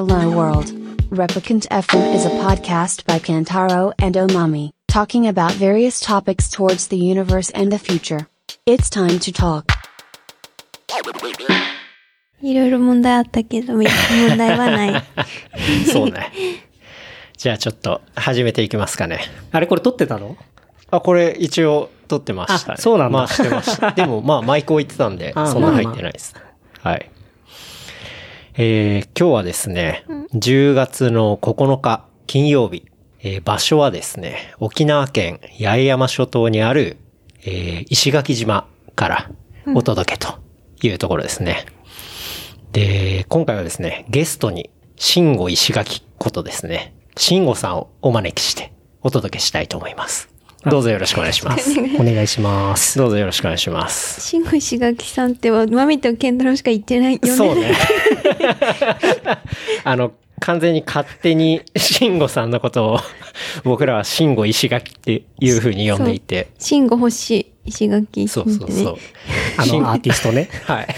Hello World. Replicant FM is a podcast by Kantaro and Omami, talking about various topics towards the universe and the future. It's time to talk. いろいろ問題あったけど、み問題はない。そうね。じゃあちょっと始めていきますかね。あれこれ撮ってたのあ、これ一応撮ってましたね。あそうなんだまあしてました。でもまあマイク置いてたんで、あそんな入ってないです。はい。えー、今日はですね、10月の9日金曜日、えー場所はですね、沖縄県八重山諸島にある、えー石垣島からお届けというところですね。で、今回はですね、ゲストに、慎吾石垣ことですね、慎吾さんをお招きしてお届けしたいと思います。どうぞよろしくお願いします。お願いします。どうぞよろしくお願いします。慎吾石垣さんっては、マミとケンタロウしか言ってないよね。そうね。あの、完全に勝手に慎吾さんのことを僕らは慎吾石垣っていう風に呼んでいて。慎吾星石垣さんってね。そうそうそう。あの、アーティストね。はい。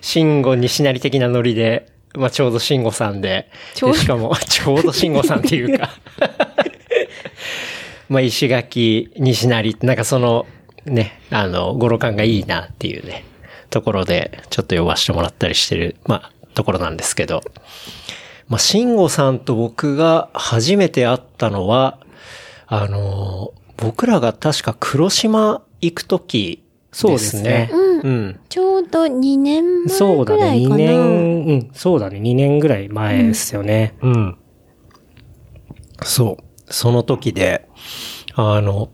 慎吾西成的なノリで、まあちょうど慎吾さんで、ちょうどでしかもちょうど慎吾さんっていうか、まあ石垣西成ってなんかそのね、あの、語呂感がいいなっていうね、ところでちょっと呼ばせてもらったりしてる、まあところなんですけど、まあ慎吾さんと僕が初めて会ったのは、あの、僕らが確か黒島行くときそうですねうん。ちょうど2年前そうだね、2くらいかな。年、うん、そうだね、2年ぐらい前ですよね。うん。そう。その時で、あの、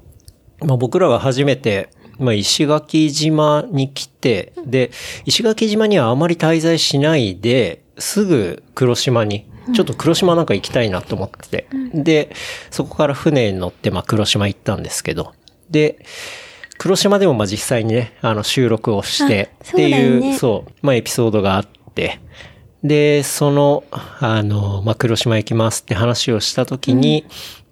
まあ、僕らが初めて、まあ、石垣島に来て、で、石垣島にはあまり滞在しないで、すぐ黒島に、ちょっと黒島なんか行きたいなと思ってて、で、そこから船に乗って、まあ、黒島行ったんですけど、で、黒島でもまあ実際にね、あの収録をしてあっていう、そうねそう、まあエピソードがあって、で、その、あの、まあ、黒島行きますって話をしたときに、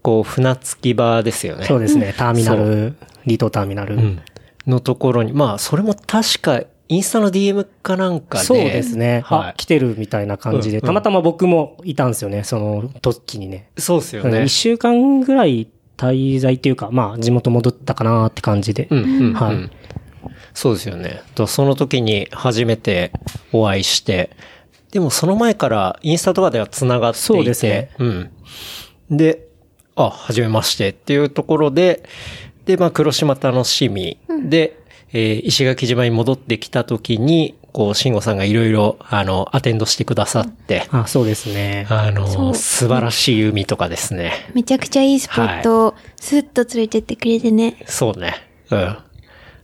こう、船着き場ですよね。そうですね、ターミナル、離島ターミナル。うん。のところに、まあ、それも確か、インスタの DM かなんかで。そうですね、はい。あ来てるみたいな感じで、うんうんたまたま僕もいたんですよね、その時にね。そうですよね一。週間ぐらい滞在っていうか、まあ、地元戻ったかなって感じで。うん、うん、うん。はいそうですよね。とその時に初めてお会いして、でもその前からインスタとかでは繋がっていて、そうですねうん。で、あ、はじめましてっていうところで、で、まあ、黒島楽しみ、で、えー石垣島に戻ってきた時に、こう、慎吾さんがいろいろ、あの、アテンドしてくださって、あ、そうですね。あの、素晴らしい海とかですね。めちゃくちゃいいスポットをスッと連れてってくれてね。そうね。うん。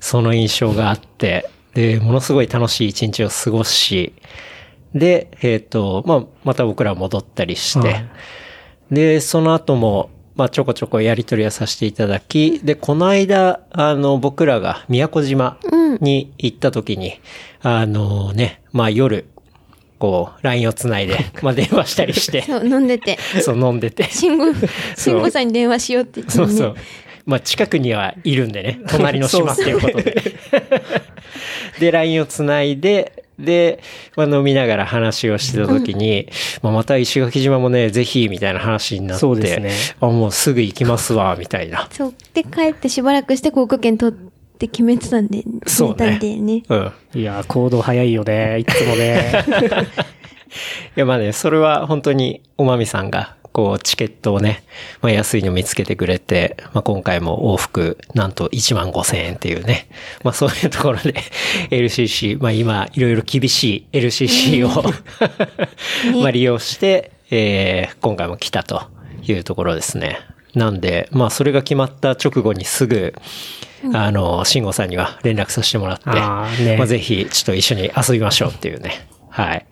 その印象があって、で、ものすごい楽しい一日を過ごし、で、えっ、と、まあ、また僕ら戻ったりして、はいで、その後も、まあ、ちょこちょこやりとりをさせていただき、で、この間、あの、僕らが宮古島に行った時に、あのね、まあ、夜、こう、LINE をつないで、まあ、電話したりして、そう、飲んでて。そう、飲んでて。慎吾、慎吾さんに電話しようって言ってね。そうそう。まあ、近くにはいるんでね。隣の島っていうことで。で、LINE をつないで、で、まあ、飲みながら話をしてた時に、まあ、また石垣島もね、ぜひ、みたいな話になって、そうですねあ、もうすぐ行きますわ、みたいな。そう。で、帰ってしばらくして航空券取って決めてたんで、そうねんだよね。うん。いやー、行動早いよね、いつもね。いや、まあね、それは本当におまみさんが、こう、チケットをね、まあ安いの見つけてくれて、まあ今回も往復、なんと1万5千円っていうね、まあそういうところで、LCC、まあ今、いろいろ厳しい LCC を、まあ利用して、えー今回も来たというところですね。なんで、まあそれが決まった直後にすぐ、あの、慎吾さんには連絡させてもらって、ねまあぜひ、ちょっと一緒に遊びましょうっていうね。はい。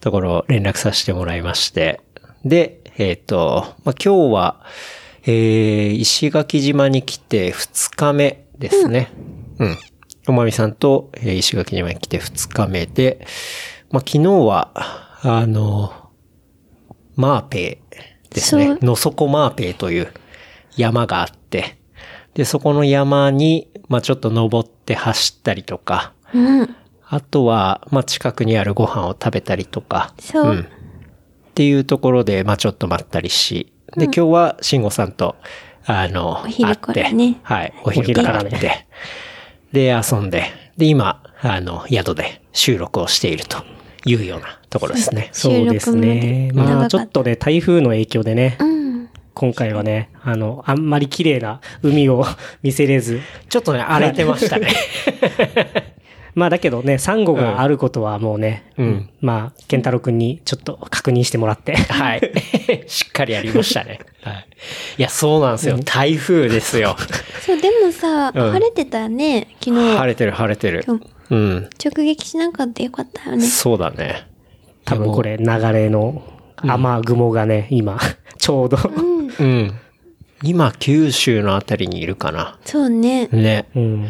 ところを連絡させてもらいまして。で、えっ、と、まあ、今日は、えー、石垣島に来て2日目ですね。うん。おまみさんと、えー石垣島に来て2日目で、まあ、昨日は、あの、マーペイですね。のそこマーペイという山があって、で、そこの山に、まあ、ちょっと登って走ったりとか、うん。あとは、まあ、近くにあるご飯を食べたりとか。そう。んっていうところで、まあちょっとまったりし、で、今日は慎吾さんと、あの、お昼からね会ってはい、お昼から会って、で、遊んで、で、今、あの、宿で収録をしているというようなところですね。そうですね。収録まあちょっとね、台風の影響でね、うん。今回はね、あの、あんまり綺麗な海を見せれず、ちょっとね、荒れてましたね。まあだけどね、サンゴがあることはもうね、うんまあ、ケンタロウくんにちょっと確認してもらって。はい。しっかりやりましたね。はい。いや、そうなんですよ。台風ですよ。そう、でもさ、うん晴れてたね、昨日。晴れてる、晴れてる今日。うん。直撃しなかったよかったよね。そうだね。多分これ流れの雨雲がね、今、ちょうど。うん。今、九州のあたりにいるかな。そうね。ね。うん。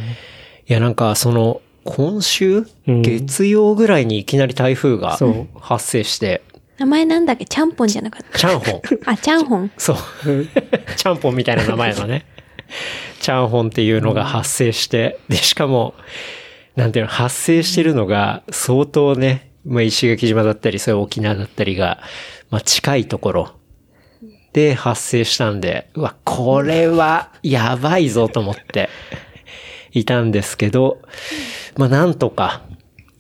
いや、なんか、その、今週、うん月曜ぐらいにいきなり台風が発生して、名前なんだっけ？ちゃんぽんじゃなかった。チャンホン。あ、ちゃんほん。そう。ちゃんぽんみたいな名前のね。チャンホンっていうのが発生して、で、しかも、なんていうの、発生してるのが相当ね、まあ、石垣島だったり、そういう沖縄だったりが、まあ、近いところで発生したんで、うわ、これはやばいぞと思っていたんですけど、まあ、なんとか、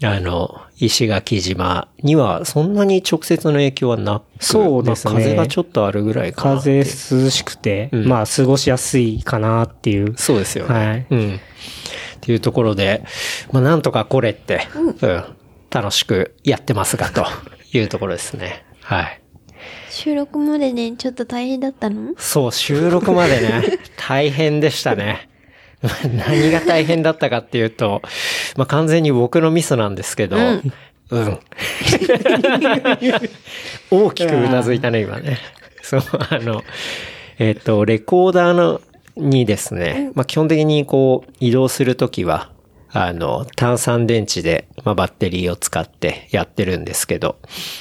あの、石垣島にはそんなに直接の影響はなく、そうですねまあ風がちょっとあるぐらいかな。風涼しくて、うんまあ過ごしやすいかなっていう。そうですよね。はいうん。っていうところで、まあなんとかこれって、うん、楽しくやってますが、というところですね。はい。収録までね、ちょっと大変だったの？そう、収録までね、大変でしたね。ま あ何が大変だったかっていうと、まあ完全に僕のミスなんですけど、うんうん。大きくうなずいたね、今ね。そう、あの、えっ、と、レコーダーの、にですね、まあ基本的にこう、移動するときは、あの、炭酸電池で、まあ、バッテリーを使ってやってるんですけど、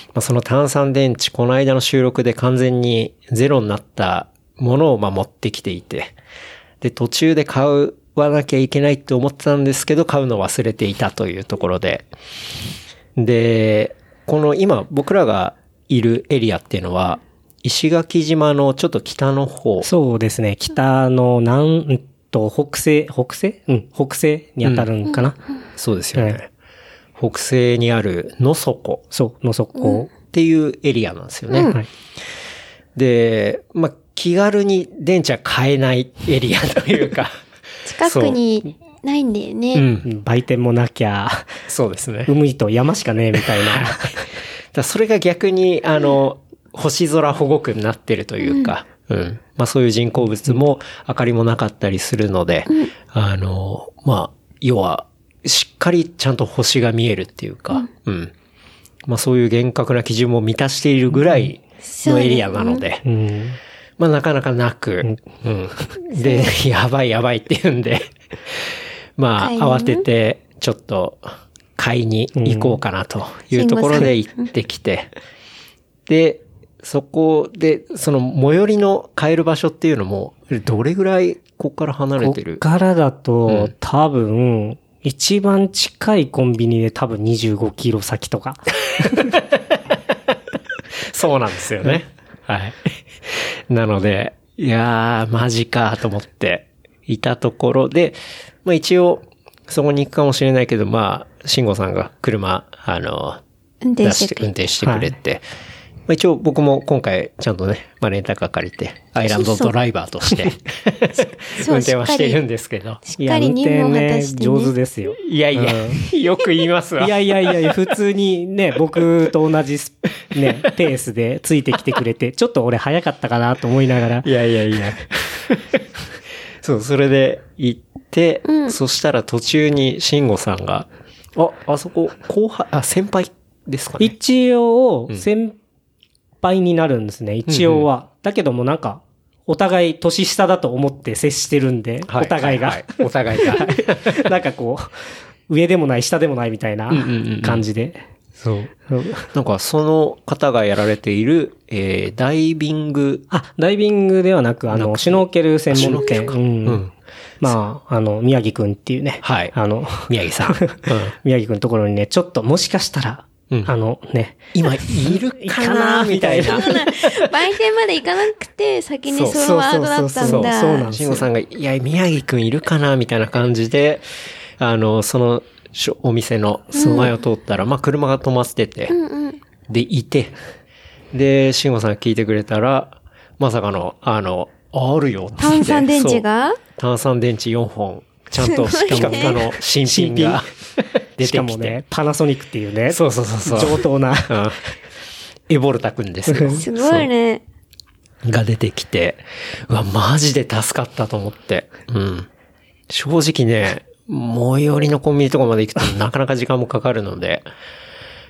まあ、その炭酸電池、この間の収録で完全にゼロになったものをまあ持ってきていて、で、途中で買わなきゃいけないって思ってたんですけど、買うのを忘れていたというところで、で、この今僕らがいるエリアっていうのは、石垣島のちょっと北の方。そうですね。北の南、うんと、北西、北西？うん、北西に当たるんかな？そうですよね。はい北西にある野底そう、の底。っていうエリアなんですよね。はい。で、まあ、気軽に電池は買えないエリアというか。近くにないんだようね。ん。うん売店もなきゃ、そうですね。海と山しかねえみたいな。だそれが逆に、あの、星空保護区になってるというか、うん。まあそういう人工物も明かりもなかったりするので、あの、まあ、要は、しっかりちゃんと星が見えるっていうか、うん。まあそういう厳格な基準も満たしているぐらいのエリアなので、うん。まあなかなかなく、うん。で、やばいやばいって言うんで、まあ慌てて、ちょっと買いに行こうかなというところで行ってきて、で、そこで、その最寄りの買える場所っていうのも、どれぐらいここから離れこってるからだと、うん。多分、一番近いコンビニで多分25キロ先とか。そうなんですよね。はい。なので、いやー、マジかと思っていたところで、まあ一応、そこに行くかもしれないけど、まあ、慎吾さんが車、あの、運転出して、くれ運転してくれて、まあ一応僕も今回ちゃんとね、まあレンタカー借りて、アイランドドライバーとして 運転はしてるんですけど。しっかり任務を果たしてね。上手ですよ。いやいや、よく言いますわ。いやいやいや普通にね、僕と同じス、ね、ペースでついてきてくれて、ちょっと俺早かったかなと思いながらい、やいやいや。そう、それで行って、うんそしたら途中に慎吾さんが、あ、あそこ、後輩、あ、先輩ですかね。一応う、ん先輩になるんですね、一応は。だけどもなんか、お互い年下だと思って接してるんで、はお互いが。ははお互いが。なんかこう、上でもない、下でもないみたいなうんうんうんうん感じで。そう。うんなんかその方がやられている、えー、ダイビング、あ、ダイビングではなく、あの、シュノーケル専門店。うんうんまあ、あの、宮城くんっていうね。はいあの、宮城さん。うん 宮城くんのところにね、ちょっともしかしたら、うん。あのね、今いるかな？みたいな。そうな？ん売店まで行かなくて、先にそうソロワードだったんそうそうだ。そうなんです慎吾さんが、いや、宮城くんいるかな？みたいな感じで、あの、その、しょお店の前を通ったら、まあ、車が止まってて、で、いて、で、慎吾さんが聞いてくれたら、まさかの、あの、あるよって言って。炭酸電池が？炭酸電池4本、ちゃんとピの新品が出てきて。しかもね、パナソニックっていうね、そうそうそうそう。上等な。うんエボルタくんですよ。すごいね。が出てきて、うわ、マジで助かったと思って。うん。正直ね、最寄りのコンビニとかまで行くとなかなか時間もかかるので、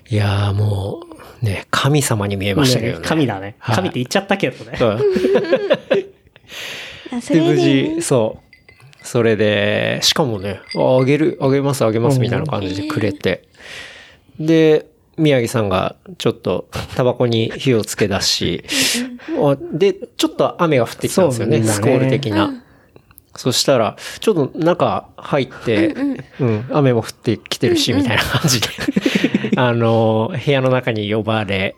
いやーもう、ね、神様に見えましたけどね。ね神だね。はい神って言っちゃったけどね。うん あそで、無事、そう。それで、しかもね、ああげる、あげます、あげます、みたいな感じでくれて。で、宮城さんがちょっとタバコに火をつけ出し、あで、ちょっと雨が降ってきたんですよね、ねスコール的な。そしたら、ちょっと中入って、うん、雨も降ってきてるし、みたいな感じで、あの、部屋の中に呼ばれ、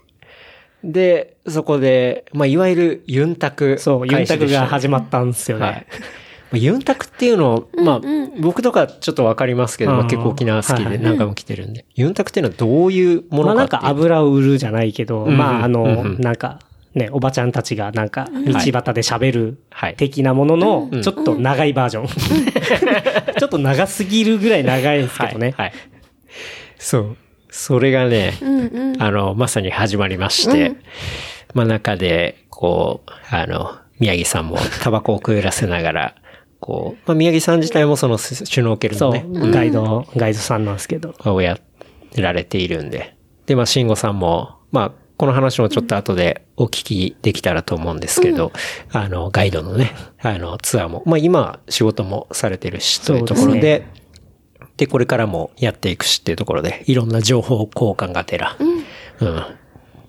で、そこで、まあ、いわゆるユンタク、そう、ユンタクが始まったんですよはいね。。ユンタクっていうのを、まあ、僕とかちょっとわかりますけど、まあ、うん結構沖縄好きはいはい。で何回も来てるんで。ユンタクっていうのはどういうもまあなんのか油を売るじゃないけど、うん。まああの、うんうんなんか、ね、おばちゃんたちがなんか、道端で喋るはい。的なもののうん、ちょっと長いバージョン。ちょっと長すぎるぐらい長いんですけどね。はい。はいそう。それがね、うんうん。あの、まさに始まりまして、まあ中で、こう、あの、宮城さんもタバコをくゆらせながら、こう、まあ宮城さん自体もそのシュノーケルのね、、ガイド、ガイドさんなんですけど。をやられているんで。で、まあ、慎吾さんも、まあ、この話もちょっと後でお聞きできたらと思うんですけど、あの、ガイドのね、あの、ツアーも、まあ、今、仕事もされてるし、というところそうで、で、これからもやっていくしっていうところで、いろんな情報交換がてら、うん、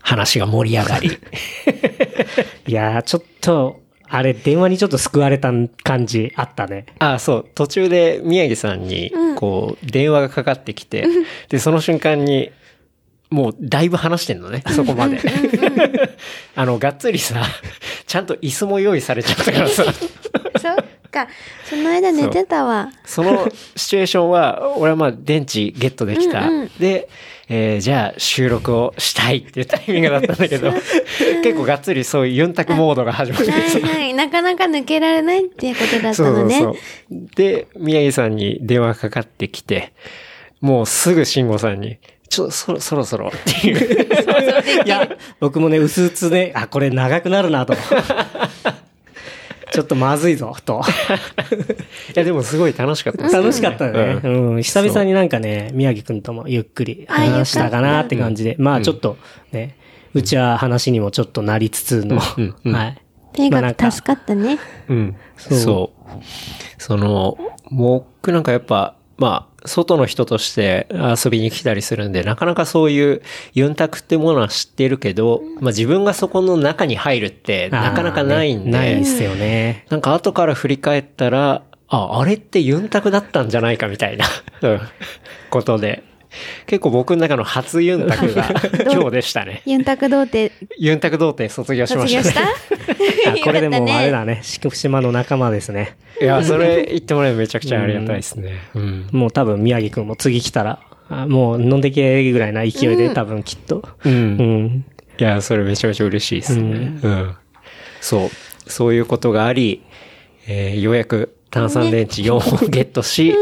話が盛り上がり、いやー、ちょっと、あれ、電話にちょっと救われた感じあったね。あそう、途中で宮城さんに、こう、電話がかかってきて、で、その瞬間に、もう、だいぶ話してんのね、そこまで。あの、がっつりさ、ちゃんと椅子も用意されちゃったからさ、そっか。その間寝てたわ。そのシチュエーションは、俺はまあ、電池ゲットできた。で、えーじゃあ収録をしたいっていうタイミングだったんだけど、結構がっつりそういうユンタクモードが始まってはいはい。なかなか抜けられないっていうことだったそうそのね。うそう。で、宮城さんに電話がかかってきて、もうすぐ慎吾さんに、ちょ、そろ、そろそろっていう。いや、僕もね、うすうつね、あ、これ長くなるなと。ちょっとまずいぞ、と。いや、でもすごい楽しかったです楽しかったよね。ううん。久々になんかね、宮城くんともゆっくり話したかなって感じで。まあちょっとね、うちは話にもちょっとなりつつの。うんうんはい。とにかかく助かったね。うん。そうそう。その、僕なんかやっぱ、まあ、外の人として遊びに来たりするんで、なかなかそういうユンタクってものは知ってるけど、まあ自分がそこの中に入るってなかなかないんで、ないですよね。なんか後から振り返ったら、あ、あれってユンタクだったんじゃないかみたいな、うんことで。結構僕の中の初ユンタクが 今日でしたね。ユンタク童貞ユンタク童貞卒業しました卒業しね。た？あこれでもあれだね、福島の仲間ですね。いや、それ言ってもらえるめちゃくちゃありがたいですね。うん。もう多分宮城くんも次来たら、あもう飲んでけぐらいな勢いで多分きっと。う。うんん。いや、それめちゃめちゃ嬉しいですね。うん。そう。そういうことがあり、えーようやく炭酸電池4本ゲットし、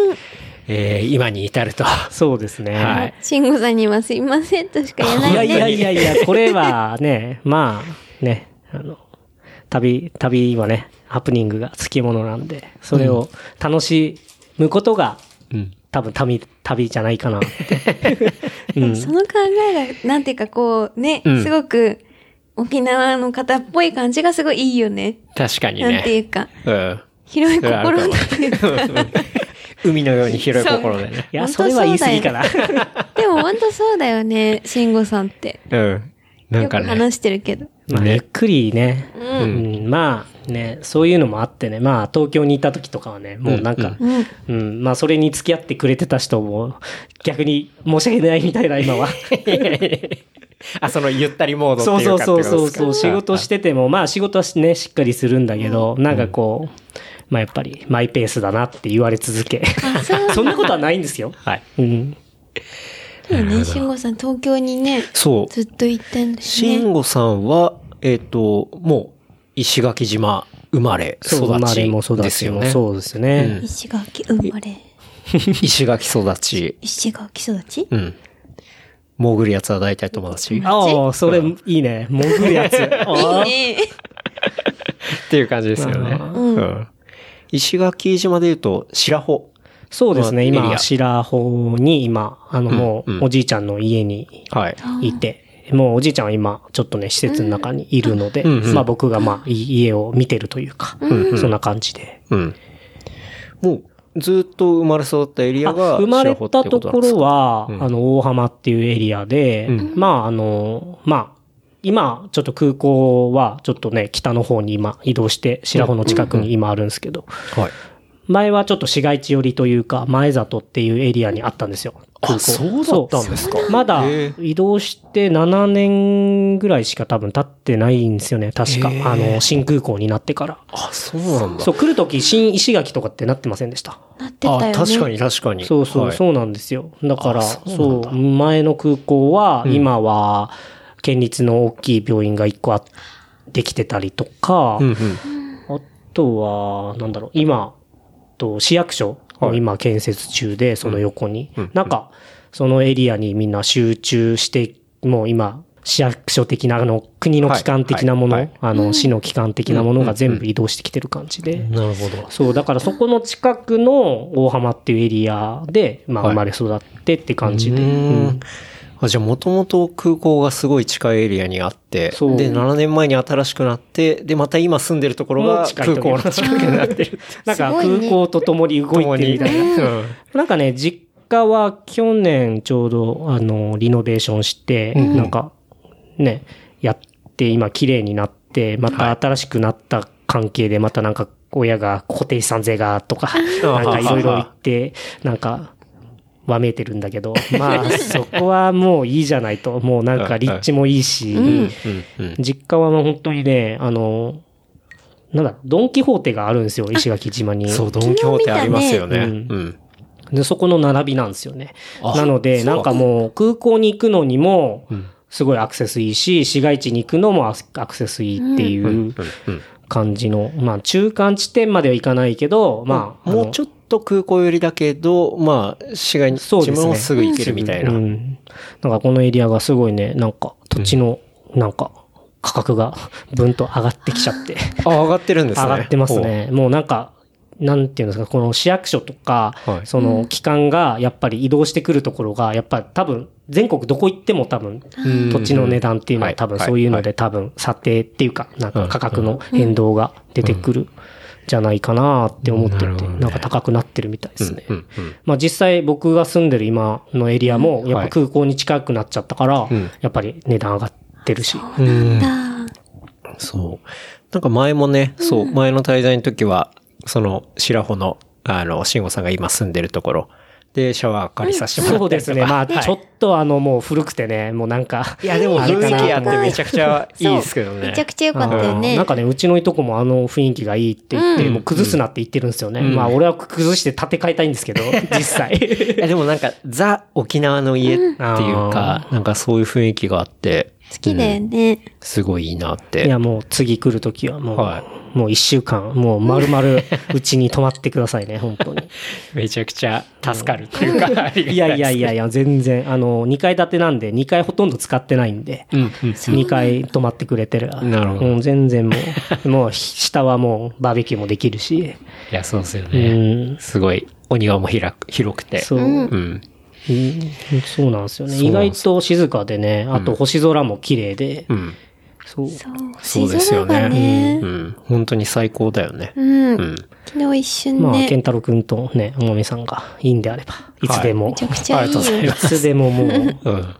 えー今に至ると。そうですね。はい。慎吾さんにはすいませんとしか言えないいね。やいやいやいや、これはね、まあ、ね、あの、旅、旅はね、ハプニングがつきものなんで、それを楽しむことが、うん。多分旅、旅じゃないかなって。うん。その考えが、なんていうかこう、ね、うんすごく沖縄の方っぽい感じがすごいいいよね。確かになんていね。うか、うん。広い心かもっていうか。海のように広い心でね。いや、それは言い過ぎかな。でも本当そうだよね、慎吾さんって。うん。なんかね。話してるけど。まあ、ねゆっくりね、う。うんんうん、まあ、ね、そういうのもあってね、まあ東京にいた時とかはね、もうなんか、うん、まあそれに付き合ってくれてた人も逆に申し訳ないみたいな今は。あ、そのゆったりモードそうっていうか？そうそうそうそう、仕事してても、まあ仕事はね、しっかりするんだけど、なんかこう、まあやっぱりマイペースだなって言われ続け。そんなことはないんですよ。はい。うん。そうね、慎吾さん東京にね、そう。ずっと行ってんですね。慎吾さんは、えっ、と、もう、石垣島生まれ、育そう、生まれもち育ちもですよね。そうですね。石垣生まれ。石垣育ち。石垣育ち？うん。潜るやつは大体友達。っああ、それいいね。潜るやつ。いいね。ていう感じですよね。うん。石垣島で言うと、白穂。そうですね。今、白穂に今、あのもうおじいちゃんの家にはい。いて、もうおじいちゃんは今、ちょっとね、施設の中にいるので、まあ僕がまあ、い家を見てるというか、そんな感じで。うん。もう、ずっと生まれ育ったエリアあが生まれたところは、うんあの、大浜っていうエリアで、まあ、あの、まあ、今、ちょっと空港は、ちょっとね、北の方に今、移動して、白穂の近くに今あるんですけど、はい。前はちょっと市街地寄りというか、前里っていうエリアにあったんですよ。空港そうだったんですかまだ移動して7年ぐらいしか多分経ってないんですよね。確か。あの、新空港になってから。あ、そうなんだ。そう、来るとき新石垣とかってなってませんでした？なってたよね。あ、確かに確かに。そうそう、はいそうなんですよ。だから、あそそう前の空港は、うん今は、県立の大きい病院が一個あできてたりとか、うんうん。あとは、なんだろう、今、と市役所をはい。今建設中で、その横に、うん。なんか、そのエリアにみんな集中して、もう今、市役所的な、あの、国の機関的なもの、はい。はい。あの、市の機関的なものが全部移動してきてる感じで。なるほど。そう、だからそこの近くの大浜っていうエリアで、まあはい。生まれ育ってって感じで。うんあじゃあ、もともと空港がすごい近いエリアにあって、で、7年前に新しくなって、で、また今住んでるところが空港の近くになってる。なんか空港とともに動いてるみたいな。うん。なんかね、実家は去年ちょうど、あの、リノベーションして、うんうん。なんか、ね、やって、今綺麗になって、また新しくなった関係で、またなんか、親が固定資産税がとか、なんかいろいろ言って、なんか、わめいてるんだけど、まあ、そこはもういいじゃないと。もうなんか立地もいいし、実家はもう本当にね、あの、なんだ、ドンキホーテがあるんですよ、石垣島に。そう、ドンキホーテありますよね。うん。で、そこの並びなんですよね。あなので、なんかもう空港に行くのにもん、すごいアクセスいいし、市街地に行くのもアクセスいいっていううん感じの、まあ中間地点まではいかないけど、まあ、もうちょっと空港寄りだけど、まあ、市街に、そうですね。自分もすぐ行けるみたいな。うん。なんかこのエリアがすごいね、なんか土地の、なんか価格が ぶんと上がってきちゃって。あ、上がってるんですね。上がってますね。もうなんか、なんていうんですか、この市役所とか、はい。その機関がやっぱり移動してくるところが、やっぱり多分、全国どこ行っても多分、うん。土地の値段っていうのははい多分はい。そういうのはで多分査定っていうか、なんか価格の変動が出てくるじゃないかなって思ってて、なんか高くなってるみたいですね。うんうんまあ実際僕が住んでる今のエリアも、やっはいぱ空港に近くなっちゃったからうん、やっぱり値段上がってるし。うんだそう。なんか前もね、そう、前の滞在の時は、その、白穂の、あの、慎吾さんが今住んでるところ、で、シャワー借りさせてもらそう。ですね。まあ、ちょっとあの、もう古くてね、もうなんか。いや、でも雰囲気あってめちゃくちゃいいですけどね。めちゃくちゃ良かったよね。なんかね、うちのいとこもあの雰囲気がいいって言って、もう崩すなって言ってるんですよね。まあ、俺は崩して建て替えたいんですけど、実際。いや、でもなんか、ザ・沖縄の家っていうか、なんかそういう雰囲気があって、好きだよね。すごいいいなって。いや、もう次来るときはもう、はもう一週間、もう丸々うちに泊まってくださいね、本当に。めちゃくちゃ助かるっていうか、いやいやいやいや、全然、あの、2階建てなんで、2階ほとんど使ってないんで、うん、うん。2階泊まってくれてる。なるほどうん全然もう、もう下はもうバーベキューもできるし、いや、そうですようね。ん、すごい、お庭も広く広くて。そう、うん。うんそうなんですよね。意外と静かでね、あと星空も綺麗で、うん。そう。そう。ですよ星空がね。ねう。ん。本当に最高だよね。うん。うん。昨日一瞬まあ、ね。健太郎くんとね、おまみさんがいいんであれば、いつでも、めちゃくちゃいいよ。ありがとうございいつでももう、うん。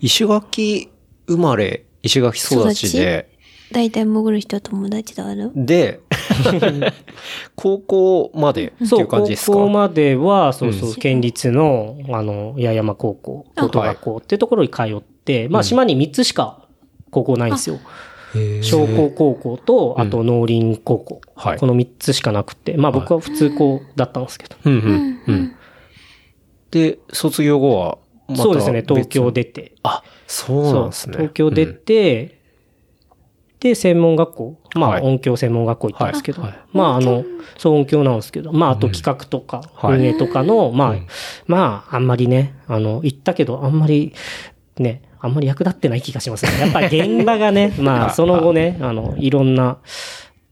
石垣生まれ、石垣育ちで、大体潜る人は友達だろで、高校までっていうそう、高感じですか？校までは、そうそうう、ん県立の、あの、八重山高校、あ高等学校っていうところに通って、まあ、島に3つしか高校ないんですよ。商工高校と、あと農林高校。はいこの3つしかなくて、まあ僕は普通校だったんですけど。で、卒業後はまたそうですね、東京。出て。あ、そうなんですね。東京出て、で、専門学校。まあ、はい音響専門学校行ったんですけど。はいはいまあ、あの、そう音響なんですけど。まあ、あと企画とか、はい運営とかの、まあ、まあ、あんまりね、あの、行ったけど、あんまり、ね、あんまり役立ってない気がしますね。やっぱり現場がね、まあ、その後ね、あの、いろんな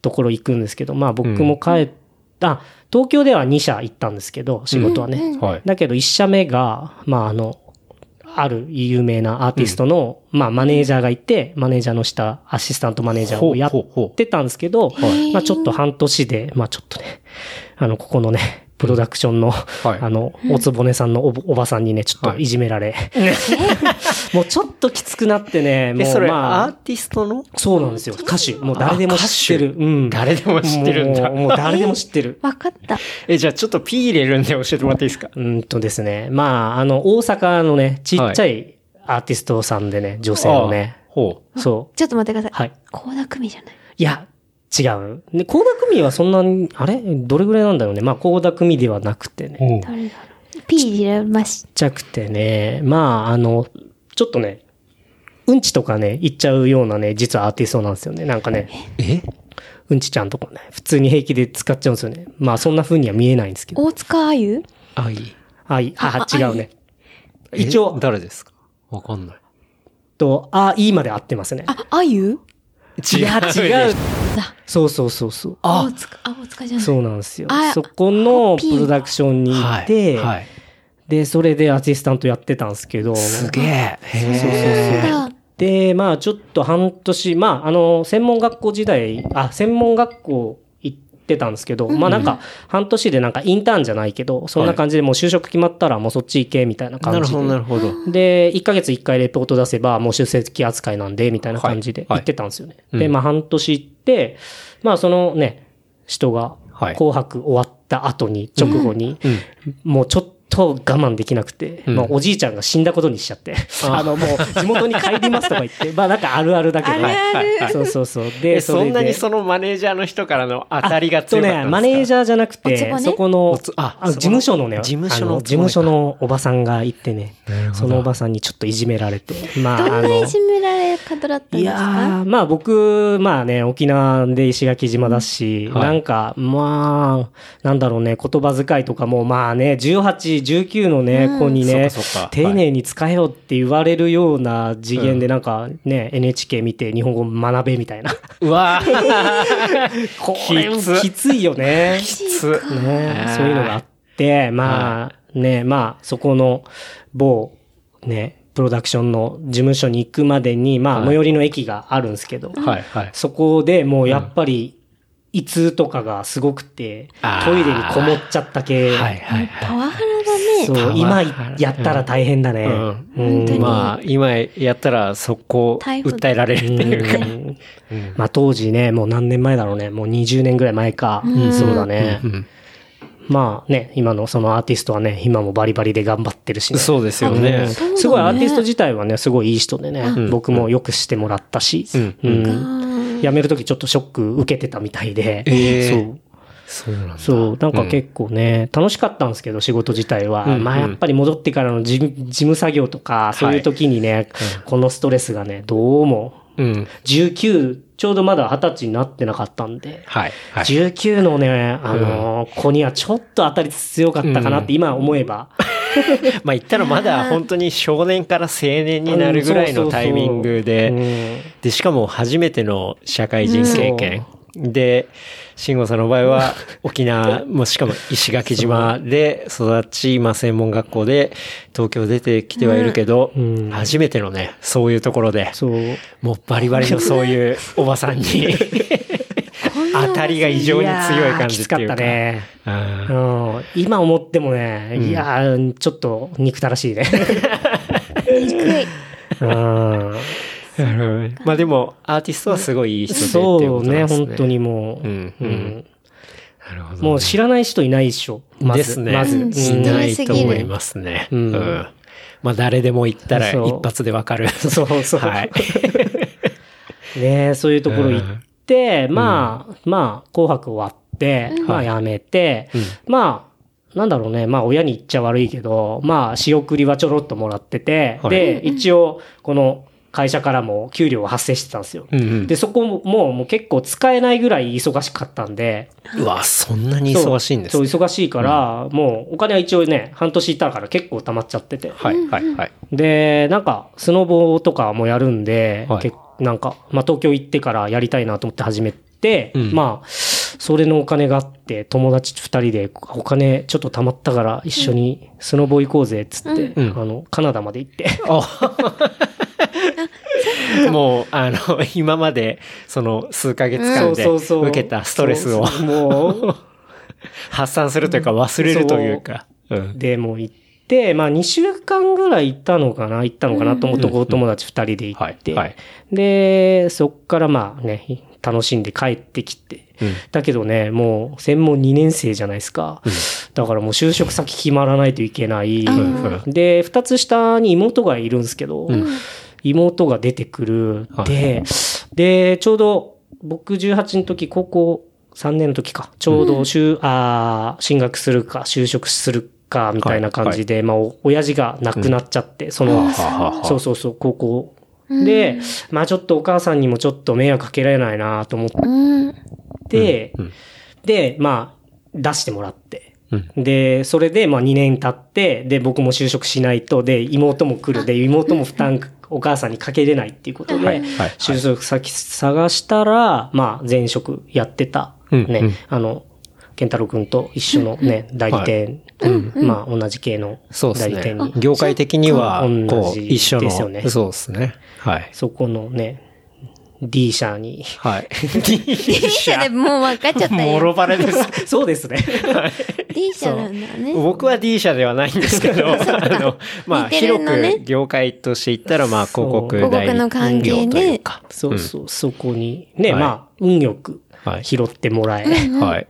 ところ行くんですけど、まあ、僕も帰った、東京では2社行ったんですけど、仕事はね。はい。だけど一社目が、まああの、ある有名なアーティストの、まあマネージャーがいて、マネージャーの下、アシスタントマネージャーをやってたんですけど、まあちょっと半年で、まあちょっとね、あの、ここのね、プロダクションの、はいあの、おつぼねさんのおおばさんにね、ちょっといじめられ、もうちょっときつくなってね、もえ、そうれ、まあ、アーティストの？そうなんですよ。歌手。もう誰でも知ってる。うん。誰でも知ってるんだもうもう誰でも知ってる。わかった。え、じゃあちょっと P 入れるんで教えてもらっていいですか？うーんとですね。まあ、あの、大阪のね、ちっちゃいアーティストさんでね、女性のね。あほそう。ちょっと待ってください。はい。高田組じゃない？いや、違う。ね、高田組はそんなに、あれ？どれぐらいなんだろうね。まあ、高田組ではなくてね。う。誰だろう？P 入れましちっちゃくてね。まあ、あの、ちょっとね、うんちとかね、言っちゃうようなね、実はアーティストなんですよね。なんかね、え？うんちちゃんとかね、普通に平気で使っちゃうんですよね。まあ、そんな風には見えないんですけど。大塚あゆ？あ、いい。あ、いあ、あ違うね。え？一応、誰ですか？わかんない。と、あ、いいまで合ってますね。あ、あゆ？いや、違う。だ。そうそうそうそう。大塚、あ、大塚じゃない。そうなんですよあ。そこのプロダクションに行はって、い。はい。で、それでアシスタントやってたんですけど、すげえ。そうそうへそうだで、まあちょっと半年、まああの、専門学校時代、あ、専門学校行ってたんですけど、まあなんか半年でなんかインターンじゃないけど、そんな感じでもう就職決まったらもうそっち行けみたいなえ。なるほど、感じで。なるほど。で、1ヶ月1回レポート出せば、もう出席扱いなんで、みたいな感じではい行ってたんですよね。うんで、まあ半年行って、まあそのね、人がはい紅白終わった後に、直後に、もうちょっと我慢できなくて、うん。まあおじいちゃんが死んだことにしちゃって、あのもう地元に帰りますとか言って、まあなんかあるあるだけど、そうそうそう。で、え、そんなにそそのマネージャーの人からの当たりが強かったんですか？マネージャーじゃなくて、そこのあ事そこの務所のね、事務所の事務所のおばさんがいてねそのおばさんにちょっといじめられて、まあ、どんあの、ないじめられ方だったんですか？ー、まあ僕、まあね、沖縄で石垣島だし、はい。なんか、まあ、なんだろうね、言葉遣いとかも、まあね、18、19のね、うん子にね丁寧に使えよって言われるような次元で、なんかね、NHK 見て日本語学べみたいな。うわー これきつきついよね。きつ。ね、そういうのがあって、まあ、ね、まあ、そこの某、ね、プロダクションの事務所に行くまでに、まあ、はい最寄りの駅があるんですけど、はい、はい。そこでもうやっぱり、胃痛とかがすごくてトイレにこもっちゃった系。はい、はい、パはワハラだね。そう、今やったら大変だね。うんうん本当い。にまあ、今やったら速攻訴えられるっていうか。うんまあ当時ね、もう何年前だろうね。もう20年ぐらい前か。そうだね。うんまあね、今のそのアーティストはね、今もバリバリで頑張ってるしね。そうですようんね。すごいアーティスト自体はね、すごいいい人でね、ん僕もよくしてもらったし、うんうんうん辞めるときちょっとショック受けてたみたいで、えー。そう。そうなんだ。そう、なんか結構ね、楽しかったんですけど、仕事自体は。うんまあやっぱり戻ってからの事事務作業とか、そういう時にね、このストレスがね、どうも、うん。19、ちょうどまだ20歳になってなかったんで、はい。はい。19のね、あのー子にはちょっと当たり強かったかなって今思えば。まあ言ったらまだ本当に少年から青年になるぐらいのタイミングうで、んで、しかも初めての社会人経験。で、慎吾さんの場合は 沖縄、もしかも石垣島で育ち、まあ専門学校で東京出てきてはいるけど、うん初めてのね、そういうところで、そう。もうバリバリのそういう おばさんに当たりが異常に強い感じっていうか。かったね。うんうん、今思ってもね、いやーちょっと憎たらしいね。憎い。うんまあでも、アーティストはすごいいい人でそうね。本当にもう。うんうんなるほどね。もう知らない人いないっしょ。まず。ね。まず。いないと思いますね。ううんん。まあ誰でも行ったら一発でわかる。そうそうはい。ねそういうところ行って、まあ、まあ、紅白終わって、まあやめて、まあ、なんだろうね、まあ親に言っちゃ悪いけど、まあ仕送りはちょろっともらってて、はいで、一応、この会社からも給料が発生してたんですよ。うんうんで、そこももうもう結構使えないぐらい忙しかったんで、うわ、そんなに忙しいんですそう、ね。忙しいから、もうお金は一応ね、半年いたから結構貯まっちゃってて。はい、はい、はい。で、なんか、スノボとかもやるんで、はいけなんか、まあ、東京行ってからやりたいなと思って始めて、うんまあ、それのお金があって、友達二人で、お金ちょっと貯まったから一緒にスノボ行こうぜ、っつって、うん。あの、カナダまで行って。もう、あの、今まで、その、数ヶ月間で受けたストレスをもう、発散するというか忘れるというか。う。ん。で、もう行って、まあ2週間ぐらい行ったのかな行ったのかなと思って、お友達二人で行って、はい。はい。で、そっからまあね、楽しんで帰ってきて、うんだけどね、もう専門2年生じゃないですか。だからもう就職先決まらないといけない。ん。で、二つ下に妹がいるんですけど、妹が出てくる。はい。で、で、ちょうど僕18の時、高校3年の時か、ちょうど就、あー進学するか、就職するか、みたいな感じで、まあ、お親父が亡くなっちゃって、その、はあはあはあ。そうそうそう、高校。で、まあちょっとお母さんにもちょっと迷惑かけられないなと思っうん。て、うん。で、まあ、出してもらって。うん。で、それで、まあ2年経って、で、僕も就職しないと、で、妹も来る。で、妹も負担、お母さんにかけれないっていうことで、就職先探したら、まあ前職やってた、ね、うんうん。あの、健太郎くんと一緒のね、代理店、まあ同じ系のそうですね代理店に。。業界的には、こう、同じ一緒ですよねの。そうですね。はい。そこのね、D 社に。はい。D 社でもう分かっちゃったもよ。ろバレです。そうですね。D 社なんだね。僕は D 社ではないんですけど、あの、まあ、広く業界として言ったら、まあ、広告代広告の関理係で業というか。そうそう、そこに。ね、はいまあ、運よくはい拾ってもらえ。はい。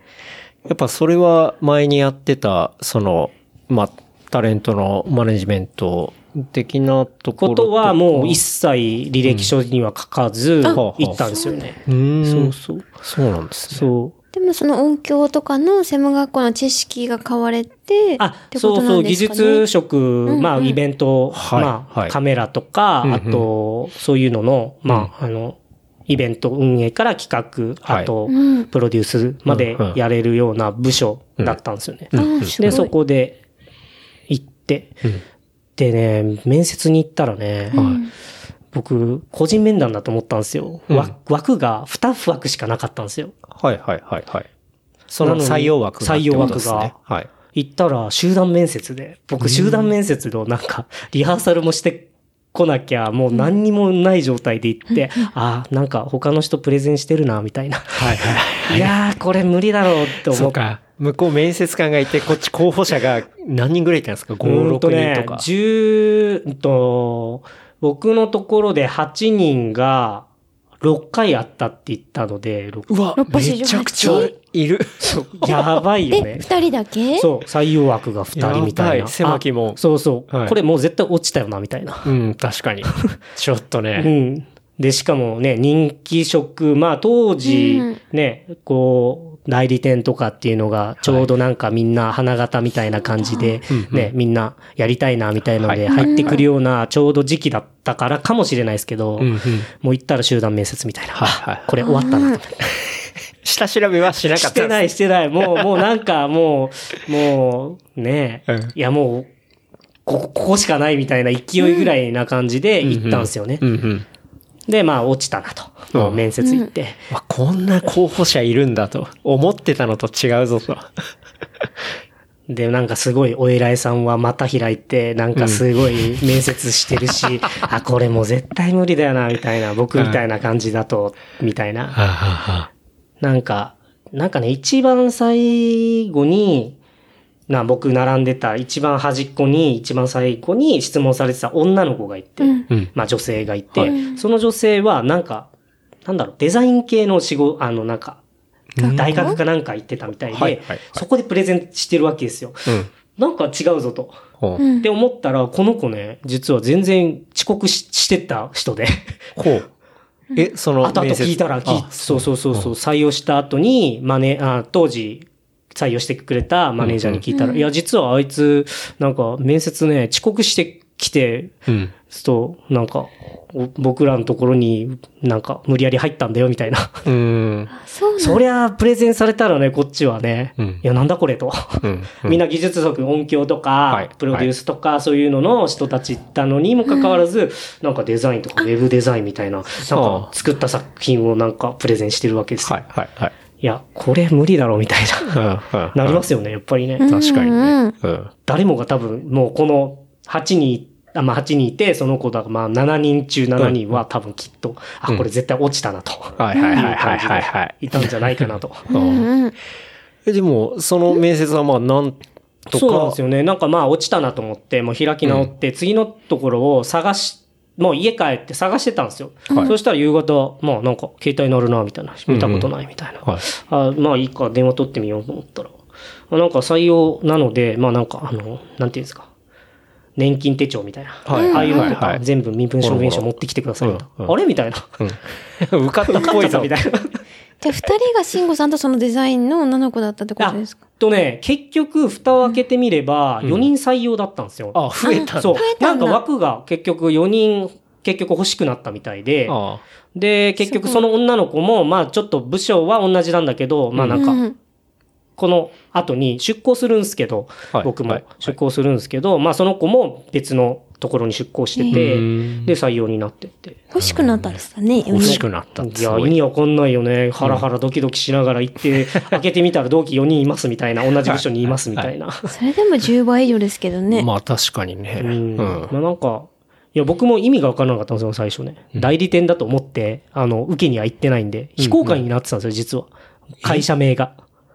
やっぱそれは前にやってた、その、まあ、タレントのマネジメント的なところことはもう一切、切履歴書には書かず、ん行ったんですよね。うーんそうそう。そうなんですね。そう。でもその音響とかの専門学校の知識が変われて、あっ、てこそうそう、技。術職、まあ、うんイベント、はいまあ、はいカメラとか、うんうんあと、そういうのの、まあ、あの、イベント運営から企画、はいあとうん、プロデュースまでやれるような部署だったんですよね。で、そこで行って、でね、面接に行ったらね、僕、個人面談だと思ったんですよ。枠が2枠しかなかったんですよ。はいはいはいはい。その採用枠が。採用枠はい。行ったら集団面接で、僕集団面接のなんか、リハーサルもしてこなきゃ、もう何にもない状態で行って、ああ、なんか他の人プレゼンしてるな、みたいな。はいはい。いやー、これ無理だろうって思って。そうか。向こう面接官がいて、こっち候補者が何人ぐらいいたんですか ?5、うーんと6ね人とか。10うんと、僕のところで8人が6回あったって言ったので、6うわ、め688ちゃくちゃいる。やばいよえ、ね。二人だけ？そう、採用枠が2人みたいな。狭き門あそうそう、はいこれもう絶対落ちたよな、みたいな。うん、確かに。ちょっとうね。ん。で、しかもね、人気職、まあ当時うん、ね、こう、代理店とかっていうのが、ちょうどなんかみんな花形みたいな感じで、ね、みんなやりたいなみたいのではい入ってくるようなちょうど時期だったからかもしれないですけど、うんうん。もう行ったら集団面接みたいな。はいはいこれ終わったなと思って。下調べはしなかったしてない、してない。もう、もうなんかもう、もう、ね、うんいやもう、ここ、ここしかないみたいな勢いぐらいな感じで行ったんですよね。うんうん。で、まあ落ちたなと。面接行って。わこんな候補者いるんだと。思ってたのと違うぞと。で、なんかすごいお偉いさんはまた開いて、なんかすごい面接してるし、あ、これもう絶対無理だよな、みたいな。僕みたいな感じだと、みたいな。なんか、なんかね、一番最後に、な、僕並んでた一番端っこに、一番最後に質問されてた女の子がいて、うんうん。まあ女性がいて、はいその女性はなんか、なんだろう、デザイン系の仕事、あのなんか、大学かなんか行ってたみたいで、はいはいはいそこでプレゼンしてるわけですよ。うん。なんか違うぞと。って思ったら、この子ね、実は全然遅刻ししてた人で、ほう。え、その後々面接？聞いたら、そうそうそうそう、採用した後に、マネ、あ当時、採用してくれたマネージャーに聞いたら、うん。いや、実はあいつ、なんか、面接ね、遅刻してきて、うん。と、なんか、お僕らのところになんか無理やり入ったんだよみたいな。うーん。そりゃ、プレゼンされたらね、こっちはね、うんいや、なんだこれと。うん。みんな技術職、音響とか、はいプロデュースとか、そういうのの人たち行ったのにもかかわらず、なんかデザインとかウェブデザインみたいな、なんか作った作品をなんかプレゼンしてるわけですよ。はい、はい、はい。いや、これ無理だろうみたいな。なりますよね、やっぱりね。うん確かにね。誰もが多分、もうこの8人、あまあ8人いて、その子だ、まあ7人中7人は多分きっと、あ、これ絶対落ちたなと。はいはいはいはいはいはい。いたんじゃないかなと。え、でも、その面接はまあ、なんとか。そうなんですよね。なんかまあ落ちたなと思って、もう開き直って、次のところを探し、もう家帰って探してたんですよ。はいそしたら夕方、まあなんか携帯鳴るな、みたいな。見たことないみたいな。はい。あまあいいか、電話取ってみようと思ったら。あなんか採用なので、まあなんかあの、なんていうんですか。年金手帳みたいな。はいああいうのとか全部身分証明書持ってきてくださいみたいな。うんうんあれ？みたいな。うん。受かったっぽいぞ。みたいな。じゃあ二人が慎吾さんとそのデザインの女の子だったってことですか？とね、結局、蓋を開けてみれば、4人採用だったんですよ。あ、増えたんだ。そう増え。たんだなんか枠が結局4人、結局欲しくなったみたいで、あで、結局その女の子も、まあちょっと部署は同じなんだけど、まあなんか、うんこの後に出向するんですけど、はい僕もはい出向するんですけど、まあその子も別のところに出向してて、うんで、採用になってって。欲しくなったんですかね欲しくなったいや、すごい。意味わかんないよね。ハラハラドキドキしながら行って、開けてみたら同期4人いますみたいな、同じ部署にいますみたいな。それでも10倍以上ですけどね。まあ確かにね。ううんん。まあなんか、いや、僕も意味がわからなかったんですよ、最初ね。代理店だと思って、あの、受けには行ってないんで、非公開になってたんですよ、実は。会社名が。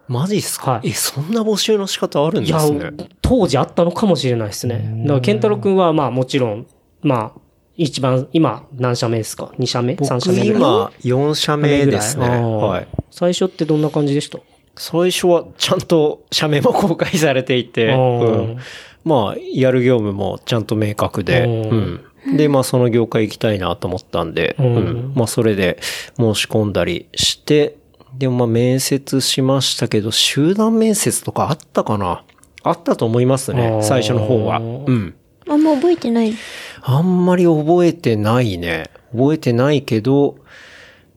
マジっすか、はいえ、そんな募集の仕方あるんですね。、当時あったのかもしれないですね。だから、健太郎くんは、まあもちろん、まあ、一番、今、何社目ですか ?2 社目 ?3 社僕目今4社目ですね。はい。最初ってどんな感じでした？最初はちゃんと社名も公開されていて、うんまあ、やる業務もちゃんと明確で、うんうん。で、まあ、その業界行きたいなと思ったんで、うんうんまあ、それで申し込んだりして、でもまあ、面接しましたけど、集団面接とかあったかな？あったと思いますね、最初の方は。うん。あんま覚えてない。あんまり覚えてないね。覚えてないけど、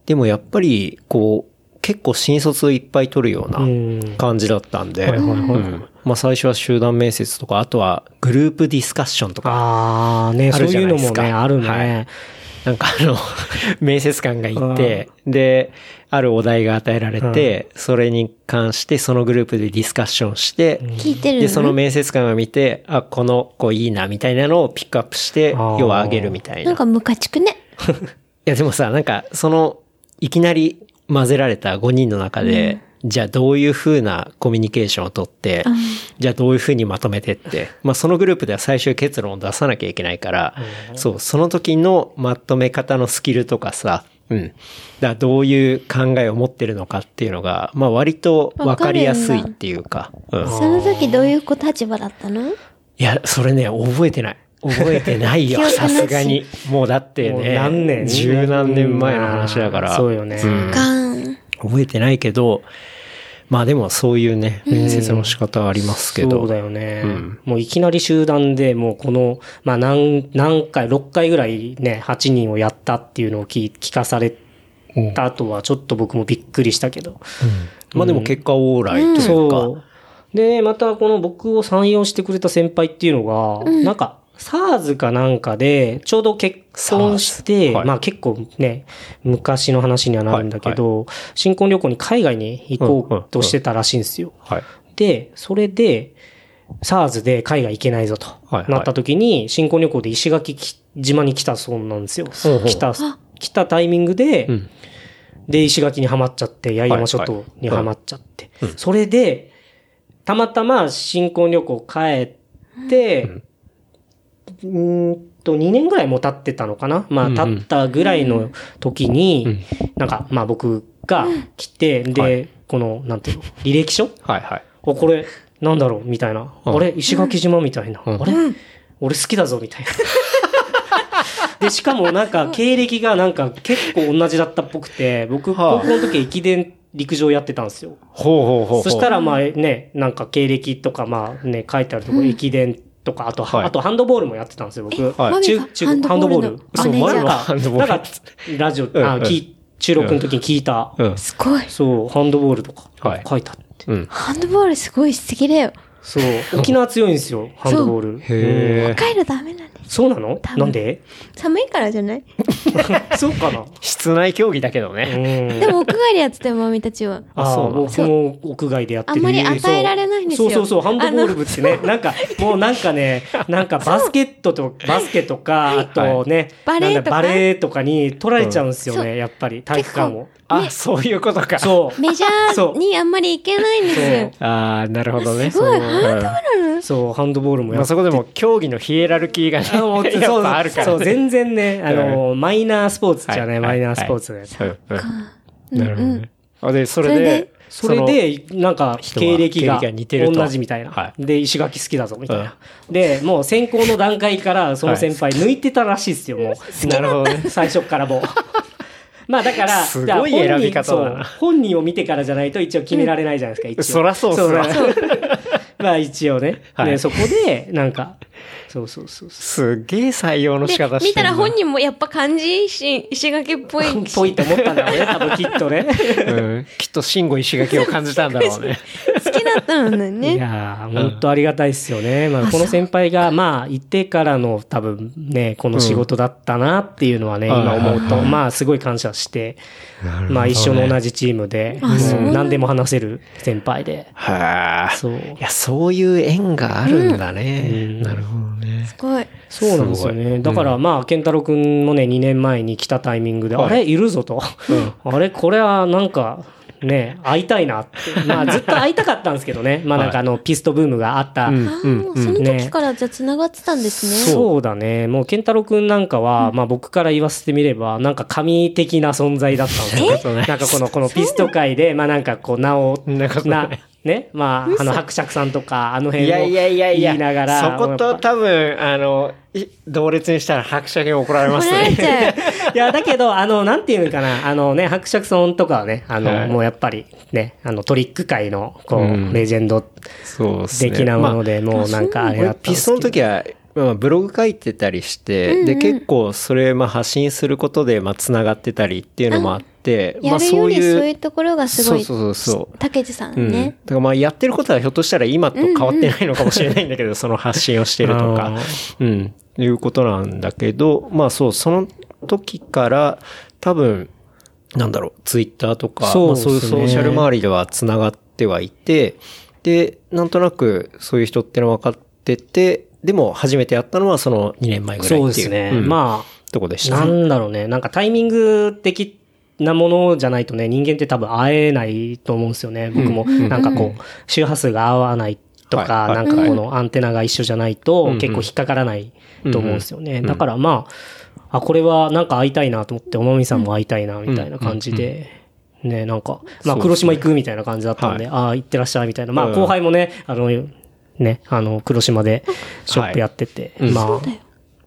でもやっぱり、こう、結構新卒いっぱい取るようなうん。感じだったんで、はいはいはいうんまあ最初は集団面接とか、あとはグループディスカッションとか、ああ、ね、あるそういうのもね、あるはね。なんかあの、面接官がいて、で、あるお題が与えられて、それに関してそのグループでディスカッションして、聞いてるので、その面接官が見て、あ、この子いいな、みたいなのをピックアップして、要はあげるみたいな。なんかムカチクね。いや、でもさ、なんか、その、いきなり混ぜられた5人の中で、じゃあどういう風なコミュニケーションをとって、じゃあどういう風にまとめてって、まあそのグループでは最終結論を出さなきゃいけないから、そう、その時のまとめ方のスキルとかさ、うん。だからどういう考えを持ってるのかっていうのが、まあ割とわかりやすいっていうか、うん。その時どういう立場だったの？いや、それね、覚えてない。覚えてないよ、さすがに。もうだってね、何年？十何年前の話だから。そうよねんガーン。覚えてないけど、まあでもそういうね、面接の仕方はありますけど。そうだよね。うんもういきなり集団でもうこの、まあ何、何回、6回ぐらいね、8人をやったっていうのを聞聞かされた後はちょっと僕もびっくりしたけど。まあでも結果オーライというか。そう。で、またこの僕を採用してくれた先輩っていうのが、なんか、SARS かなんかで、ちょうど結婚して、はいまあ結構ね、昔の話にはなるんだけど、新婚旅行に海外に行こうとしてたらしいんですよ。はい。で、それで、SARS で海外行けないぞと、はいはいなった時に、新婚旅行で石垣き島に来たそうなんですよ。来た、来たタイミングで、うん。で、石垣にはまっちゃって、八重山諸島にはまっちゃって。それで、たまたま新婚旅行帰って、うーんと、2年ぐらいも経ってたのかな？まあ、経ったぐらいの時に、うん。なんか、まあ僕が来て、で、はい。この、なんていうの、履歴書？はいはい。お、これ、なんだろう？みたいな。うん。あれ？石垣島？みたいな。うん。あれ？俺好きだぞみたいな。で、しかもなんか、経歴がなんか結構同じだったっぽくて、僕、はあ。高校の時駅伝陸上やってたんですよ。ほうほうほうほう。そしたらまあね、なんか経歴とかまあね、書いてあるところ、駅伝とか、あと、はいあとハンドボールもやってたんですよ、僕。はい中、中、ハンドボール。そうマネージャー前はハンドボールなんか、ラジオ、あ、うんうん聞い、収録の時に聞いた。うん。すごい。そう、ハンドボールとかはい書いてあって。うん。ハンドボールすごい素敵だよ。そう、沖縄強いんですよ、ハンドボール。へ北海道ダメなんです。そうなの？なんで？寒いからじゃない？そうかな？室内競技だけどうね。ん。でも屋外でやってたよ、マミたちは。ああ、そう僕も屋外でやってるあんまり与えられないんですよそうそうそう、ハンドボール部ってね、なんか、もうなんかね、なんかバスケットと、バスケとか、あとね、バレーとか？なんだバレーとかに取られちゃうんですようんね、やっぱり、体育館を。あ、そういうことか。そう。メジャーにあんまり行けないんですよ。ああ、なるほどね。すごいそうハンドボールもやってまあそこでも競技のヒエラルキーがね、やっそうぱあるからね。そう、全然ね、あの、マイナースポーツじゃない、はいマイナースポーツで。なるほどね。あ、で、それでそれで、それで、なんか、経歴が経歴が似てると同じみたいな。はで、石垣好きだぞ、みたいな。で、もう先行の段階から、その先輩抜いてたらしいですよ、もう。なるほどね。最初からもう。まあだから、すごい選び方だな本人そう本人を見てからじゃないと一応決められないじゃないですか、一応。そらそうっすわそう まあ一応ね。はいで、そこで、なんか、そうそうそうそすっげえ採用の仕方で、してるな。見たら本人もやっぱ漢字し石垣っぽい。う。ぽいって思ったんだろうね、多分きっとね。うん。きっと慎吾石垣を感じたんだろうね。好きだったのいね。やー、本当ありがたいですよね。まあ、この先輩が、まあ、行ってからの多分ね、この仕事だったなっていうのはね、うん今思うと、まあ、すごい感謝して、まあ、一緒の同じチームで、何でも話せる先輩で。はあ。そう。いや、そういう縁があるんだね。うんなるほどね。すごい。そうなんですよね。だから、まあ、健太郎くんもね、2年前に来たタイミングで、はいあれ？いるぞと。あれ？これはなんか、ね、会いたいなって。まあ、ずっと会いたかったんですけどね。まあ、なんかあの、ピストブームがあった。うんああ、もうその時からじゃあ繋がってたんですね。そうだね。もう、健太郎くんなんかは、まあ僕から言わせてみれば、なんか神的な存在だったんですよ。えなんかこの、このピスト界で、まあなんかこう、名を、なね、まあ、あの、伯爵さんとか、あの辺をいやいやいやいや、言いながら、そこと多分、あの、い同列にしたら伯爵に怒られますね。いや、だけど、あの、なんていうのかな、あのね、伯爵さんとかはね、あの、はい。もうやっぱりね、あの、トリック界の、こう、うん。レジェンド。的なもので、もうなんかあれだ俺ったんピストの時は、まあ、ブログ書いてたりして、で、結構それ、まあ、発信することで、まあ、繋がってたりっていうのもあって、まあ、そうりそういういう、ところがすごい。そうそうそうそう。たけじさうん。ん。ね。だからまあ、やってることはひょっとしたら今と変わってないのかもしれないんだけど、その発信をしてるとか。あ、うん、いうことなんだけど、まあそう、その時から、多分、なんだろう、ツイッターとか、そうまあ、そういうソーシャル周りでは繋がってはいて、で、なんとなくそういう人っての分かってて、でも初めてやったのはその2年前ぐらいっていう。そうですね。うんまあ、なとこでしたね。んだろうね。なんかタイミング的なものじゃないとね、人間って多分会えないと思うんですよね。僕も、なんかこう、周波数が合わないとか、はいなんかこのアンテナが一緒じゃないとうん結構引っかからないと思うんですよね。んだからまあ、あ、これはなんか会いたいなと思って、おまみさんも会いたいな、みたいな感じで、ね、なんか、まあ、黒島行くみたいな感じだったんで、ああ、行ってらっしゃいみたいな。まあ、うん後輩もね、あの、ね、あの、黒島でショップやってて、はいまあ、そうだよ。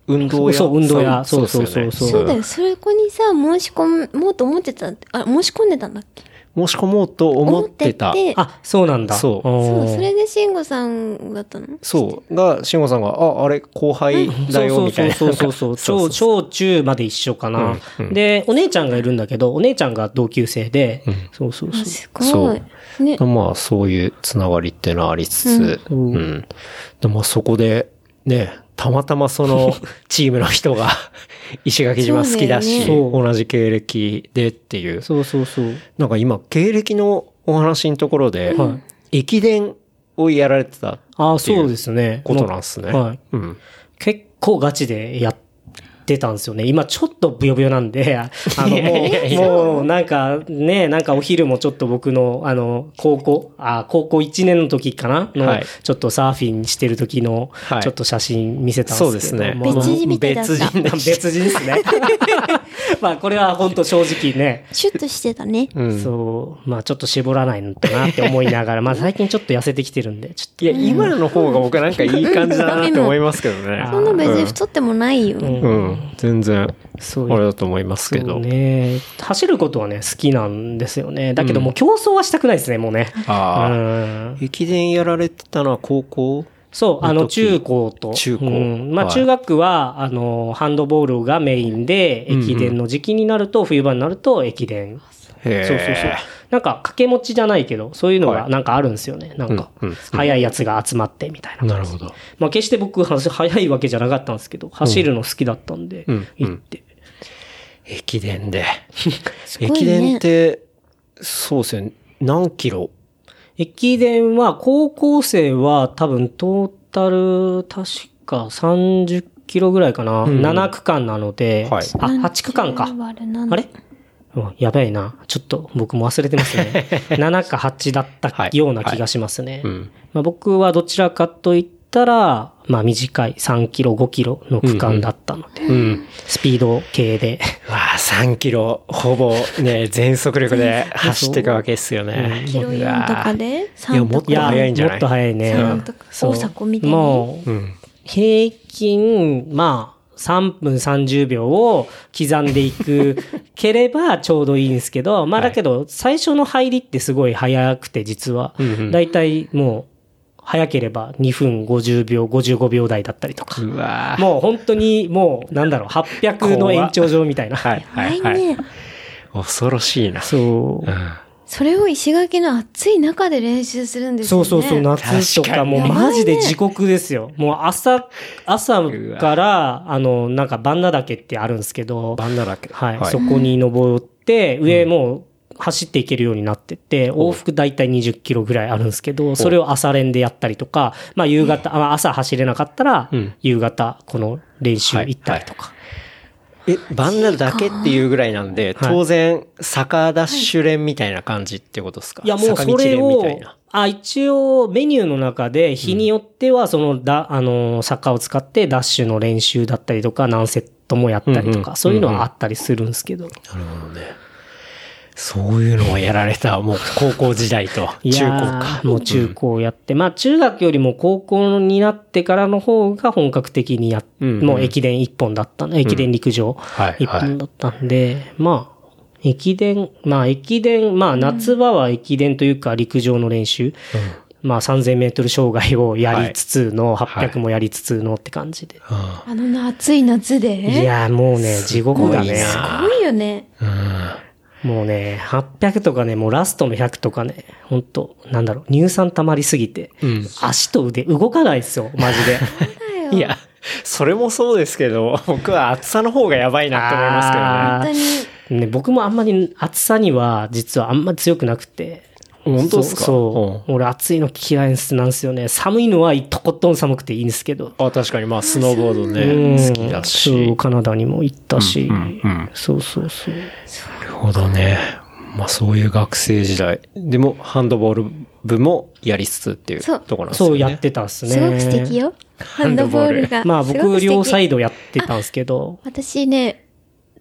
運動屋そう運動屋そうそうそうそうそうだよ。そこにさ、申し込もうと思ってた。あ、申し込んでたんだっけ？申し込もうと思ってた。ててあ、そうなんだ。そうそう、それで慎吾さんだったの？そう。が、慎吾さんが、あ、あれ、後輩だよ、みたいな。そうそうそうそう。小、小中まで一緒かな、うんうんで、お姉ちゃんがいるんだけど、お姉ちゃんが同級生で、そうそうそう。あすごそ。いうね。まあ、そういうつながりっていうのはありつつ、うん。でも、そこで、ね、たまたまその、チームの人が、石垣島好きだし、ね同じ経歴でっていう。そうそうそう。なんか今、経歴のお話のところで、は駅伝をやられてたああ、そうですね。ことなんですね。はい。うん。結構ガチでやってってたんですよね。今ちょっとブヨブヨなんで、あの、もうやもうなんかね、なんかお昼もちょっと僕の、あの、高校、あ、高校1年の時かな？の、はいちょっとサーフィンしてる時のは、いちょっと写真見せたんですけど。そうですねもう別人みたい別人で 別人ですね。まあこれは本当正直ね、シュッとしてたね。うん。そう、まあちょっと絞らないのとなって思いながら、まあ最近ちょっと痩せてきてるんで、ちょっといや、今の方が僕なんかいい感じだなって思いますけどね。そんな別に太ってもないよ。うん。うん。全然、そうあれだと思いますけど。ね。走ることはね、好きなんですよね。だけどもう競争はしたくないですね、もうね。ああ。うん駅伝やられてたのは高校？そう、あの、中高と。中高うんまあ、はい中学は、あの、ハンドボールがメインで、駅伝の時期になると、冬場になると駅伝。へそうそうそう。なんか、掛け持ちじゃないけど、そういうのがはいなんかあるんですよね。なんかうんうん、速いやつが集まってみたいな。なるほど。まあ、決して僕、は速いわけじゃなかったんですけど、走るの好きだったんでうん、行って。駅伝で。ごいね駅伝って、そうですね。何キロ？駅伝は、高校生は多分トータル、確か30キロぐらいかな。ん7区間なので、はいあ、8区間か。あれ？うんやばいな。ちょっと僕も忘れてますね。7か8だったような気がしますね。うん。まあ、僕はどちらかといったら、まあ短い3キロ、5キロの区間だったので、うん。スピード系で。わあ、3キロ、ほぼね、全速力で走っていくわけですよね。キロ4とかでいや ?3 もっと。早いんじゃない？もっと早いね。3とか。そう大迫みたいに。もう、うん。平均、まあ、3分30秒を刻んでいくければちょうどいいんですけど、まあだけど、最初の入りってすごい早くて、実は。だいたいもう、早ければ2分50秒、55秒台だったりとか。うもう本当にもう、なんだろう、800の延長上みたいな。はい、はい、はい。ね。恐ろしいな。そうう。ん。それを石垣の暑い中で練習するんですよね。そうそうそう、夏とかもうマジで地獄ですよ。もう朝、朝から、あの、なんかバンナ岳ってあるんですけど、バンダだけ。はい、そこに登って、上もう走っていけるようになってて、往復だいたい20キロぐらいあるんですけど、それを朝練でやったりとか、まあ夕方、あ朝走れなかったらうん、夕方、この練習行ったりとか。え、バンダだけっていうぐらいなんで、はい当然、坂ダッシュ練みたいな感じってことですか？い。や、もうそれをあ、一応メニューの中で日によってはそのだ、あの、坂を使ってダッシュの練習だったりとか何セットもやったりとか、うんうんそういうのはあったりするんですけど。なるほどね。そういうのをやられた、もう高校時代と。い中や高か。ー。もう中高やって、まあ中学よりも高校になってからの方が本格的にやっ、うんうん。もう駅伝一本だったん。駅伝陸上はい一本だったんで、まあ、駅伝、まあ駅伝、まあ夏場は駅伝というか陸上の練習、まあ3000メートル障害をやりつつの、はい。800もやりつつのって感じで。ああの暑い夏で？いやーもうね、地獄だね。すごいよね。あもうね、800とかね、もうラストの100とかね、本当なんだろう、乳酸溜まりすぎて、うん足と腕動かないですよ、マジで。うん。いや、それもそうですけど、僕は暑さの方がやばいなって思いますけどね。あ本当に。ね、僕もあんまり暑さには実はあんまり強くなくて。本当ですか？そうそう。俺暑いの嫌いなんですよね。寒いのはとことん寒くていいんですけど。あ、確かに、まあ、スノーボードうんね、好きだそうし。カナダにも行ったし。うんうんうんそうそうそう。ほどね。まあ、そういう学生時代。でも、ハンドボール部もやりつつっていうそうところなんですよね。そうやってたっすね。すごく素敵よ。ハンドボールが。まあ僕両サイドやってたんですけど。私ね、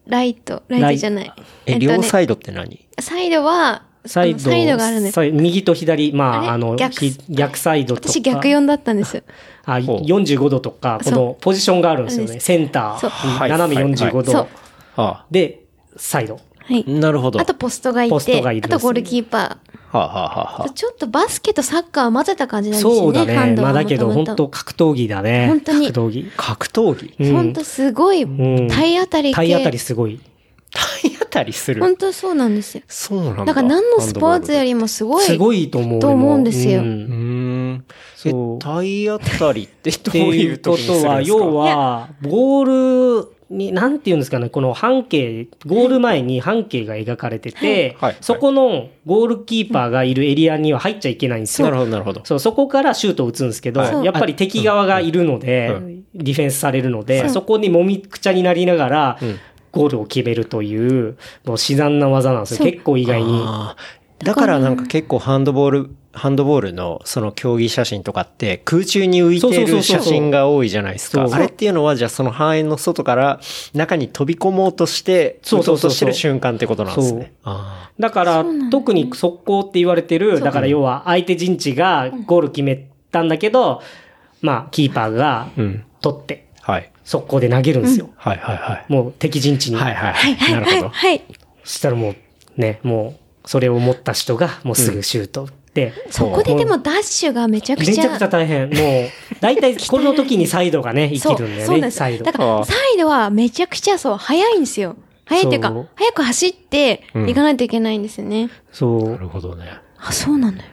ライト、ライトじゃない。え、っとね両サイドって何？サイドは、サイド、サイドがあるんです。右と左、まあ、あの、逆ひ逆サイドとか。私逆4だったんです。あ、ほう45度とか、このポジションがあるんですよね。センター、はい斜め45そう度。あで、サイド。はいあ。なるほど。あとポストがいポストて、がいねあとゴールキーパはあ、はあはあはー。ちょっとバスケとサッカーを混ぜた感じなんですよね。そうだね。まあだけど、本当格闘技だね。本当に格闘技。格闘技？うん本当すごい、ん体当たり系。体当たりすごい。体当たりする？本当そうなんですよ。そうなんだ。だから何のスポーツよりもすごい。すごいと思う。と思うんですようんん。そうえ、体当たりってどっうていいう うことは、要は、ゴールに、なんていうんですかね、この半径、ゴール前に半径が描かれてて、はい。はい。そこのゴールキーパーがいるエリアには入っちゃいけないんですよ。なるほど、なるほど。そう、そこからシュートを打つんですけど、はい。やっぱり敵側がいるので、うん。ディフェンスされるので、そこにもみくちゃになりながらん、ゴールを決めるという、もう自然な技なんですよ。結構意外に。だからなんか結構ハンドボール、ハンドボールのその競技写真とかって空中に浮いてる写真が多いじゃないですか。あれっていうのはじゃあその半円の外から中に飛び込もうとして、そうそうとしてる瞬間ってことなんですね。あだから、特に速攻って言われてる、だから要は相手陣地がゴール決めたんだけど、まあ、キーパーが。取って、はい。速攻で投げるんですよ。はいはいはい。もう敵陣地に。はいはいはいはいはいなるほど。はい。そしたらもう、ね、もう、それを持った人が、もうすぐシュート打って、そこででもダッシュがめちゃくちゃ。めちゃくちゃ大変。もう、大体 この時にサイドがね、生きるんだよね。そうなんですサイドだ。から、サイドはめちゃくちゃそう、速いんですよ。速いっていうか速く走って行かないといけないんですよね。そうな。るほどね。あ、そうなんだよ。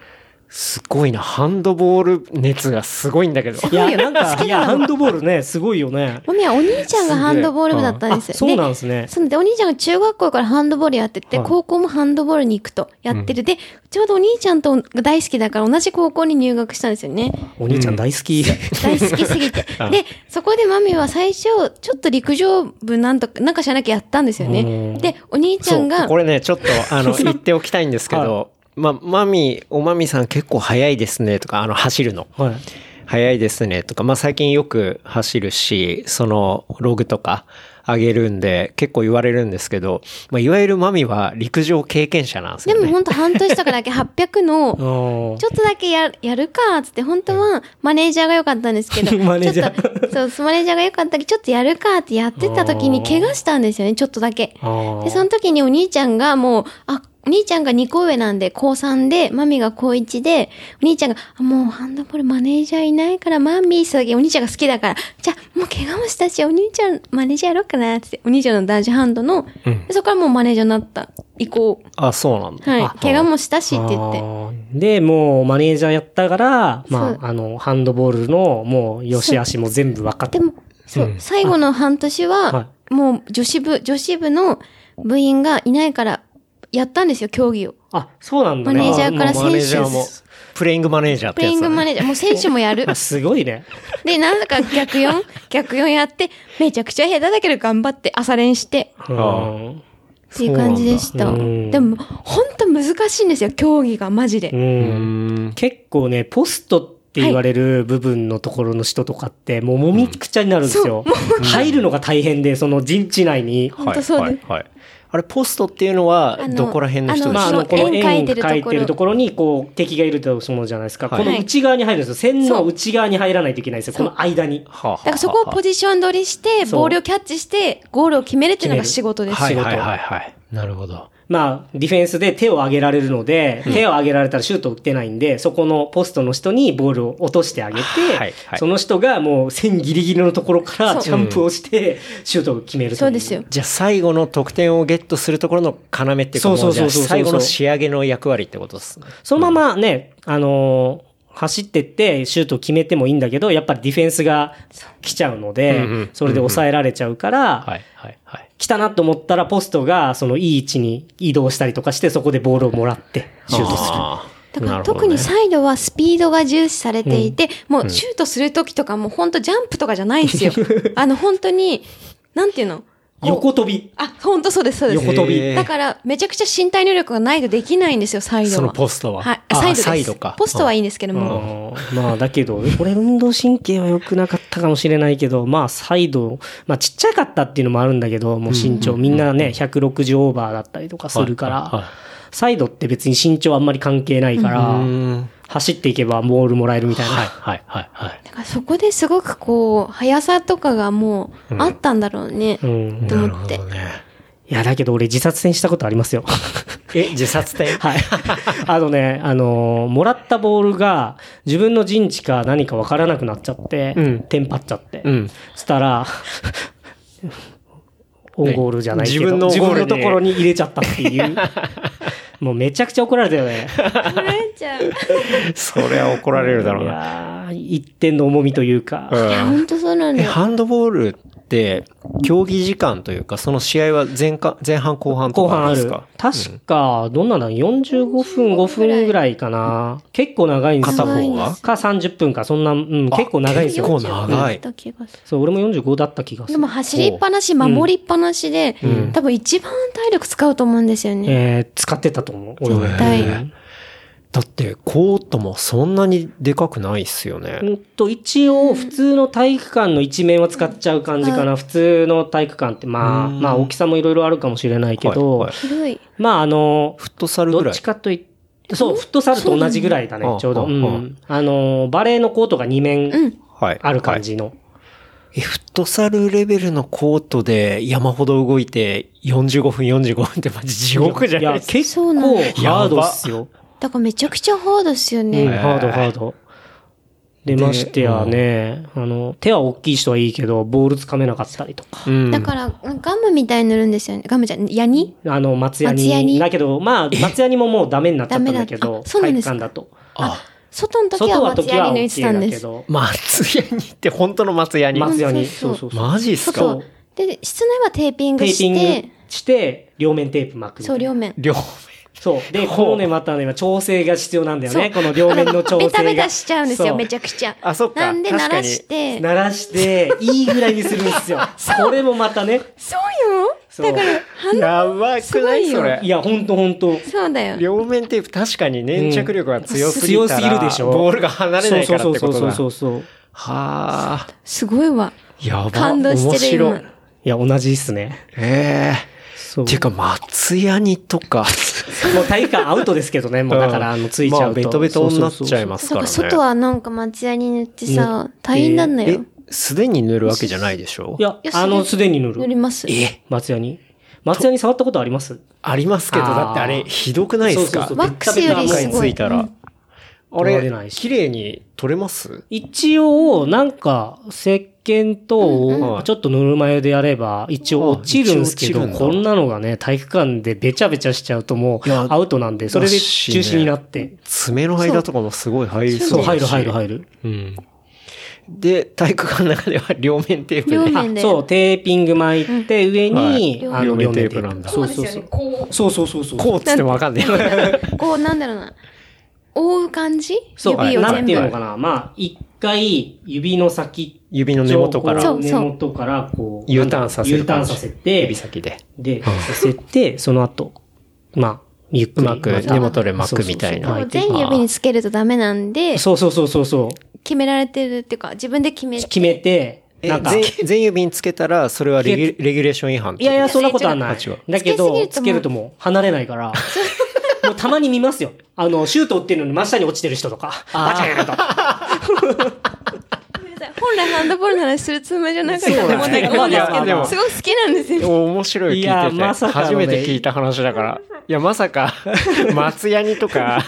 すごいな。ハンドボール熱がすごいんだけど。いや、なんか、いや、ハンドボールね、すごいよね。マミはお兄ちゃんがハンドボール部だったんですよ。そうなんですね。そうで、お兄ちゃんが中学校からハンドボールやってて、はい高校もハンドボールに行くとやってる。で、ちょうどお兄ちゃんと大好きだから同じ高校に入学したんですよね。お兄ちゃん大好き。大好きすぎて。で、そこでマミは最初、ちょっと陸上部なんとか、なんかしなきゃやったんですようねん。で、お兄ちゃんが、これね、ちょっと、あの、言っておきたいんですけど、まあ、マミ、おまみさん結構早いですねとか、あの、走るの。はい。早いですねとか、まあ、最近よく走るし、その、ログとか上げるんで、結構言われるんですけど、まあ、いわゆるマミは陸上経験者なんですよね。でも本当半年とかだけ800の、うんちょっとだけややるか、つって、本当はマネージャーが良かったんですけど、マネージャーちょっと、そう、マネージャーが良かったけど、ちょっとやるかってやってた時に怪我したんですよね、ちょっとだけ。で、その時にお兄ちゃんがもう、あ、お兄ちゃんが2個上なんで、高3で、マミが高1で、お兄ちゃんが、あもうハンドボールマネージャーいないから、マミーって時お兄ちゃんが好きだから、じゃあ、もう怪我もしたし、お兄ちゃんマネージャーやろうかな、つって、お兄ちゃんの男子ハンドの、でそこからもうマネージャーになった、以降。あ、そうなんだ。はい。怪我もしたしって言って。で、もうマネージャーやったから、まあ、あの、ハンドボールの、もう、良し悪しも全部分かってで。も、そう、最後の半年は、はもう女子部、女子部の部員がいないから、やったんですよ、競技を。あ、そうなんだね。マネージャーから選手、プレイングマネージャーっプレインてやつだねグマネージャー、もう選手もやるあ。すごいね。で、なんだか逆4、逆4やって、めちゃくちゃ下手だけど頑張って朝練して、うんっていう感じでした。でも、ほんと難しいんですよ、競技が、マジで。結構ね、ポストって言われる部分のところの人とかって、もうもみくちゃになるんですよ。入るのが大変で、その陣地内に。ほんとそうです。はいはいはいあれ、ポストっていうのはどこら辺の人あですか？まあ、あの、この円円描いてるところ描いてるところに、こう、敵がいると思うじゃないですか。はいこの内側に入るんですよ。線の内側に入らないといけないんですよ。この間に。はあはあだからそこをポジション取りして、ボールをキャッチして、ゴールを決めるっていうのが仕事です。はいはい仕事はいはい。なるほど。まあ、ディフェンスで手を上げられるので、手を上げられたらシュート打ってないんで、そこのポストの人にボールを落としてあげて、その人がもう線ギリギリのところからジャンプをして、シュートを決めるといそうですよ。。じゃあ最後の得点をゲットするところの要っていうか、そうそうそうそうもじゃあ最後の仕上げの役割ってことですね。そのままね、あのー走ってってシュートを決めてもいいんだけど、やっぱりディフェンスが来ちゃうのでそれで抑えられちゃうから、はいはいはい。来たなと思ったらポストがそのいい位置に移動したりとかして、そこでボールをもらってシュートする。だから特にサイドはスピードが重視されていて、もうシュートするときとかも本当ジャンプとかじゃないんですよ。あの本当に、なんていうの？横飛び。あ、本当そうです、そうです。横飛びだから、めちゃくちゃ身体能力がないとできないんですよ、サイドは。そのポストははい。あサイドです。サイドかポストはいいんですけども。うんまあ、だけど、俺運動神経は良くなかったかもしれないけど、まあ、サイド、まあ、ちっちゃかったっていうのもあるんだけど、もう身長、みんなね、160オーバーだったりとかするかはいはいはら、サイドって別に身長あんまり関係ないから、うん走っていけばボールもらえるみたいな。はいはいはいはい。だからそこですごくこう、速さとかがもう、あったんだろうね。うん。と思ってなるほど。ね。いや、だけど俺自殺戦したことありますよ。え、自殺点 はい。あのね、あのーもらったボールが自分の陣地か何かわからなくなっちゃって、うんテンパっちゃって。うん。そしたら、オンゴールじゃないけど、自分のところに入れちゃったっていう。もうめちゃくちゃ怒られたよね。怒られちゃう。い そりゃ怒られるだろういな。やー一点の重みというか。うんや、ほんとそうなんえ、だよ。ハンドボールっって、競技時間というか、その試合は前か前半後半と後半あるかあるんですか？確か、どんなんだ ?45 分、5分ぐらいかな。結構長いんですよ。片方が？か30分か、そんな、うん、結構長いんですよ。結構長いそう、俺も45だった気がする。でも走りっぱなし、守りっぱなしで、多分一番体力使うと思うんですよね。えー、使ってたと思う。俺も絶対うんだって、コートもそんなにでかくないっすよね。うんと、一応、普通の体育館の一面は使っちゃう感じかな。普通の体育館って、まあ、うんまあ、大きさもいろいろあるかもしれないけど、はいはい広い。まあ、あの、フットサルぐらい？どっち。かといって、そう、フットサルと同じぐらいだねちょうど。ううん。あの、バレーのコートが2面。ある感じの。え、フットサルレベルのコートで山ほど動いて45分45分ってマジ地獄じゃないですか。結そうな構のハードっすよ。だからめちゃくちゃハードっすようん、ね。ハード、ハード。で、でましてやね、あの、手は大きい人はいいけど、ボールつかめなかったりとか。うんだから、ガムみたいに塗るんですよね。ガムじゃん、ヤニ？あの、松ヤ松ヤニ？ニ。だけど、まあ、松ヤニももうダメになっちゃったんだけどダメだ、あそうなん体ですか。あ、外の時外は松ヤニ塗ってたんです。けど、松屋にって本当の松屋に。松ヤニ。そそううそうそう。マジっすそうかで、室内はテーピングテーピングして、して、両面テープ巻くそう、いな。両面。両そう。で、このね、またね、調整が必要なんだよね。この両面の調整が。ベタベタしちゃうんですよ、めちゃくちゃ。あそっかなんで鳴らにして。鳴らして、いいぐらいにするんですよ。これもまたね。そうよそうだから、反やばくない？すごいよそれい。や、ほんとほんと。そうだよ。両面テープ確かに粘着力が強すぎ強すぎるでしょボールが離れないからってことだ。そうそうそうそうそう。はあ。すごいわ。やば。感動してる今面白い。いや、同じっすね。ええ。っていうか、松屋にとか、もう体育館アウトですけどね、もうだから、あの、ついちゃうと。まあ、ベトベトになっちゃいす。ますからね。だから外はなんか松屋に塗って塗さ大変なんだえよ。、すでに塗るわけじゃないでしょ？いやいや、あの、すでに塗る。塗ります。え？松屋に。松屋に触ったことあります？ありますけど、だってあれ、ひどくないですか？そうそうそうワックスよりす一ごい。回ついたら。あれ取られない、し綺麗に取れます？一応、なんか、石鹸と、ちょっとぬるま湯でやれば、一応落ちるんですけど、こんなのがね、体育館でべちゃべちゃしちゃうともうアウトなんで、それで中止になって。爪の間とかもすごい入りそう、そう入る入る入る。うん。で、体育館の中では両面テープで。で。そう、テーピング巻いて、上に、うんあの、両面テテープなんだープ。そうそうそう。そうそうそうそう。こうっつってもわかんない。こう、なんだろうな。覆う感じ？そう、指をなんていう全部。のかな？まあ、一回、指の先、指の根元からそう根元から、こう、U ターンさせる U ターンさせて指、先で。で、させて、その後、まあ、ゆっくり。うまく根元で巻くみたいなそうそうそう巻いて全指につけるとダメなんで、そうそうそうそうそう。決められてるっていうか、自分で決めて。決めて、えなんか、全全指につけたら、それはレギュレギュレーション違反いやいや、そんなことはない。だけど、つけすぎるともうつけるともう離れないから、もうたまに見ますよ。あの、シュート打ってるのに真下に落ちてる人とか、バチーンと。ごめんなさい本来ハンドボールの話するつもりじゃなかったと思うんだけど、すけど、いやでもすごい好きなんですよ。面白い聞いてて。いやまさか初めて聞いた話だから。いや、まさか、松ヤニとか、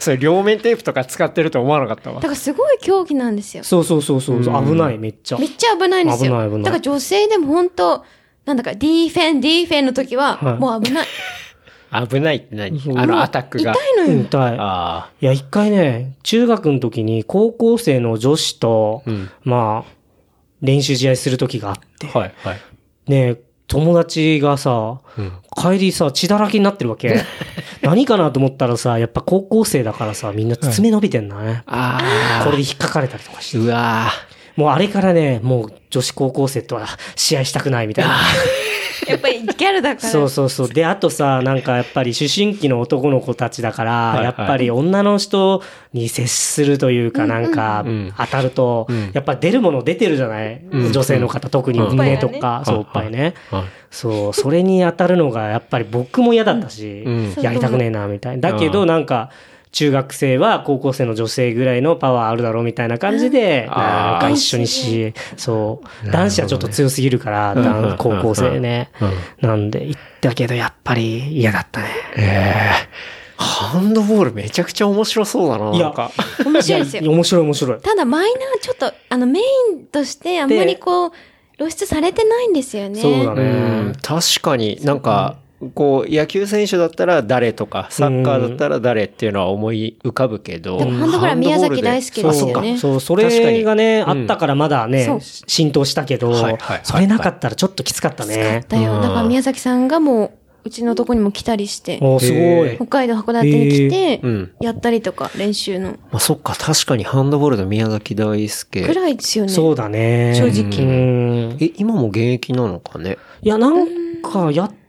それ両面テープとか使ってると思わなかったわだ。からすごい競技なんですよ。そうそうそうそう。危ない、めっちゃめ。っちゃ危ないんですよ。危ない危ないだから女性でも本当なんだか、ディーフェン、ディーフェンの時は、はいもう危ない。危ないって何？あのアタックが。痛いのよ。痛い。あいや、一回ね、中学の時に高校生の女子と、んまあ、練習試合する時があって、あ。はい、はい。ね、友達がさ、帰りさ、血だらけになってるわけ。何かなと思ったらさ、やっぱ高校生だからさ、みんな爪伸びてんだね。あこれで引っかかれたりとかして。うわもうあれからね、もう女子高校生とは試合したくないみたいな。やっぱりギャルだから。そうそうそう。で、あとさ、なんかやっぱり思春期の男の子たちだから、いはい。やっぱり女の人に接するというか、なんかん。当たると、ん。やっぱ出るもの出てるじゃない、ん。女性の方、特にうん。胸とか、そう、おっぱいね。はい。そう、それに当たるのがやっぱり僕も嫌だったし、うん。やりたくねえな、みたいな。だけど、うん。なんか、中学生は高校生の女性ぐらいのパワーあるだろうみたいな感じで、なんか一緒にし、そう、男子はちょっと強すぎるから、うん男高校生ねうん。なんで、行ったけど、やっぱり嫌だったね。ええハンドボールめちゃくちゃ面白そうだな。いやなんか。面白いですよ。や面白い面白い。ただマイナーちょっと、あのメインとしてあんまりこう、露出されてないんですよね。そうだねうん、確かになんか、こう、野球選手だったら誰とか、サッカーだったら誰っていうのは思い浮かぶけど。でもハンドボールは宮崎大好きですよね。そう、それがね、確かにあったからまだそうね、浸透したけどはいはいはい、それなかったらちょっときつかったね。だよ。だから宮崎さんがもう、うちのとこにも来たりして、おすごへい北。海道函館に来てうん、やったりとか、練習の。まあそっか、確かにハンドボールの宮崎大輔。ぐらいですよね。そうだね。正直うん。え、今も現役なのかね？いや、なんか、やって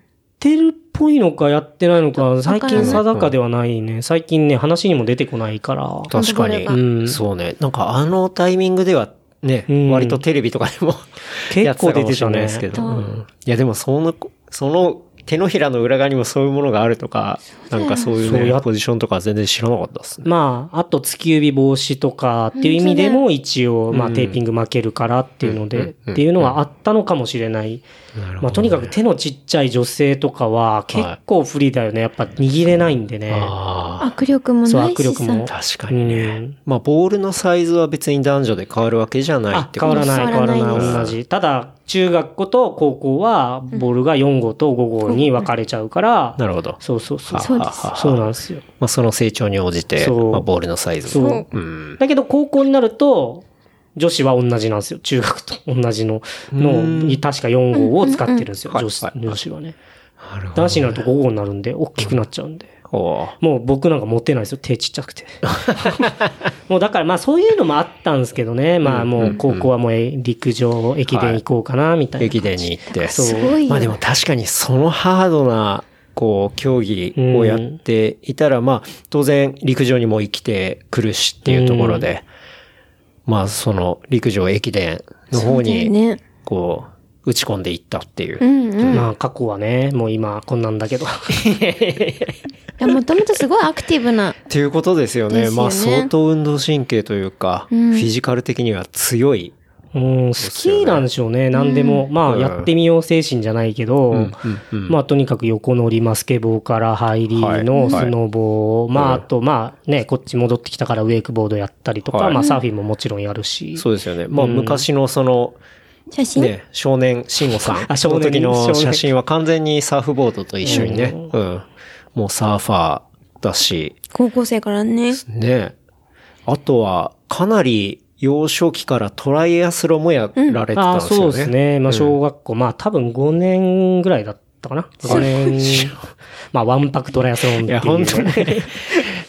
るっぽいのかやってないのか、最近定かではないね。最近ね、話にも出てこないから。確かに。ハンドボールがそうね。なんかあのタイミングではね、うん割とテレビとかでも 結構出てたねやってたかもしれないですけど。そううんいやでもその、その手のひらの裏側にもそういうものがあるとか、なんかそういうね、そうやポジションとか全然知らなかったですね。まあ、あと突き指防止とかっていう意味でも一応、まあうんテーピング巻けるからっていうのうんで、うんっていうのはあったのかもしれない。なるほどねまあとにかく手のちっちゃい女性とかは結構不利だよね。やっぱ握れないんでね。握力もそう、ないしさ。握力も。確かにね。うんまあ、ボールのサイズは別に男女で変わるわけじゃないあっ、てこと変わらない、変わらない、変わらない同じ。ただ、中学校と高校は、ボールが4号と5号に分かれちゃうから、なるほど。そうそうそう。そうそうなんですよ。まあ、その成長に応じて、そうまあ、ボールのサイズも。そう。うん。だけど、高校になると、女子は同じなんですよ。中学と同じの、の、確か4号を使ってるんですよ。うんうん女子女子はね。男子になると5号になるんで、大きくなっちゃうんで。もう僕なんか持ってないですよ。手ちっちゃくて。もうだからまあそういうのもあったんですけどね。まあもう高校はもうえ陸上、駅伝行こうかな、みたいな。駅伝に行って。そう。まあでも確かにそのハードな、こう、競技をやっていたら、まあ、当然陸上にも生きてくるしっていうところで、まあ、その陸上駅伝の方に、ね。こう、打ち込んでいったっていう。うんうん。まあ過去はね、もう今こんなんだけど。いや、もともとすごいアクティブな。っていうことですよね。よねまあ、相当運動神経というか、うんフィジカル的には強い。うん、好きなんでしょうね。何でも。まあうんやってみよう精神じゃないけど、まあとにかく横乗り、マスケボーから入りはいのスノボー、まああとまあね、こっち戻ってきたからウェイクボードやったりとか、はいまあサーフィンももちろんやるし。そうですよね。まあ、うん昔のその、写真、ね、少年、慎吾さん。あ少年その時の写真は完全にサーフボードと一緒にね、うん。もうサーファーだし、高校生からね。ね。あとは、かなり幼少期からトライアスロンもやられてたんですよね。そうですね。まあ小学校、まあ多分5年ぐらいだったかな。5年。まあワンパクトライアスロンっていう。いや、本当に。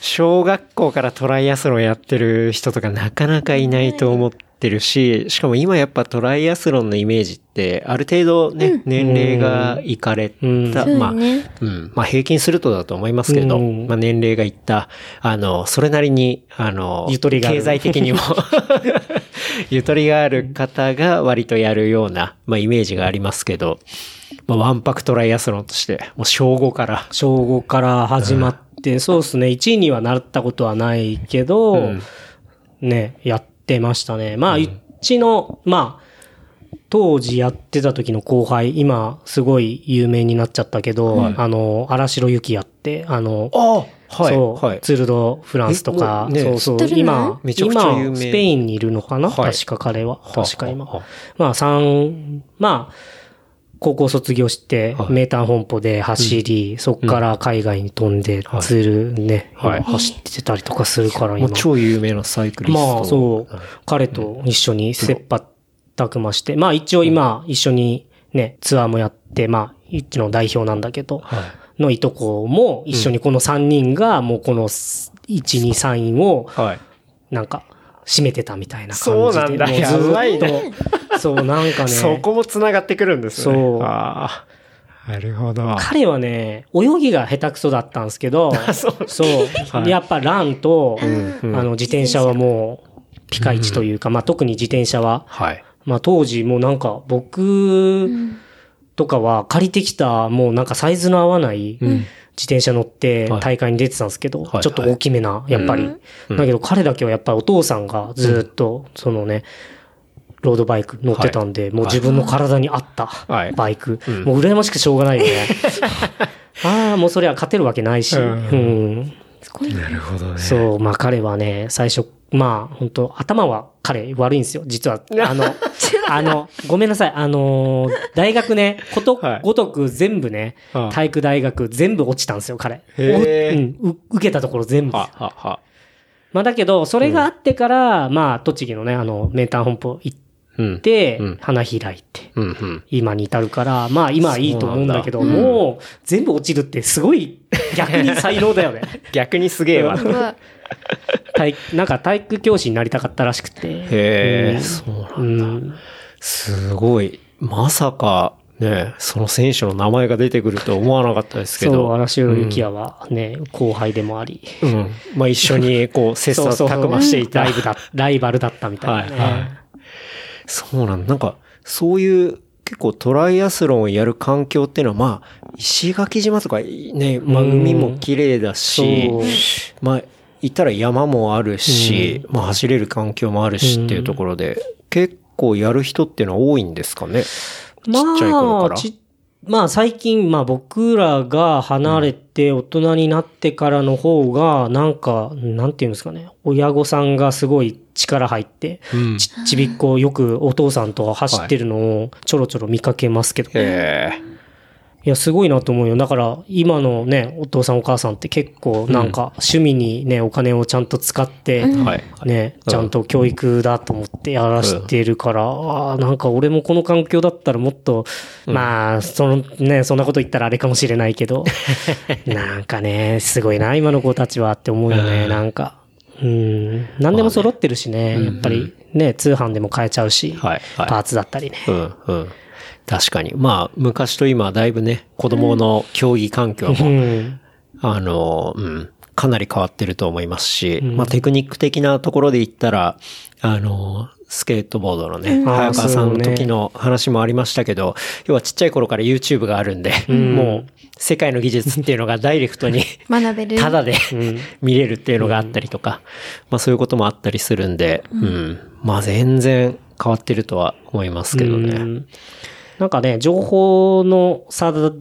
小学校からトライアスロンやってる人とかなかなかいないと思ってるし、しかも今やっぱトライアスロンのイメージって、ある程度ね、年齢がいかれた、うん。まあ。うん。まあ平均するとだと思いますけど、うん。まあ年齢がいった、あの、それなりに、あの、ゆとりがある。経済的にも、ゆとりがある方が割とやるような、まあイメージがありますけど、まあワンパクトライアスロンとして、もう小5から、小5から始まって、そうですね。1位にはなったことはないけど、うん。ね、やってましたね。まあ、うちの、まあ、当時やってた時の後輩、今、すごい有名になっちゃったけど、あの、荒城ゆきやって、あの、あはい。そう、はい。ツールドフランスとか、えもうねそうそう今、めちゃくちゃ有名今、スペインにいるのかな、はい確か彼は。確か今。はははまあ、三、まあ、高校卒業しては、い名丹本舗で走り、そっから海外に飛んで、はいツールね、はい走ってたりとかするから、今。超有名なサイクリスト。まあ、そう。彼と一緒に切羽たくまして、まあ一応今、一緒にね、ツアーもやって、まあ、一の代表なんだけど、はい。のいとこも一緒にこの3人がもうこの1、2、3位をはい。なんか締めてたみたいな感じで。そうなんだやばいっと。そう、なんかね。そこも繋がってくるんですね。そうああ。なるほど。彼はね、泳ぎが下手くそだったんですけど、そう、はいやっぱランと、うんあの、自転車はもう、ピカイチというか、まあ特に自転車は、はい。まあ当時もうなんか僕とかは借りてきたもうなんかサイズの合わない自転車乗ってはい大会に出てたんですけど、はいちょっと大きめな、やっぱり。うんだけど彼だけはやっぱりお父さんがずっとそのね、ロードバイク乗ってたんで、もう自分の体に合ったはいバイク。うんもう羨ましくしょうがないよね。ああ、もうそれは勝てるわけないし。ううんんすごいね。なるほどね。そう、まあ彼はね、最初、まあ本当頭は彼悪いんですよ。実は、あの、あの、ごめんなさい。あのー大学ね、ことはいごとく全部ね、うん体育大学全部落ちたんですよ、彼。うん、う受けたところ全部。は、は、は。まあだけど、それがあってから、まあ、栃木のね、あの、名探本舗行っうん。て、うん花開いて、うん、うん。今に至るから、まあ今はいいと思うんだけど、そうもう、全部落ちるってすごい、逆に才能だよね。逆にすげえわ。体なんか体育教師になりたかったらしくて。へえ、うんそうなうんだ。ん。すごい。まさか、ね、その選手の名前が出てくるとは思わなかったですけそう、ど。荒城幸也はね、後輩でもあり。うん。まあ一緒に、こ う、切磋琢磨していた。ライブだ、ライバルだったみたいなね。はいはいそうなんだ。なんか、そういう、結構トライアスロンをやる環境っていうのは、まあ、石垣島とかね、まあうん海も綺麗だしまあ、行ったら山もあるし、まあ走れる環境もあるしっていうところで、結構やる人っていうのは多いんですかね？ちっちゃい頃から。ちまあ最近、まあ僕らが離れて大人になってからの方が、なんか、なんていうんですかね、親御さんがすごい力入って、うんちちびっこよくお父さんと走ってるのをちょろちょろ見かけますけど、へえ。いや、すごいなと思うよ。だから、今のね、お父さんお母さんって結構なんか趣味にね、お金をちゃんと使って、はい。ね、うんちゃんと教育だと思ってやらしてるから、ああ、なんか俺もこの環境だったらもっと、まあ、そのね、そんなこと言ったらあれかもしれないけど、なんかね、すごいな、今の子たちはって思うよね、うんなんか。うん、何でも揃ってるしね、やっぱりね、通販でも買えちゃうし、はいはいパーツだったりね。うん、うん。確かに。まあ、昔と今、だいぶね、子供の競技環境うも、ん。あの、うん、かなり変わってると思いますし、まあ、テクニック的なところで言ったら、あの、スケートボードのね、早川さんの時の話もありましたけど、要はちっちゃい頃から YouTube があるんで、もう、世界の技術っていうのがダイレクトに、学べる。ただで見れるっていうのがあったりとか、まあそういうこともあったりするんで、うん。まあ全然変わってるとは思いますけどね。うんなんかね、情報の差が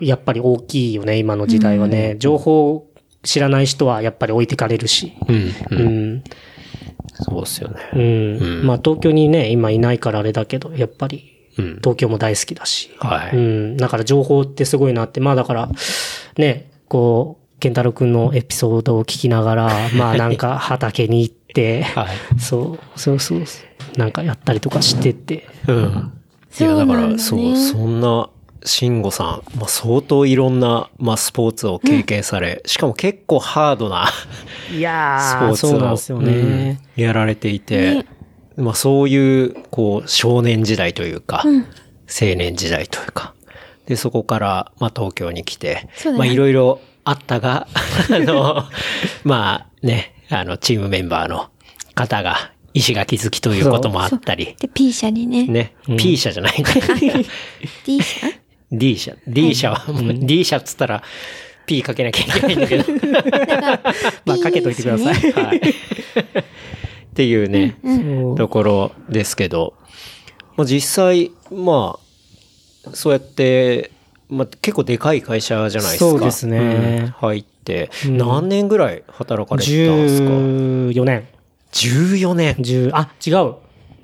やっぱり大きいよね、今の時代はね。情報を知らない人はやっぱり置いてかれるし。うん。ううん。ん。そうですよね。うん。まあ東京にね、今いないからあれだけど、やっぱりうん。東京も大好きだし。はい。うん。だから情報ってすごいなって。まあだから、ね、こう、健太郎くんのエピソードを聞きながら、まあなんか畑に行って、はい。そう、そうそう、なんかやったりとかしてて。うん。いや、だから、そう、そんな、慎吾さん、まあ相当いろんな、まあスポーツを経験され、しかも結構ハードなスいやー、ポーツをそうなんですよね。うんやられていて、まあそういう、こう、少年時代というか、青年時代というか、で、そこから、まあ東京に来て、ね。まあいろいろあったが、あの、まあね、あの、チームメンバーの方が石垣好きということもあったり、で、P 社にね。ね、P 社じゃないんだ D 社？D 社。D 社は、もう D 社っつったら、P かけなきゃいけないんだけど。まあかけといてください。はい。っていうね、ところですけど、まあ実際、まあ、そうやって、まあ結構でかい会社じゃないですか。そうですね。うん。入って、うん。何年ぐらい働かれてたんですか？14年。?14 年。10、あ、違う。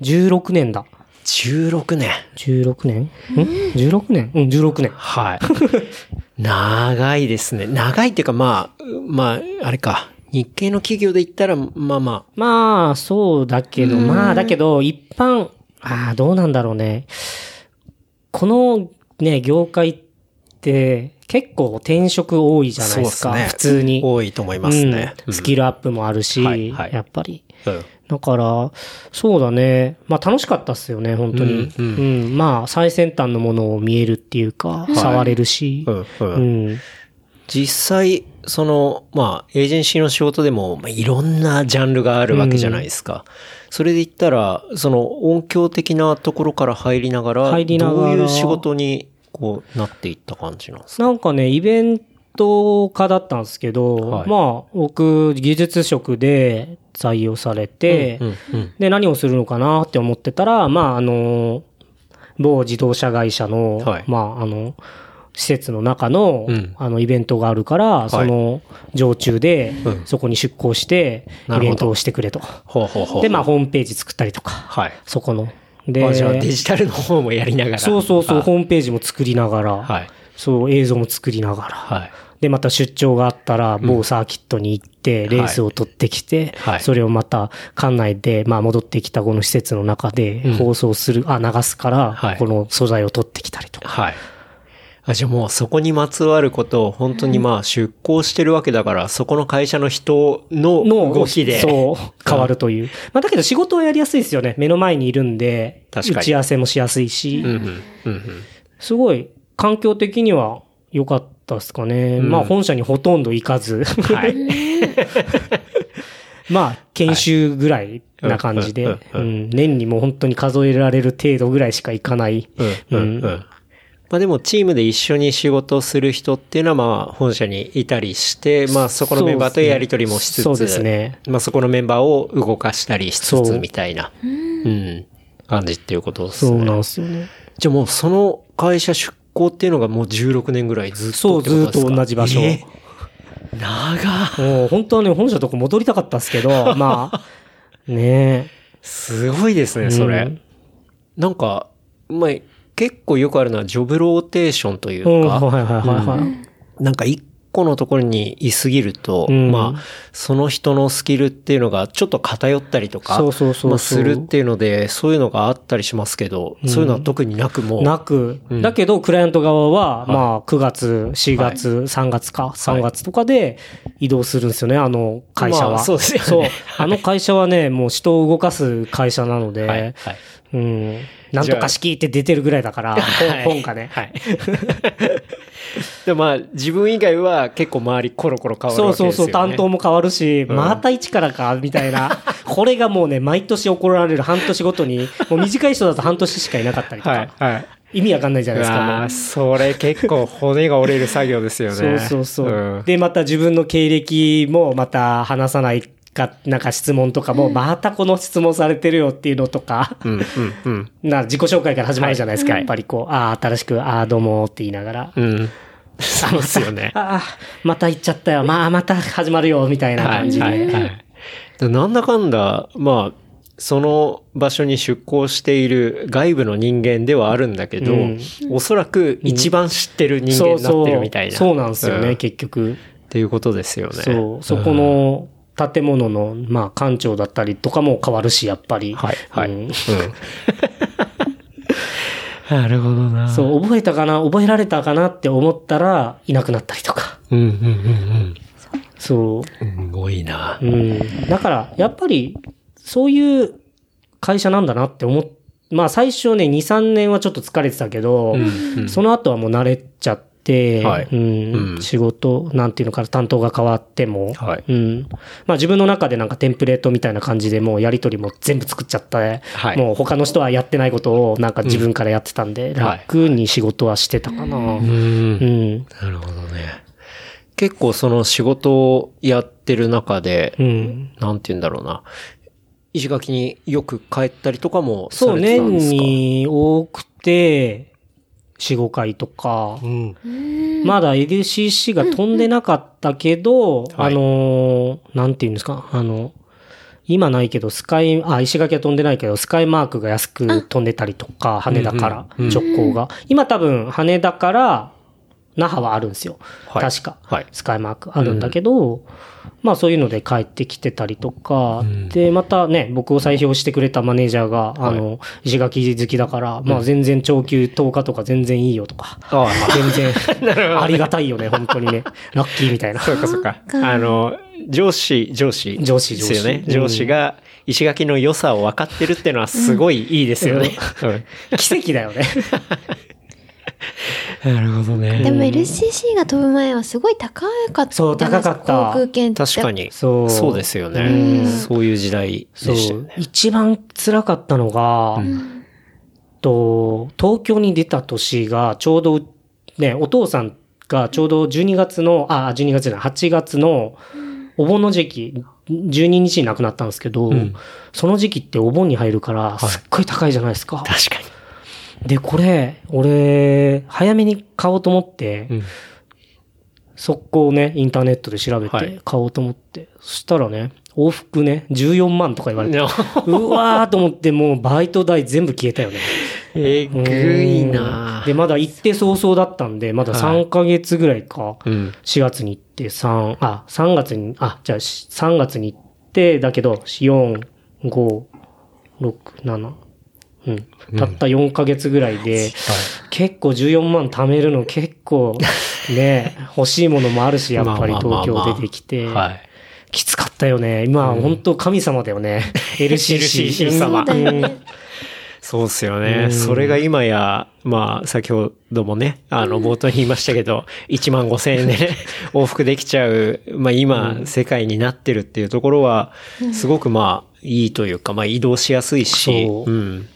16年だ。16年。16年？ん ?16 年？うん、16年。はい。長いですね。長いっていうか、まあ、まあ、あれか。日系の企業で言ったら、まあままあ、そうだけど、まあ、だけど、一般、ああ、どうなんだろうね。このね、業界って、結構転職多いじゃないですか。すね普通に。多いと思いますね。うんスキルアップもあるし、はいはいやっぱり。うんだから、そうだね。まあ楽しかったっすよね、本当に。ううんん、まあ最先端のものを見えるっていうか、触れるし。うんうんうん。実際、その、まあ、エージェンシーの仕事でも、まあ、いろんなジャンルがあるわけじゃないですか。それで言ったら、その音響的なところから入りながら、入りながらどういう仕事に、こう、なっていった感じなんですか？なんかね、イベント家だったんですけど、はいまあ、僕、技術職で採用されて、うんうんで、何をするのかなって思ってたら、まあ、あの、某自動車会社の、はいまあ、あの、施設の中の、うんあの、イベントがあるから、その、常駐で、うんそこに出向して、イベントをしてくれと。ほうほうほう。で、まあ、ホームページ作ったりとか、はい。そこの、であじゃあデジタルの方もやりながら。そうそうそう、あホームページも作りながら、はい。そう、映像も作りながら。はい。で、また出張があったら、某サーキットに行って、レースを取ってきて、はいそれをまた、館内で、まあ、戻ってきたこの施設の中でうん放送する、あ、流すから、はいこの素材を取ってきたりとか。はい。あ、じゃあもうそこにまつわることを本当にまあ出向してるわけだから、そこの会社の人のの動きで。そう、変わるという。まあ、だけど仕事はやりやすいですよね。目の前にいるんで、打ち合わせもしやすいし、うんうん。うんうん。すごい、環境的には良かったですかね。んまあ、本社にほとんど行かず。はい。まあ、研修ぐらいな感じで、年にもう本当に数えられる程度ぐらいしか行かない。うんうんうん。まあでもチームで一緒に仕事をする人っていうのはまあ本社にいたりして、まあそこのメンバーとやり取りもしつつ、そうですね。まあそこのメンバーを動かしたりしつつみたいな、うん、感じっていうことですね。そうなんですよね。じゃあもうその会社出向っていうのがもう16年ぐらいずっとそう、ずっと同じ場所。え長もう本当はね、本社とこ戻りたかったですけど、まあ、ねすごいですね、それ。うんなんか、まあ、結構よくあるのはジョブローテーションといううん、か、はいはいはいはい。なんか一個のところにいすぎると、うん。まあ、その人のスキルっていうのがちょっと偏ったりとか、するっていうので、そういうのがあったりしますけど、そういうのは特になくもう、なく、うん。だけど、クライアント側は、まあ、9月、4月、3月か、3月とかで移動するんですよね、あの会社は。まあそうですよね。そう。あの会社はね、もう人を動かす会社なので、はい、はい。うん。なんとか式って出てるぐらいだから、本がね。はい。でもまあ、自分以外は結構周りコロコロ変わるそうわけですよね。そうそう、担当も変わるし、んまた一からか、みたいな。これがもうね、毎年起こられる半年ごとに、もう短い人だと半年しかいなかったりとか、はい、はい。意味わかんないじゃないですか。それ結構骨が折れる作業ですよね。そうそうそう。んで、また自分の経歴もまた話さないか、なんか質問とかも、またこの質問されてるよっていうのとか、うん、うん、うん。な自己紹介から始まるじゃないですか。はいやっぱりこう、ああ、新しく、ああ、どうもって言いながら。うん。そうですよね。ああ、また行っちゃったよ。まあ、また始まるよ、みたいな感じで。はいはいはいでなんだかんだ、まあ、その場所に出向している外部の人間ではあるんだけど、うんおそらく一番知ってる人間になってるみたいな。そうそうなんですよね、うん結局。っていうことですよね。そう。そこの建物の、まあ、館長だったりとかも変わるし、やっぱり。はい、はい。ううんん。なるほどな。そう、覚えたかな覚えられたかなって思ったら、いなくなったりとか。うん、うん、うん、そう。うん。すごいなう。ん。だから、やっぱり、そういう会社なんだなって思っ、まあ最初ね、2、3年はちょっと疲れてたけど、うんうんその後はもう慣れちゃって、はいうんうん仕事、なんていうのかな、担当が変わっても、はいうん。まあ自分の中でなんかテンプレートみたいな感じでもうやりとりも全部作っちゃった、はいもう他の人はやってないことをなんか自分からやってたんで、楽に仕事はしてたかな。う。うんん。なるほどね。結構その仕事をやってる中で、うん。なんて言うんだろうな。石垣によく帰ったりとかもさそう、年れてたんですか？に多くて、4、5回とか、うん。まだ LCC が飛んでなかったけど、はい。あのー、なんて言うんですか、あの、今ないけど、スカイ、あ、石垣は飛んでないけど、スカイマークが安く飛んでたりとか、羽田からうん。うん。直行が。今多分、羽田から、那覇はあるんですよ。はい。確か。はい。スカイマークあるんだけど、まあそういうので帰ってきてたりとか、んで、またね、僕を採用してくれたマネージャーが、あの、石垣好きだから、まあ全然長休10日とか全然いいよとか、ああ、全然、ありがたいよね、本当にね。ラッキーみたいな。そうかそうか。あの、上司、上司。上司ですよね。上司上司が石垣の良さを分かってるっていうのはすごいいいですよね。奇跡だよね。なるほどね。でも LCC が飛ぶ前はすごい高かった。そう高かった航空券って。確か。に。そうそうですよね。うんそういう時代でしたよね。。一番辛かったのが、と、東京に出た年がちょうど、ね、お父さんがちょうど12月の、あ、12月じゃない、8月のお盆の時期、12日に亡くなったんですけど、んその時期ってお盆に入るから、すっごい高いじゃないですか。確かで、これ、俺、早めに買おうと思って、に。うん。速攻ね、インターネットで調べはいて買おうと思って。そしたらね、往復ね、14万とか言われて。いうわーと思って、もうバイト代全部消えたよね。えぐいなで、まだ行って早々だったんで、まだ3ヶ月ぐらいか。うん。4月に行って、3、あ、3月に、あ、じゃあし3月に行って、だけど、4、5、6、7、うん。たった4ヶ月ぐらいで、結構14万貯めるの結構、ね、欲しいものもあるし、やっぱり東京出てきて。はい。きつかったよね。今、本当神様だよね。LCC。様そうっすよね。それが今や、まあ、先ほどもね、あの、冒頭に言いましたけど、1万5千円でね、往復できちゃう、まあ今、世界になってるっていうところは、すごくまあ、いいというか、まあ移動しやすいし、うん。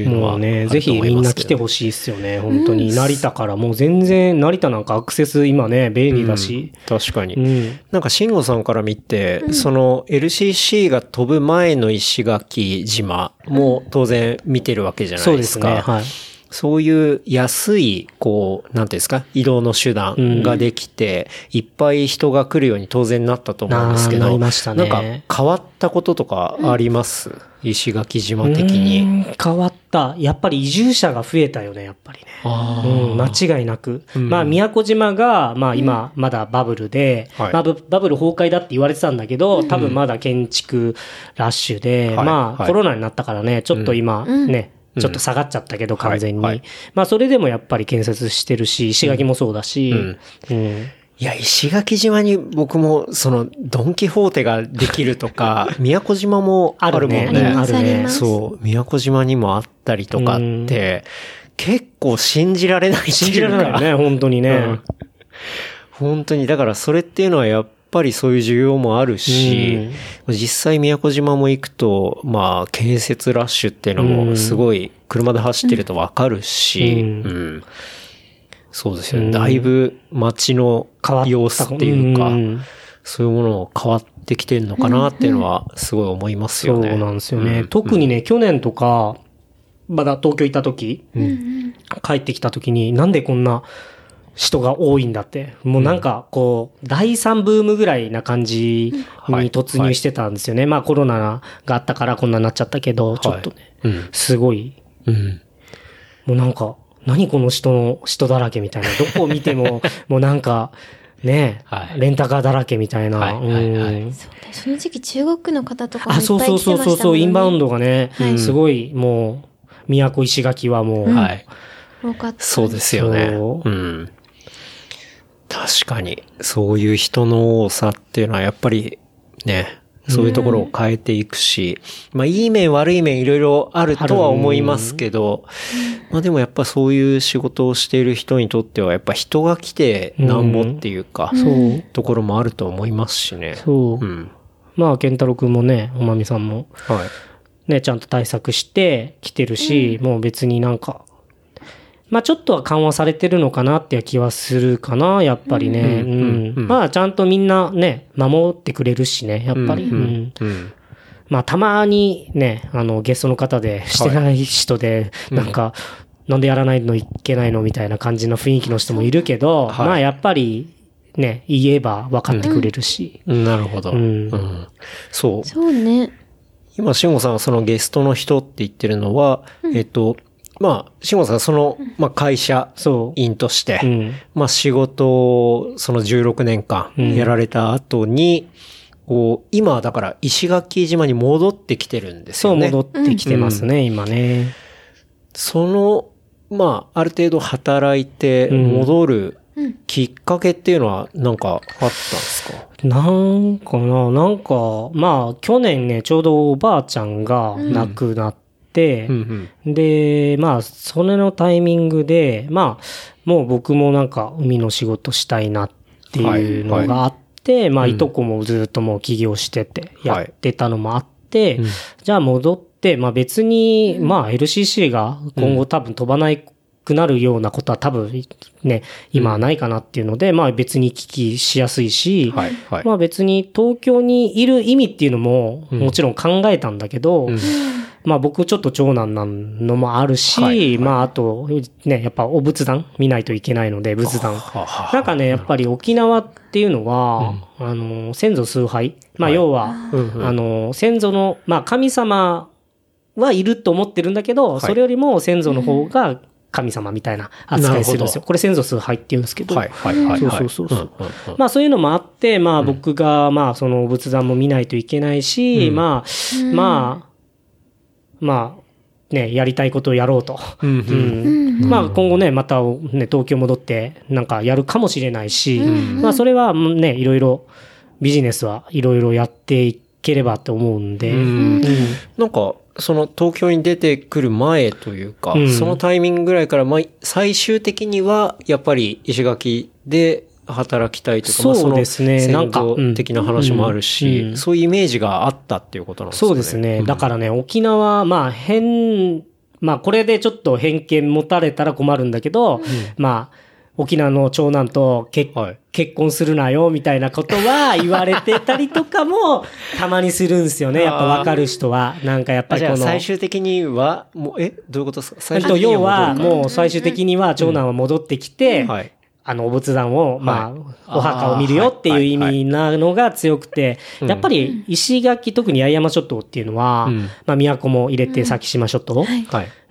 いうのはもうね、ぜひみんな来てほしいっすよね。本当に。成田からもう全然、成田なんかアクセス今ね、便利だし。確かに。うん。なんか、慎吾さんから見て、その LCC が飛ぶ前の石垣島も当然見てるわけじゃなそいうでか。ですすね。はい。そういう安い、こう、なんていうんですか、移動の手段ができて、いっぱい人が来るように当然なったと思うんですけど、ななりましたね。なんか変わったこととかあります、石垣島的うに。ん変わった。やっぱり移住者が増えたよね、やっぱりね。あうん、間違いなく。まあ、宮古島が、まあ今、まだバブルで、はい。まあブバブル崩壊だって言われてたんだけど、多分まだ建築ラッシュで、はい。まあ、はい。コロナになったからね、ちょっと今、ね、ちょっと下がっちゃったけど、完全に。はい。はいまあ、それでもやっぱり建設してるし、石垣もそうだし、ん。うん。いや、石垣島に僕も、その、ドンキホーテができるとか、宮古島もあるもんね。あるね。そう、宮古島にもあったりとかって、結構信じられない信じられないよね、本当にね。うん。本当に、だからそれっていうのはやっぱりそういう需要もあるし、実際宮古島も行くと、まあ、建設ラッシュっていうのもすごい車で走ってるとわかるし、ううん。そうですよね。だいぶ街の様子っていうか、ん。そういうものも変わってきてるのかなっていうのはすごい思いますよね。そうなんですよね。うん。特にね、去年とか、まだ東京行った時、帰ってきた時に、なんでこんな人が多いんだって。もうなんか、こう、第3ブームぐらいな感じはいに突入してたんですよね。まあコロナがあったからこんなになっちゃったけど、ちょっとね、うん。すごい、うん。もうなんか、何この人の、人だらけみたいな。どこを見ても、もうなんか、ね、はいレンタカーだらけみたいな。はいはいはいうんそうだその時期中国の方とかもいあ、っぱいそうそう来てましたもんね。そうそうそう、インバウンドがね、はいすごい、もう、宮古石垣はもう、はい。多かった。そうですよね。うん。確かに、そういう人の多さっていうのはやっぱりね、そういうところを変えていくし、まあいい面悪い面いろいろあるとは思いますけど、まあでもやっぱそういう仕事をしている人にとってはやっぱ人が来てなんぼっていうか、そうところもあると思いますしね。そう。うん。まあ、健太郎くんもね、おまみさんも、はい。ね、ちゃんと対策して来てるし、もう別になんか、まあちょっとは緩和されてるのかなっていう気はするかな、やっぱりね。うん。うんうんまあちゃんとみんなね、守ってくれるしね、やっぱり。うんうんうん。まあたまにね、あの、ゲストの方でしてない人で、なんか、なんでやらないのいけないのみたいな感じの雰囲気の人もいるけど、はいまあやっぱり、ね、言えば分かってくれるし。なるほど。うんうんそう。そうね。今、慎吾さんがそのゲストの人って言ってるのは、えっと、まあ、慎吾さんがその、まあ、会社そう。員として、うん。まあ、仕事をその16年間やられた後に、こう、今はだから石垣島に戻ってきてるんですそう、よね。戻ってきてますね、今ね。その、まあ、ある程度働いて戻るきっかけっていうのはなんかあったんですか、なんかな、なんか、まあ、去年ね、ちょうどおばあちゃんが亡くなって、うんうん。で、まあ、それのタイミングで、まあ、もう僕もなんか海の仕事したいなっていうのがあって、まあ、いとこもずっともう起業してて、やってたのもあって、じゃあ戻って、まあ別に、まあ LCC が今後多分飛ばないくなるようなことは多分ね、今はないかなっていうので、まあ別に聞きしやすいし、はい、はい。まあ別に東京にいる意味っていうのももちろん考えたんだけど、まあ僕ちょっと長男なのもあるし、はい。はいまああと、ね、やっぱお仏壇見ないといけないので、仏壇。ははなんかね、やっぱり沖縄っていうのは、あの、先祖崇拝。まあ要は、うんうん。あの、先祖の、まあ神様はいると思ってるんだけど、い。それよりも先祖の方が神様みたいな扱いするんですよ。これ先祖崇拝って言うんですけど。はいはいはいはい。そうそうそうそう。うんうんうん。まあそういうのもあって、まあ僕が、まあその仏壇も見ないといけないし、うん。まあ、まあ、まあ、ね、やりたいことをやろうと。うんうん。うん。まあ今後ね、またね、東京戻ってなんかやるかもしれないし、うんまあそれはね、いろいろビジネスはいろいろやっていければと思うんで、うん。うん。なんか、その東京に出てくる前というか、うん。そのタイミングぐらいから、まあ、最終的には、やっぱり石垣で働きたいとか、まあそうですねそのなんか的な話もあるし、うんうんそういうイメージがあったっていうことなんですかね。そうですね。だからね、沖縄、まあ変、まあこれでちょっと偏見持たれたら困るんだけど、まあ、沖縄の長男と結はい結婚するなよ、みたいなことは言われてたりとかも、たまにするんですよね。やっぱわかる人は。なんかやっぱりこの。最終的には、もう、え？どういうことですか？最えっと、終的に要は、戻るもう最終的には長男は戻ってきて、かはい。あの、お仏壇を、まはい。あ、お墓を見るよっていう意味なのが強くて、うんやっぱり石垣、特に八重山諸島っていうのは、うん。まあ、都も入れて先島諸島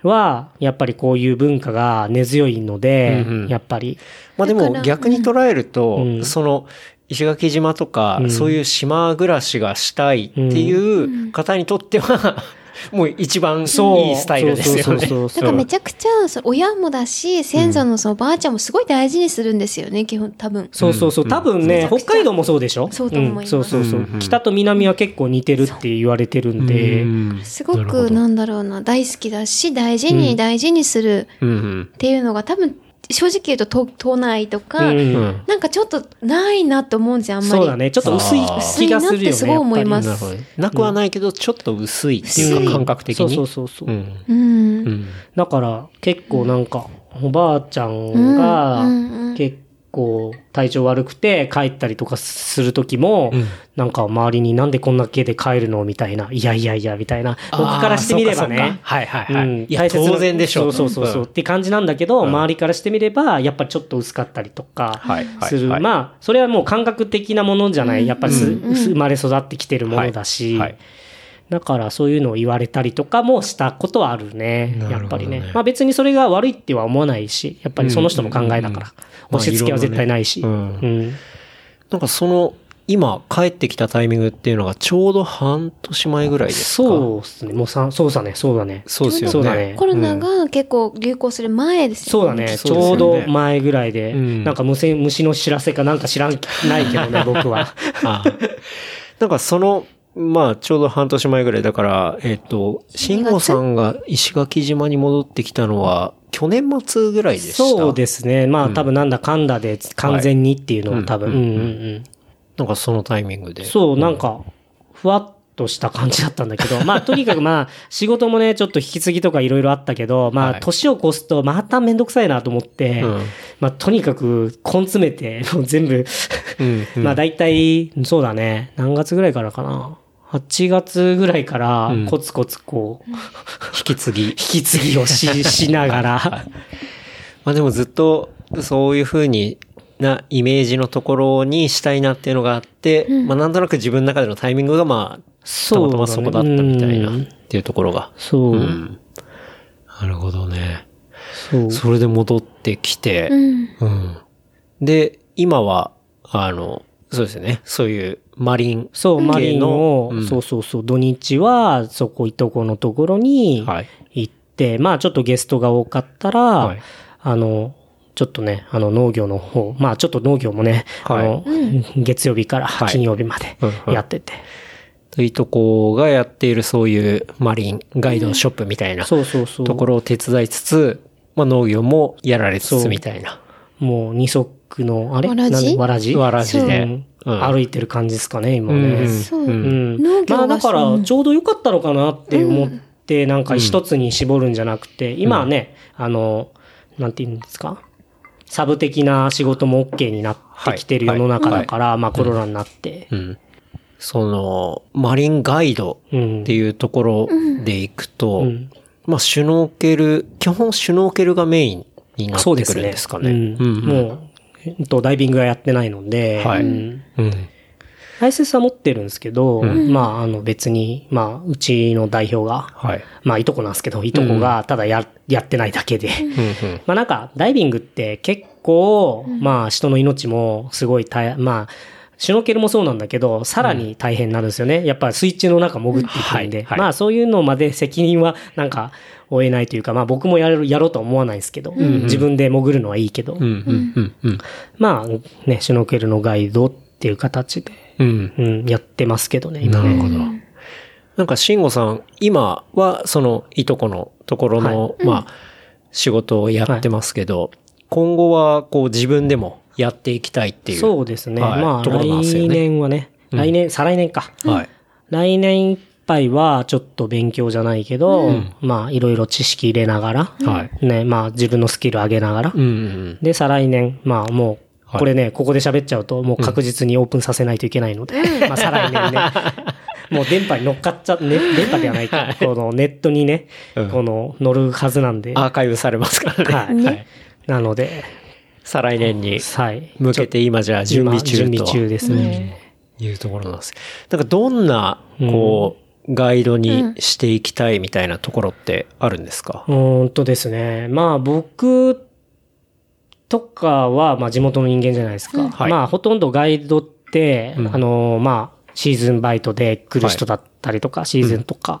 はやっぱりこういう文化が根強いので、やっぱり、まあでも逆に捉えると、うん。その、石垣島とか、うん。そういう島暮らしがしたいっていう方にとっては、もう一番いいスタイルですよね。そうそうそうそう。なんかめちゃくちゃ、その親もだし、先祖のそのばあちゃんもすごい大事にするんですよね、基本、多分。そうそうそう。多分ね、うん。北海道もそうでしょ？そうと思います。ん。そうそうそう。北と南は結構似てるって言われてるんで、う。んすごく、なんだろうな、大好きだし、大事に大事にするっていうのが多分、正直言うと都都内とか、うんうんなんかちょっとないなと思うんですよ、あんまり。そうだね。ちょっと薄い気がするよね。薄いなってすごい思いますな。なくはないけど、ちょっと薄いっていうか感覚的そうに。そうそうそう。うんうん。うんだから結構なんか、おばあちゃんうんうんう体調悪くて帰ったりとかする時も、うんなんか周りになんでこんな系で帰るのみたいな、いやいやいや、みたいな。僕からしてみればねか。はいはいはい。うんい当然でしょう。そうそうそうそう、んって感じなんだけど、うん周りからしてみれば、やっぱりちょっと薄かったりとかはいはいする。はいまあ、それはもう感覚的なものじゃない。やっぱり生まれ育ってきてるものだし、はいはいだからそういうのを言われたりとかもしたことはあるね。やっぱりね。まあ別にそれが悪いっては思わないし、やっぱりその人の考えだから。うんうんうん押し付けは絶対ないし。なんかその、今帰ってきたタイミングっていうのがちょうど半年前ぐらいですか？そうですね。もうさ、そうだね、そうだね。そうですよね。そうだねコロナが結構流行する前ですよね。そうだね。ちょうど前ぐらいで、うんなんか虫虫の知らせかなんか知らん、ないけどね、僕は。ああなんかその、まあちょうど半年前ぐらいだから、えっ、と、慎吾さんが石垣島に戻ってきたのは去年末ぐらいでした。そうですね。まあ、多分なんだかんだで完全にっていうのは多分、はいうんうんうん。なんかそのタイミングで。そう、なんか、ふわっとした感じだったんだけど、まあ、とにかくまあ、仕事もね、ちょっと引き継ぎとかいろいろあったけど、まあ、はい年を越すとまためんどくさいなと思って、うんまあ、とにかく根詰めて、もう全部、うんうん まあ、大体、そうだね、何月ぐらいからかな。8月ぐらいからうん、コツコツこう、引き継ぎ。引き継ぎをし、しながら、まあでもずっとそういう風になイメージのところにしたいなっていうのがあって、まあなんとなく自分の中でのタイミングがまあ、たまたまそこだったみたいなっうんていうところが。そう、うん。なるほどね。そう。それで戻ってきて、うん。うん。で、今は、あの、そうですよね。そういうマリン。そう、マリンを、うん。そうそうそう、土日は、そこいとこのところにはい。行って、まあちょっとゲストが多かったら、はい。あの、ちょっとね、あの農業の方、まあちょっと農業もね、はい。あの、月曜日からはい。金曜日までうんうん。やってて。というとこがやっているそういうマリンガイドショップみたいなそうそうそう。ところを手伝いつつ、まあ農業もやられつそうつみたいな。もう二足の、あれ？わらじ？なんわらじ？わらじ。で歩いてる感じですかね、今うん。ね。そう。うん。まあだから、ちょうど良かったのかなって思って、なんか一つに絞るんじゃなくて、今はね、あの、なんて言うんですか？サブ的な仕事も OK になってきてる世の中だから、まあコロナになって。うん。その、マリンガイドうん。っていうところで行くと、うん。まあ、シュノーケル、基本シュノーケルがメインになってくそうですね。るんですかね。うん。うん。もう、えっと、ダイビングはやってないので、はい。うん。うん。ライセンスは持ってるんですけど、まあ、あの別に、まあ、うちの代表が、はい。まあ、いとこなんですけど、いとこがただや、やってないだけで、うん。うん。まあなんか、ダイビングって結構、まあ人の命もすごい大、まあ、シュノーケルもそうなんだけど、さらに大変になるんですよね。やっぱり水中の中潜っていくんで。はいはいまあそういうのまで責任はなんか負えないというか、まあ僕もやる、やろうとは思わないんですけど、自分で潜るのはいいけど、うんうんうんうん。まあね、シュノーケルのガイドっていう形で、うん。うん、やってますけどね、今ね。なるほど。なんか、慎吾さん、今は、その、いとこのところの、まあ、仕事をやってますけど、今後は、こう、自分でもやっていきたいっていう。そうですね。まあはいところなんですよ来ね年はね、来年、再来年か。はい。来年いっぱいはちょっと勉強じゃないけど、まあいろいろ知識入れながら、はい。ね、まあ自分のスキル上げながら、うんうんで、再来年、まあもう、はい。これね、ここで喋っちゃうと、もう確実にオープンさせないといけないので、まあ再来年ね、もう電波に乗っかっちゃ、ね、電波ではないか、このネットにね、うん。この乗るはずなんで、アーカイブされますからね。はい。なので、再来年にはい。向けて今じゃあ準備中と。今準備中ですね。いうところなんです。なんかどんな、こう、ガイドにしていきたいみたいなところってあるんですか、うーんとですね。まあ僕とかは、まあ地元の人間じゃないですか。はいまあほとんどガイドって、うんあの、まあシーズンバイトで来る人だったりとか、シーズンとか。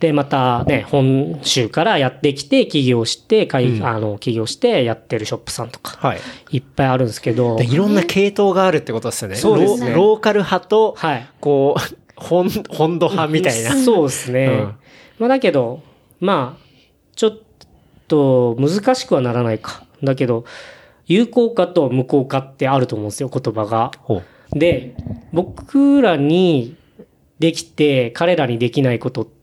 で、またね、本州からやってきて起業して、かいうんあの、起業してやってるショップさんとか、はい。いっぱいあるんですけどで、いろんな系統があるってことですよね。そうですねローカル派と、はい。こう、本、本土派みたいな。そうですね。うんまあだけど、まあ、ちょっと難しくはならないか。だけど、有効化と無効化ってあると思うんですよ、言葉が。で、僕らにできて、彼らにできないことって、うん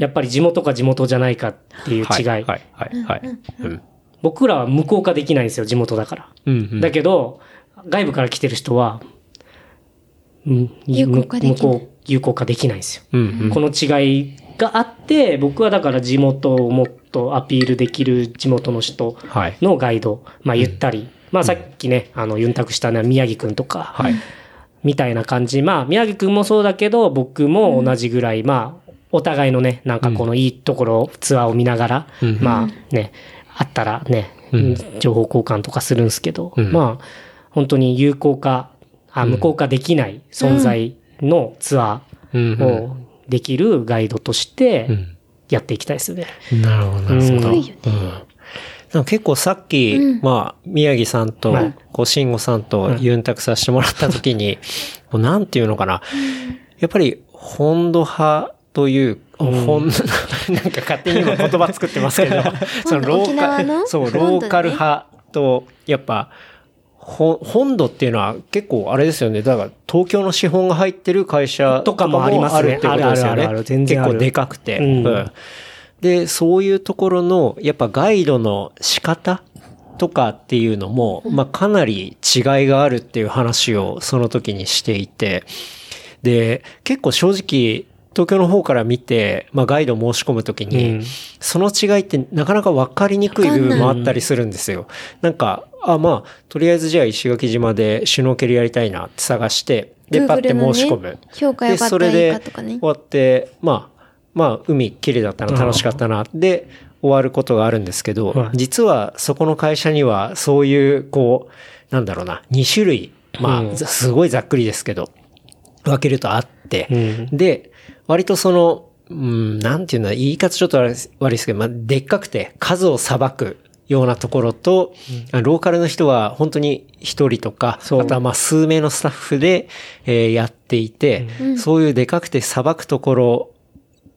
やっぱり地元か地元じゃないかっていう違い。はい、はい、はい、はい。うん。僕らは無効化できないんですよ、地元だから。うんうんだけど、外部から来てる人は、うん有効化できない有効化できないんですよ。うんうんこの違いがあって、僕はだから地元をもっとアピールできる地元の人はい。のガイド、まあゆったり、まあさっきね、あの、ユンタクしたのは宮城くんとか、はい。みたいな感じ。まあ宮城くんもそうだけど、僕も同じぐらい、まあ、お互いのね、なんかこのいいところ、ツアーを見ながら、うん。まあね、あったらね、うん。情報交換とかするんですけど、うん。まあ、本当に有効化、あ無効化できない存在のツアうん。ーをできるガイドとしてうん。やっていきたいですよね。なるほど、なるほど。結構さっき、まあ、宮城さんとはい、こう、慎吾さんとユンタクさせてもらった時に、こうなんていうのかな。やっぱり、本土派という、本、なんか勝手に今言葉作ってますけど、そのロ沖ーカル、そう、ローカル派と、やっぱ、ほ本土っていうのは結構あれですよね。だから東京の資本が入ってる会社とかもありますねあてことですよね。あるあるある全然ある。結構でかくて。うん。うん。で、そういうところの、やっぱガイドの仕方とかっていうのも、まあかなり違いがあるっていう話をその時にしていて、で、結構正直、東京の方から見て、まあガイド申し込むときに、うん。その違いってなかなか分かりにくい部分もあったりするんですよ。なんか、あ、まあ、とりあえずじゃあ石垣島でシュノーケルやりたいなって探して、で、パッて申し込む。評価良かったでそれでいいかとかね。終わって、まあ、まあ、海綺麗だったな、楽しかったな、で、終わることがあるんですけど、はい。実はそこの会社には、そういう、こう、なんだろうな、2種類、まあ、うん。すごいざっくりですけど、分けるとあって、うん。で、割とその、うん、なんていうの、言い方ちょっと悪いです悪いですけど、まあ、でっかくて数を裁くようなところと、あローカルの人は本当に一人とか、そう。あとはまあ数名のスタッフで、えーやっていて、そういうでかくて裁くところ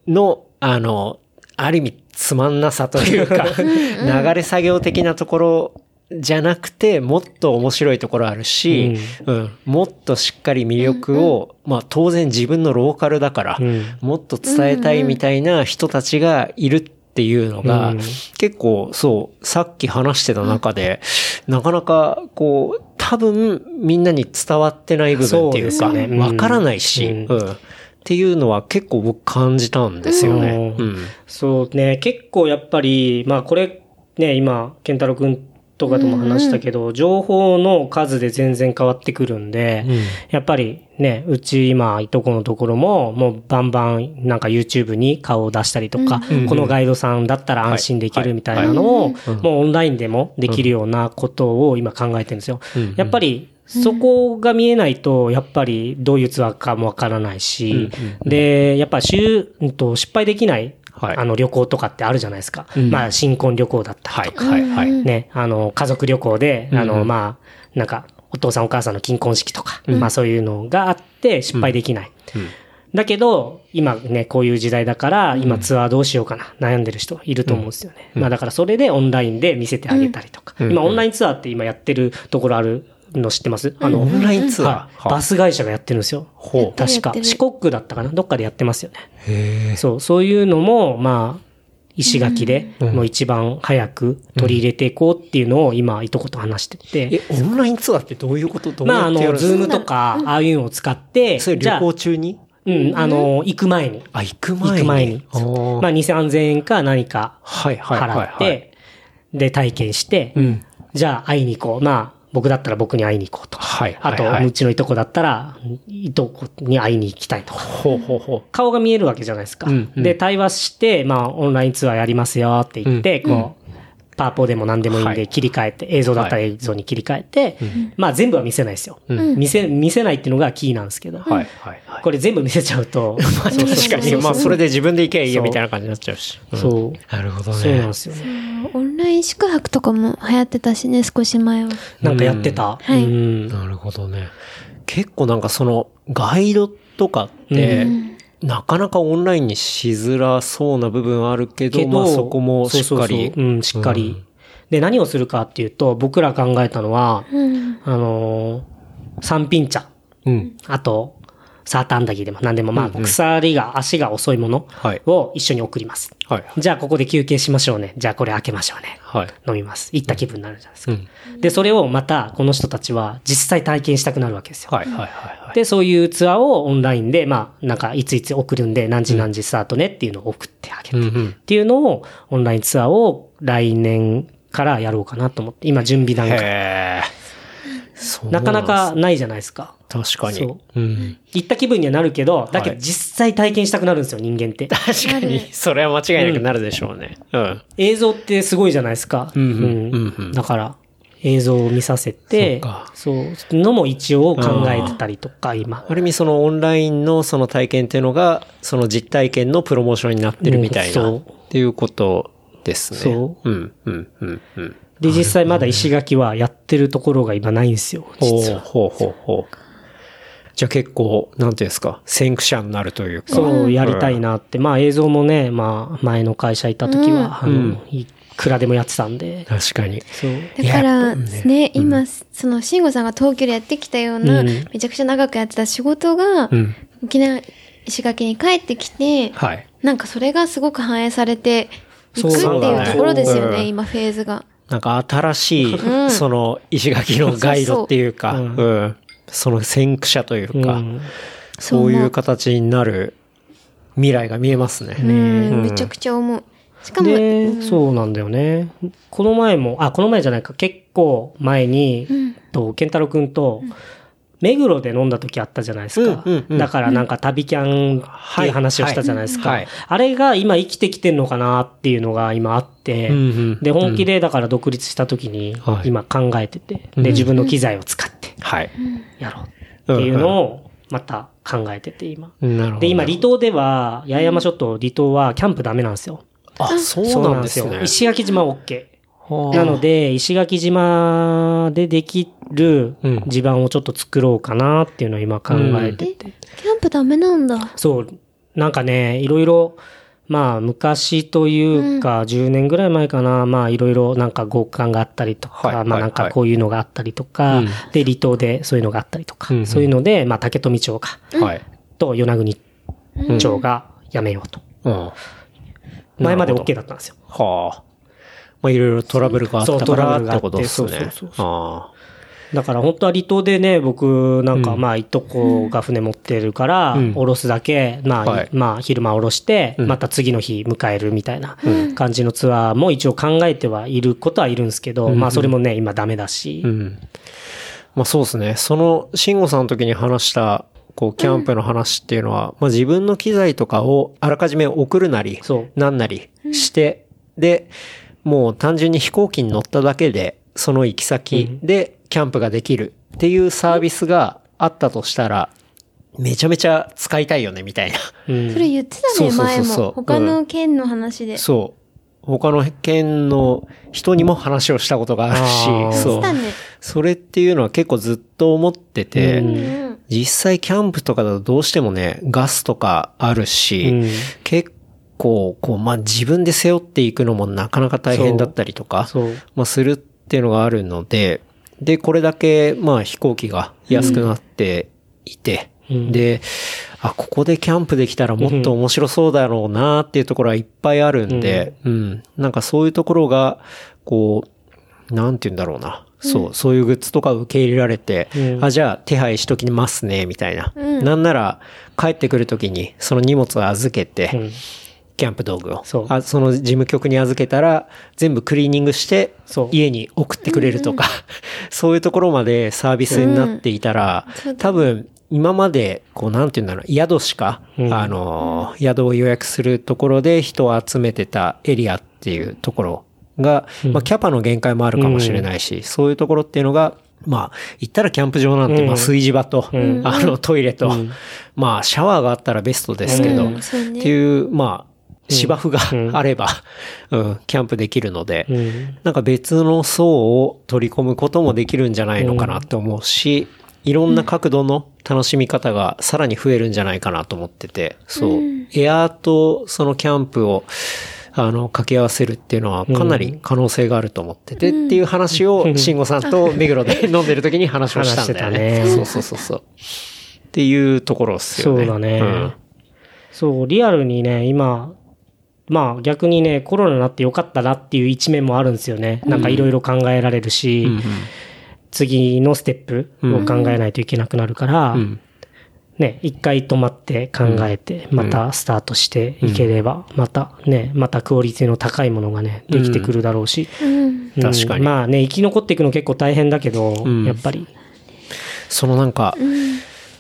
の、あの、ある意味つまんなさというか、流れ作業的なところじゃなくて、もっと面白いところあるし、うん、もっとしっかり魅力を、まあ当然自分のローカルだから、うん。もっと伝えたいみたいな人たちがいるっていうのが、うん。結構そう、さっき話してた中で、なかなかこう、多分みんなに伝わってない部分っていうか、そうですね。うんわからないし、うん。うん。っていうのは結構僕感じたんですよね。ううんん。そうね、結構やっぱり、まあこれね、今、健太郎くんとかとも話したけど、情報の数で全然変わってくるんで、やっぱりね、うち今、いとこのところも、もうバンバンなんか YouTube に顔を出したりとか、このガイドさんだったら安心できるみたいなのを、もうオンラインでもできるようなことを今考えてるんですよ。やっぱり、そこが見えないと、やっぱりどういうツアーかもわからないし、で、やっぱ失敗できない、はい。あの旅行とかってあるじゃないですか。まあ新婚旅行だったはい、りとか、はい、はい。ね、あの、家族旅行で、あの、うん。まあ、なんか、お父さんお母さんの金婚式とか、まあそういうのがあって失敗できない。だけど、今ね、こういう時代だから、今ツアーどうしようかな、悩んでる人いると思うんですよね。まあだからそれでオンラインで見せてあげたりとか。うん。今オンラインツアーって今やってるところあるの知ってます？あの、オンラインツアーはいバス会社がやってるんですよ。ほう。確か。四国だったかな？どっかでやってますよね。へそう、そういうのも、まあ、石垣で、もう一番早く取り入れていこうっていうのを今、いとこと話してて。え、オンラインツアーってどういうこと？どうまあ、あの、やってやるんですか？ズームとか、ああいうのを使って、それ旅じゃあ行中に？うん、あの、行く前に。あ、行く前に。行く前に。まあ、2、3000円か何かはい、はい、はい。払って、で、体験して、うん。じゃあ会いに行こう。まあ、僕だったら僕に会いに行こうと。はい、あと、はいはいうちのいとこだったら、いとこに会いに行きたいと。ほうほうほ顔が見えるわけじゃないですか。うんうんで、対話して、まあ、オンラインツアーやりますよって言って、うんこう、パワポでも何でもいいんではい切り替えて、映像だったら映像に切り替えて、まあ全部は見せないですよ。見せ、見せないっていうのがキーなんですけど、う。はい、はい、はい。これ全部見せちゃうと、まあ確かに、まあそれで自分で行けばいいよみたいな感じになっちゃうし。うんそう、なるほどね。そうなんですよね。オンライン宿泊とかも流行ってたしね、少し前は。なんかやってた？はいうんなるほどね。結構なんかそのガイドとかって、なかなかオンラインにしづらそうな部分あるけど、けど、まあそこもしっかり。そうそうそううん、しっかり。で、何をするかっていうと、僕ら考えたのは、うん。あのー三品茶。うん。あと、サーターアンダギーでも何でも、まあ、鎖が、足が遅いものはいを一緒に送ります。はい。じゃあ、ここで休憩しましょうね。じゃあ、これ開けましょうね。はい。飲みます。行った気分になるじゃないですか。うん。で、それをまた、この人たちは実際体験したくなるわけですよ。はい、はい、はいはい。で、そういうツアーをオンラインで、まあ、なんか、いついつ送るんで、何時何時スタートねっていうのを送ってあげる。っていうのを、オンラインツアーを来年からやろうかなと思って、今準備段階。なかなかないじゃないですか。確かに。そううん。行った気分にはなるけど、だけはいど実際体験したくなるんですよ、人間って。確かに、それは間違いなくなるでしょうね。うん。映像ってすごいじゃないですか。うんうんうんうんだから、映像を見させてそうか、そう、のも一応考えてたりとか、今。ある意味そのオンラインのその体験っていうのが、その実体験のプロモーションになってるみたいな、うんそうっていうことですね。。そううん、うん、うん、うん。で、実際まだ石垣はやってるところが今ないんですよ、ほう実は。ほうほうほう。じゃあ結構、なんていうんですか、先駆者になるというか。そう、やりたいなって。まあ映像もね、まあ前の会社いた時は、あうんの、いくらでもやってたんで。確かに。そう。だから、ね、今、その、慎吾さんが東京でやってきたような、うんめちゃくちゃ長くやってた仕事が、うん。沖縄、石垣に帰ってきて、はい。なんかそれがすごく反映されていくっていうところですよね、うん今フェーズが。なんか新しい、うん。その石垣のガイドっていうか、そううそう。ん。その先駆者というか、うん。そういう形になる未来が見えますね。うん、めちゃくちゃ思う。しかも、で、うん。そうなんだよね。この前も、あ、この前じゃないか、結構前に、ん。と、健太郎くんと、目黒で飲んだ時あったじゃないですか。うんうんうんだからなんか旅キャンっていう話をしたじゃないですか。はいはいあれが今生きてきてんのかなっていうのが今あって、うんうんで、本気でだから独立した時にはい今考えてて、で、自分の機材を使ってはい。やろうっていうのをまた考えてて今。で、今離島では、八重山諸島離島はキャンプダメなんですよ。あ、そうなんですね。石垣島は OK。はあなので、石垣島でできるうん地盤をちょっと作ろうかなっていうのを今考えてて。キャンプダメなんだ。そう。なんかね、いろいろ、まあ、昔というか、10年ぐらい前かな、まあ、いろいろなんか極寒があったりとか、はいまあ、なんかこういうのがあったりとか、うんで、離島でそういうのがあったりとか、うんうんそういうので、まあ、竹富町が、はい。と与那国町がやめようと。うん。前まで OK だったんですよ。はあ。まあいろいろトラブルがあったそうからってことですね。そうそうそうああ。だから本当は離島でね、僕なんかうん。まあいとこが船持ってるから、うん。降ろすだけ、まあ、はい。まあ昼間降ろして、うん。また次の日迎えるみたいな感じのツアーも一応考えてはいることはいるんですけど、うん。まあそれもね、今ダメだし。うん。まあそうですね。その、慎吾さんの時に話した、こう、キャンプの話っていうのは、まあ自分の機材とかをあらかじめ送るなり、そう。なんなりして、で、もう単純に飛行機に乗っただけで、その行き先でキャンプができるっていうサービスがあったとしたら、めちゃめちゃ使いたいよね、みたいな。うんそれ言ってたね、そうそうそう前そうも。他の県の話で。そう。他の県の人にも話をしたことがあるし、そうした。ね。それっていうのは結構ずっと思ってて。実際キャンプとかだとどうしてもね、ガスとかあるし、うん結構、こう、まあ、自分で背負っていくのもなかなか大変だったりとか。まあ、するっていうのがあるので、で、これだけ、まあ、飛行機が安くなっていて、うん。で、あ、ここでキャンプできたらもっと面白そうだろうなっていうところはいっぱいあるんで、うん、なんかそういうところが、こう、なんて言うんだろうな。そう、そういうグッズとか受け入れられて、うん。あ、じゃあ手配しときますね、みたいな。うん。なんなら、帰ってくるときに、その荷物を預けて、うんキャンプ道具を。そう。あその事務局に預けたら、全部クリーニングして家に送ってくれるとか、そういうところまでサービスになっていたら、うん。多分、今まで、こう、なんていうんだろう、宿しか、うん。あの、宿を予約するところで人を集めてたエリアっていうところが、まあ、キャパの限界もあるかもしれないし、そういうところっていうのが、まあ、行ったらキャンプ場なんて、うん。まあ、炊事場と、ん。あの、トイレと、うん。まあ、シャワーがあったらベストですけど、っていう、まあ、芝生がうん。あれば、うん、キャンプできるので、うん。なんか別の層を取り込むこともできるんじゃないのかなって思うし、いろんな角度の楽しみ方がさらに増えるんじゃないかなと思ってて、そう、エアーとそのキャンプを、あの、掛け合わせるっていうのはかなり可能性があると思ってて、っていう話を、慎吾さんと目黒で飲んでる時に話をしたんだよね。ね。そうそうそうそう。っていうところっすよね。そうだね。ん。そう、リアルにね、今、まあ逆にね、コロナになってよかったなっていう一面もあるんですよね。なんかいろいろ考えられるし、うん次のステップを考えないといけなくなるから、うん。ね、一回止まって考えて、またスタートしていければ、またね、またクオリティの高いものがね、できてくるだろうし。うん。うん確かに。まあね、生き残っていくの結構大変だけど、んやっぱり。そのなんか、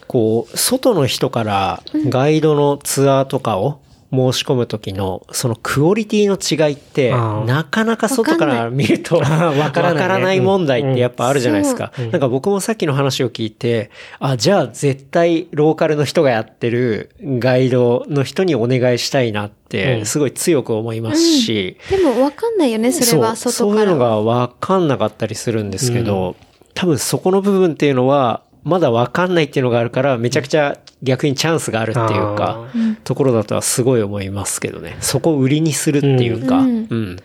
こう、外の人からガイドのツアーとかを申し込む時の、そのクオリティの違いって、なかなか外から見ると、わ わからない問題ってやっぱあるじゃないですか。うん。なんか僕もさっきの話を聞いて、あ、じゃあ絶対ローカルの人がやってるガイドの人にお願いしたいなっうて、ん。すごい強く思いますし、でもわかんないよね、それはそう外から。そういうのが分かんなかったりするんですけど、多分そこの部分っていうのは、まだ分かんないっていうのがあるから、めちゃくちゃ逆にチャンスがあるっていうか、ところだとはすごい思いますけどね。そこを売りにするっていうか、ううん。ん。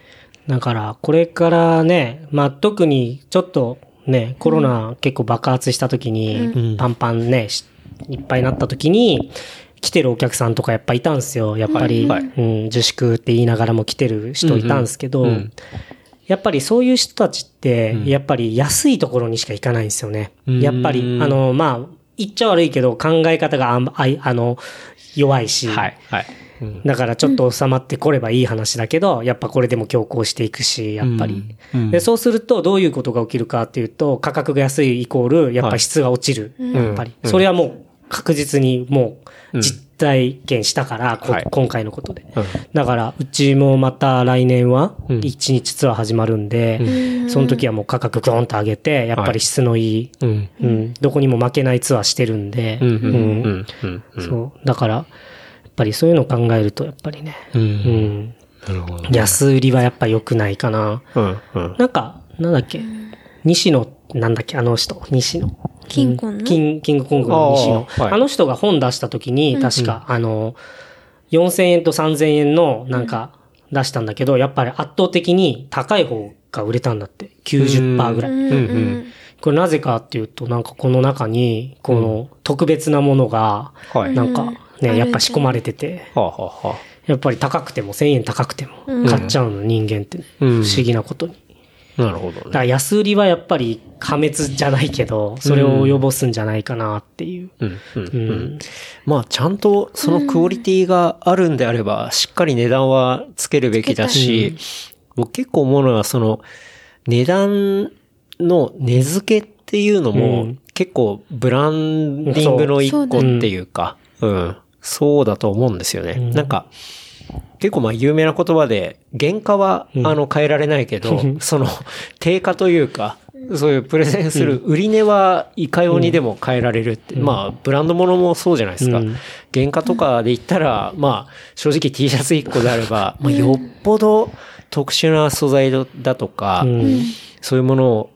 だから、これからね、まあ特にちょっとね、コロナ結構爆発した時に、パンパンね、しいっぱいになった時に、来てるお客さんとかやっぱいたんですよ。やっぱり、うん、自粛って言いながらも来てる人いたんですけど、うん。うんやっぱりそういう人たちって、やっぱり安いところにしか行かないんですよね。うん。やっぱり、あの、まあ、言っちゃ悪いけど考え方があんあの、弱いし、はい、はい。うんだからちょっと収まってこればいい話だけど、やっぱこれでも強行していくし、やっぱり。うんで、そうするとどういうことが起きるかっていうと、価格が安いイコール、やっぱ質が落ちる。やっぱり。うんそれはもう確実にもううん実体験したから、こはい今回のことで。うんだから、うちもまた来年はうん1日ツアー始まるんで、その時はもう価格ゴーンと上げて、やっぱり質のいい、うん。うん、どこにも負けないツアーしてるんで、うん。うん。うんうん。うん。うん。そう。だから、やっぱりそういうのを考えると、やっぱりね、う。うんん、なるほど。安売りはやっぱ良くないかな。うん。うん。なんか、なんだっけ、西野、なんだっけ、あの人、西野。キンコンの？キン、キングコングの西野。あーはいあの人が本出した時に、確か、あの、4000円と3000円の、なんか、出したんだけど、やっぱり圧倒的に高い方が売れたんだって。90%ぐらい。うんうんこれなぜかっていうと、なんかこの中に、この特別なものが、はい。なんかうんね、やっぱ仕込まれてて、はあ、はあ、はあ。やっぱり高くても、1000円高くても、買っちゃうの、人間って。うん不思議なことに。なるほどだからね。安売りはやっぱり破滅じゃないけど、それを及ぼすんじゃないかなっていう。うん、うん、ううん。ん。まあ、ちゃんとそのクオリティがあるんであれば、しっかり値段はつけるべきだし、僕結構思うのは、その、値段の値付けっていうのうもん、結構ブランディングの一個っていうか、うん、そうだと思うんですよね。ん。なんか、結構まあ有名な言葉で、原価は、うん。あの変えられないけど、その定価というか、そういうプレゼンする売り値はいかようにでも変えられるって、まあブランドものもそうじゃないですか。うん。原価とかで言ったら、まあ正直 T シャツ1個であれば、まあよっぽど特殊な素材だとか、うん。そういうものを、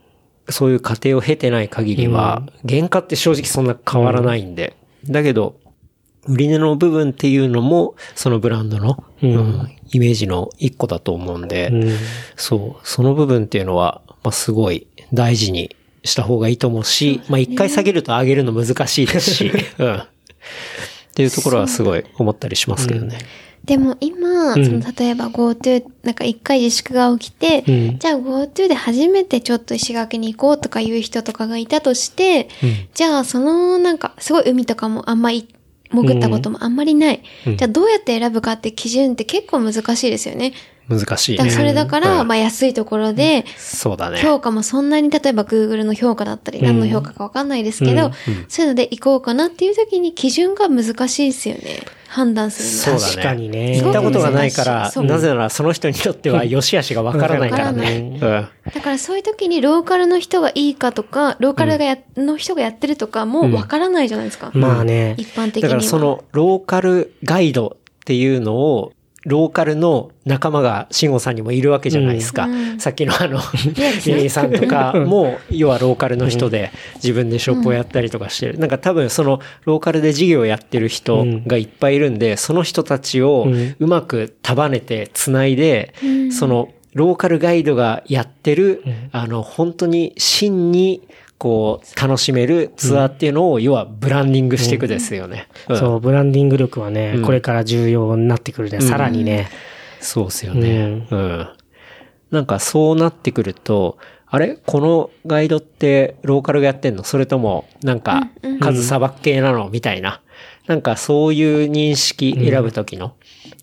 そういう過程を経てない限りは、原価って正直そんな変わらないんで。だけど、売り値の部分っていうのも、そのブランドの、うん。うんイメージの一個だと思うんで、うん。そう、その部分っていうのは、まあ、すごい大事にした方がいいと思うし、まあ、一回下げると上げるの難しいですし、うん。っていうところはすごい思ったりしますけどね。でも今、うん。その例えば GoTo、なんか一回自粛が起きて、うん。じゃあ GoTo で初めてちょっと石垣に行こうとかいう人とかがいたとして、じゃあそのなんかすごい海とかもあんまり潜ったこともあんまりない。うんじゃあどうやって選ぶかって基準って結構難しいですよね。難しいね。だからそれだから、うんまあ安いところで、そうだね。評価もそんなに、例えば Google の評価だったり、うん何の評価かわかんないですけど、うんそういうので行こうかなっていう時に基準が難しいですよね。判断するのそうだね。確かにね行ったことがないから、なぜならその人にとっては良し悪しがわからないからね。うん。だからそういう時にローカルの人がいいかとか、ローカルがや、の人がやってるとかもわからないじゃないですか。まあね。一般的には。だからそのローカルガイドっていうのを、ローカルの仲間が慎吾さんにもいるわけじゃないですか。うん。さっきのあの、ミニさんとかも、要はローカルの人で自分でショップをやったりとかしてる。なんか多分そのローカルで事業をやってる人がいっぱいいるんで、その人たちをうん。うまく束ねて繋いで、そのローカルガイドがやってる、あの、本当に真にこう、楽しめるツアーっていうのを、要はブランディングしていくですよね。うんそう、ブランディング力はね、うんこれから重要になってくるね。さらにね。そうですよね。うん。なんかそうなってくると、あれ？このガイドってローカルがやってんの？それとも、なんか、数さばっ系なの？みたいな。なんかそういう認識選ぶときの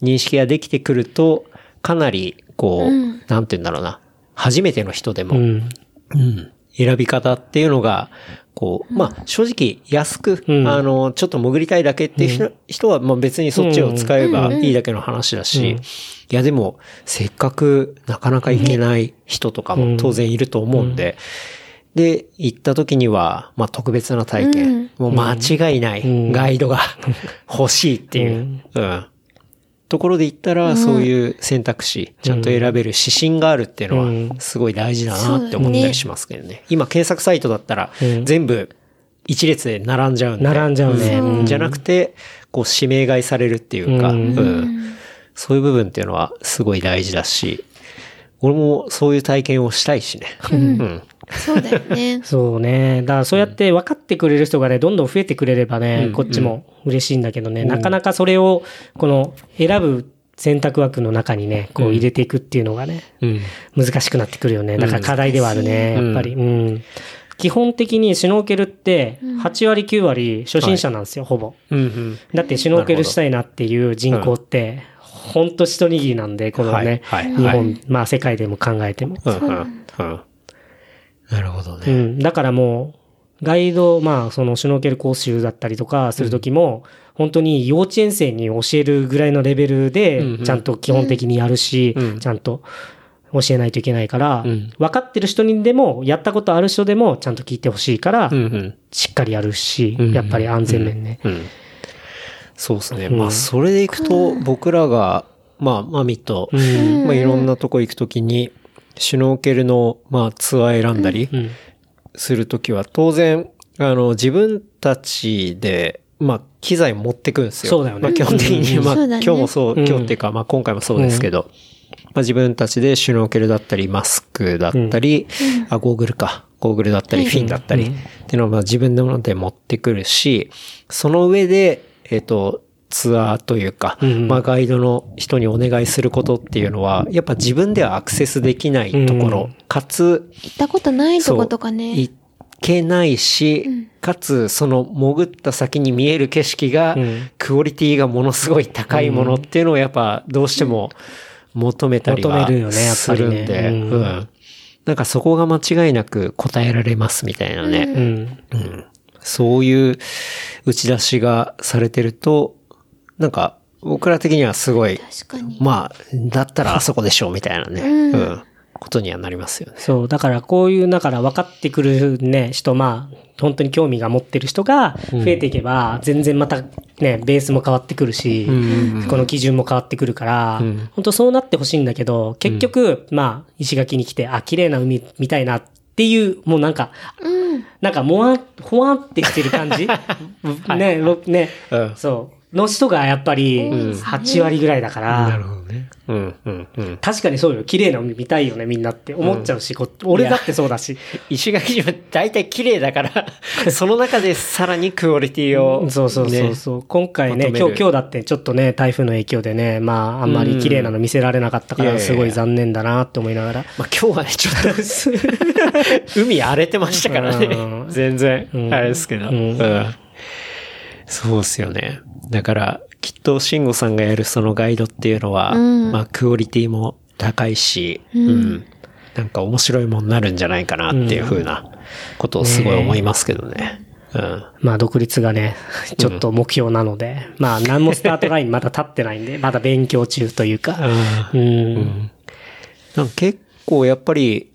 認識ができてくると、かなり、こう、うんなんて言うんだろうな。初めての人でも、うん。うん選び方っていうのが、こう、まあ、正直安く、うん。あの、ちょっと潜りたいだけっていう人,、人は、まあ別にそっちを使えばいいだけの話だし、うん。いやでも、せっかくなかなか行けない人とかも当然いると思うんで、で、行った時には、まあ特別な体験、もう間違いないうん。ガイドが欲しいっていう、うんところで言ったら、そういう選択肢、ちゃんと選べる指針があるっていうのうん。は、すごい大事だなって思ったりしますけどね。今検索サイトだったらうん、全部一列で並んじゃうんで。並んじゃうね。うん。じゃなくて、こう指名買いされるっていうか、そういう部分っていうのはすごい大事だし、俺もそういう体験をしたいしね。うんそうだよね。そうね。だからそうやって分かってくれる人がね、どんどん増えてくれればね、こっちも嬉しいんだけどね、なかなかそれを、この選ぶ選択枠の中にね、こう入れていくっていうのがね、うん。難しくなってくるよね。だから課題ではあるね、うん。やっぱり。うん。基本的にシュノーケルって、8割9割初心者なんですよ、ほぼ。うんうん。だってシュノーケルしたいなっていう人口って、ほんと一握りなんで、このね、はい。はい。日本、まあ世界でも考えても。うんうん。うんなるほどね。うん。だからもう、ガイド、まあ、そのシュノーケル講習だったりとかするときも、本当に幼稚園生に教えるぐらいのレベルうんうでん、ちゃんと基本的にやるし、うんちゃんと教えないといけないから、うん分かってる人にでも、やったことある人でも、ちゃんと聞いてほしいから、うんうんしっかりやるし、うんやっぱり安全面ね。うん。そうですね。うんまあ、それでいくと、僕らが、まあ、マミと、うんまあ、いろんなとこ行くときに、シュノーケルの、まあ、ツアー選んだりうん。するときは、当然、あの、自分たちで、まあ、機材持ってくんですよ。そうだよね。まあ、基本的に、まあ、今日もそう、うん。今日っていうか、まあ、今回もそうですけど、まあ、自分たちでシュノーケルだったり、マスクだったり、あ、ゴーグルか。ゴーグルだったり、フィンだったり、っていうのをまあ自分のもので持ってくるし、その上で、えっ、と、ツアーというか、うん。まあガイドの人にお願いすることっていうのは、やっぱ自分ではアクセスできないところかつ、行ったことないとことかね。行けないし、かつ、その潜った先に見える景色が、うん。クオリティがものすごい高いものっていうのをやっぱどうしても求めたりは求めるよねやっすぱりね。るんで、うん。うん。なんかそこが間違いなく答えられますみたいなね。うん。そういう打ち出しがされてると、なんか僕ら的にはすごい。まあ、だったらあそこでしょうみたいなね、うん、ことにはなりますよね。そう。だからこういう、だから分かってくるね、人、まあ、本当に興味が持ってる人が増えていけば、全然またね、ベースも変わってくるし、この基準も変わってくるから、本当そうなってほしいんだけど、結局、まあ、石垣に来て、あ、綺麗な海見たいなっていう、もうなんか、なんか、もわ、ほわってしてる感じ？ね、ろね、うん。そう。の人がやっぱり、8割ぐらいだから、ほどね。うん、うん、うん。確かにそうよ。綺麗な海見たいよね、みんなって思っちゃうし、こ俺だってそうだし。石垣島大体綺麗だから、その中でさらにクオリティを、そうそうそうそう、今回ね、今日、今日だってちょっとね、台風の影響でね、まあ、あんまり綺麗なの見せられなかったから、うんいやいやいやすごい残念だなって思いながら。まあ今日はね、ちょっと、海荒れてましたからねう。ん全然、んあれですけど。うんうんそうっすよね。だから、きっと、慎吾さんがやるそのガイドっていうのは、うんまあ、クオリティも高いし、うん。なんか面白いもんになるんじゃないかなっていう風なことをすごい思いますけどね。うん。まあ、独立がね、ちょっと目標なので、まあ、何もスタートラインまだ立ってないんで、まだ勉強中というか、うん。なんか結構やっぱり、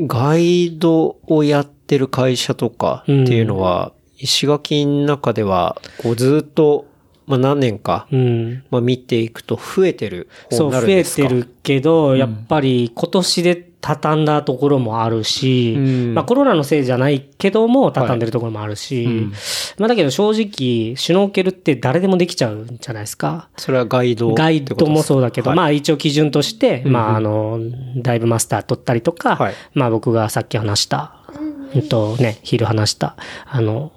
ガイドをやってる会社とかっていうのは、石垣の中では、こうずっと、まあ何年か、うん。まあ見ていくと増えてるそう、増えるんですか？てるけど、やっぱり今年で畳んだところもあるし、うん。まあコロナのせいじゃないけども、畳んでるところもあるし、まあだけど正直、シュノーケルって誰でもできちゃうんじゃないですか？それはガイドガイドもそうだけど、まあ、あ一応基準として、まああの、ダイブマスター取ったりとか、はいまあ僕がさっき話した、うん。とね、昼話した、あの、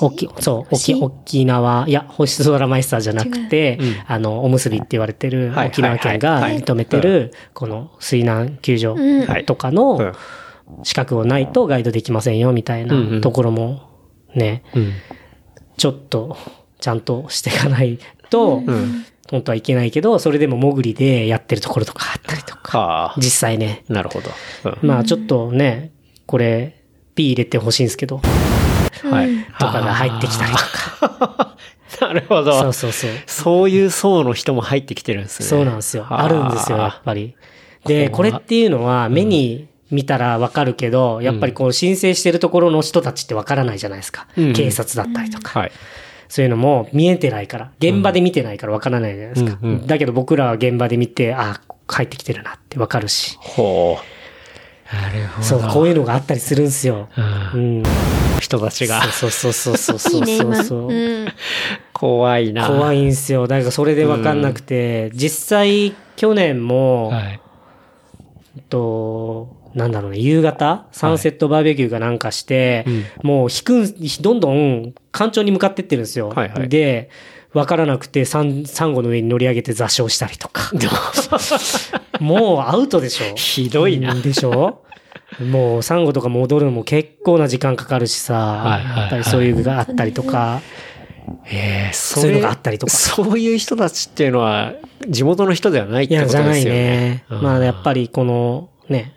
沖、そう、沖、沖縄、いや、星空マイスターじゃなくて、あの、おむすびって言われてるはい沖縄県が認めてる、この水難救助とかうん。の資格をないとガイドできませんよ、みたいなところもね、うん。ちょっと、ちゃんとしていかないと、ん。本当はいけないけど、それでも潜りでやってるところとかあったりとか、はあ。実際ね。なるほど。うん。まあちょっとね、これ、P 入れてほしいんですけど、はい。とかが入ってきたりとか。なるほど。そうそうそう。そういう層の人も入ってきてるんですね。そうなんですよ。はあるんですよ、やっぱり。で、これっていうのは目に見たらわかるけど、やっぱりこう申請してるところの人たちってわからないじゃないですか。うん警察だったりとか。はい。そういうのも見えてないから、現場で見てないからわからないじゃないですか。うんうんだけど僕らは現場で見て、あ、入ってきてるなってわかるし。ほう。なるほど。そう、こういうのがあったりするんですよ。ううんん。人たちがそうそうそうそうそういいね、今。そうそう。うん。怖いな。怖いんすよ。だからそれでわかんなくて、実際去年も、はい。えっと、なんだろうね、夕方、サンセットバーベキューかなんかして、もう引くん、どんどん干潮に向かってってるんですよ。はいはいで、わからなくて、サン、サンゴの上に乗り上げて座礁したりとか。もうアウトでしょ。ひどいな。でしょ。もうサンゴとか戻るのも結構な時間かかるしさ、はいはいはい。やっぱりそういうのがあったりとか、ええそそういうのがあったりとか。そういう人たちっていうのは、地元の人ではないっいや、てことじゃないですよね。ね。うん。まあ、やっぱりこの、ね、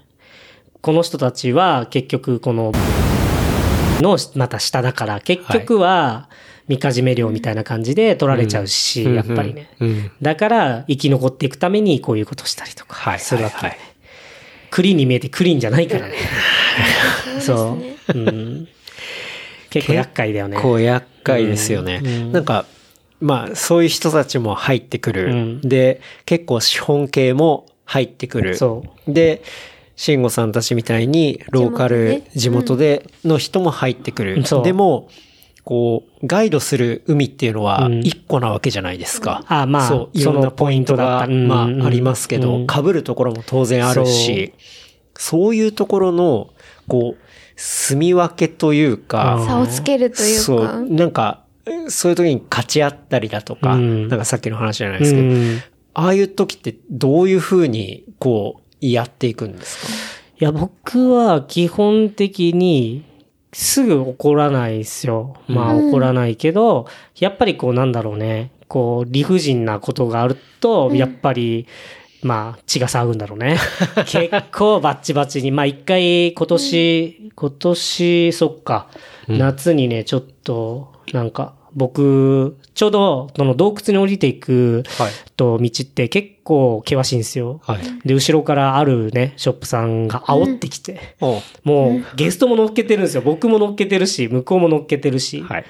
この人たちは結局この、の、また下だから、結局は、みかじめ料みたいな感じで取られちゃうし、うんやっぱりね。うんうんだから、生き残っていくためにこういうことしたりとはいか、するわけ、はいはいクリーンに見えてクリーンじゃないから ね。そう。うん。結構厄介だよね。結構厄介ですよね。なんか、まあ、そういう人たちも入ってくる。うんで、結構資本系も入ってくる。そで、慎吾さんたちみたいに、ローカル、地地元元での人も入ってくる。そうでも、こう、ガイドする海っていうのはうん一個なわけじゃないですか。あまあそう、いろんなポイントが、まうんあ、ありますけど、うん被るところも当然あるし、そういうところの、こう、住み分けというか、差をつけるというか。そう、なんか、そういう時に勝ち合ったりだとか、うんなんかさっきの話じゃないでう。すけど、ん。ああいう時ってどういうふうに、こう、やっていくんですか？いや、僕は基本的にすぐ怒らないですよ。まあうん怒らないけど、やっぱりこうなんだろうね。こう理不尽なことがあると、やっぱり、まあ血が騒ぐんだろうね。結構バッチバチに。まあ一回今年、今年、そっか、夏にね、ちょっと、なんか、僕、ちょうど、その洞窟に降りていく、はい。と道って結構険しいんですよ。はい。で、後ろからあるね、ショップさんが煽ってきて、おうもうゲストも乗っけてるんですよ。僕も乗っけてるし、向こうも乗っけてるし。はい。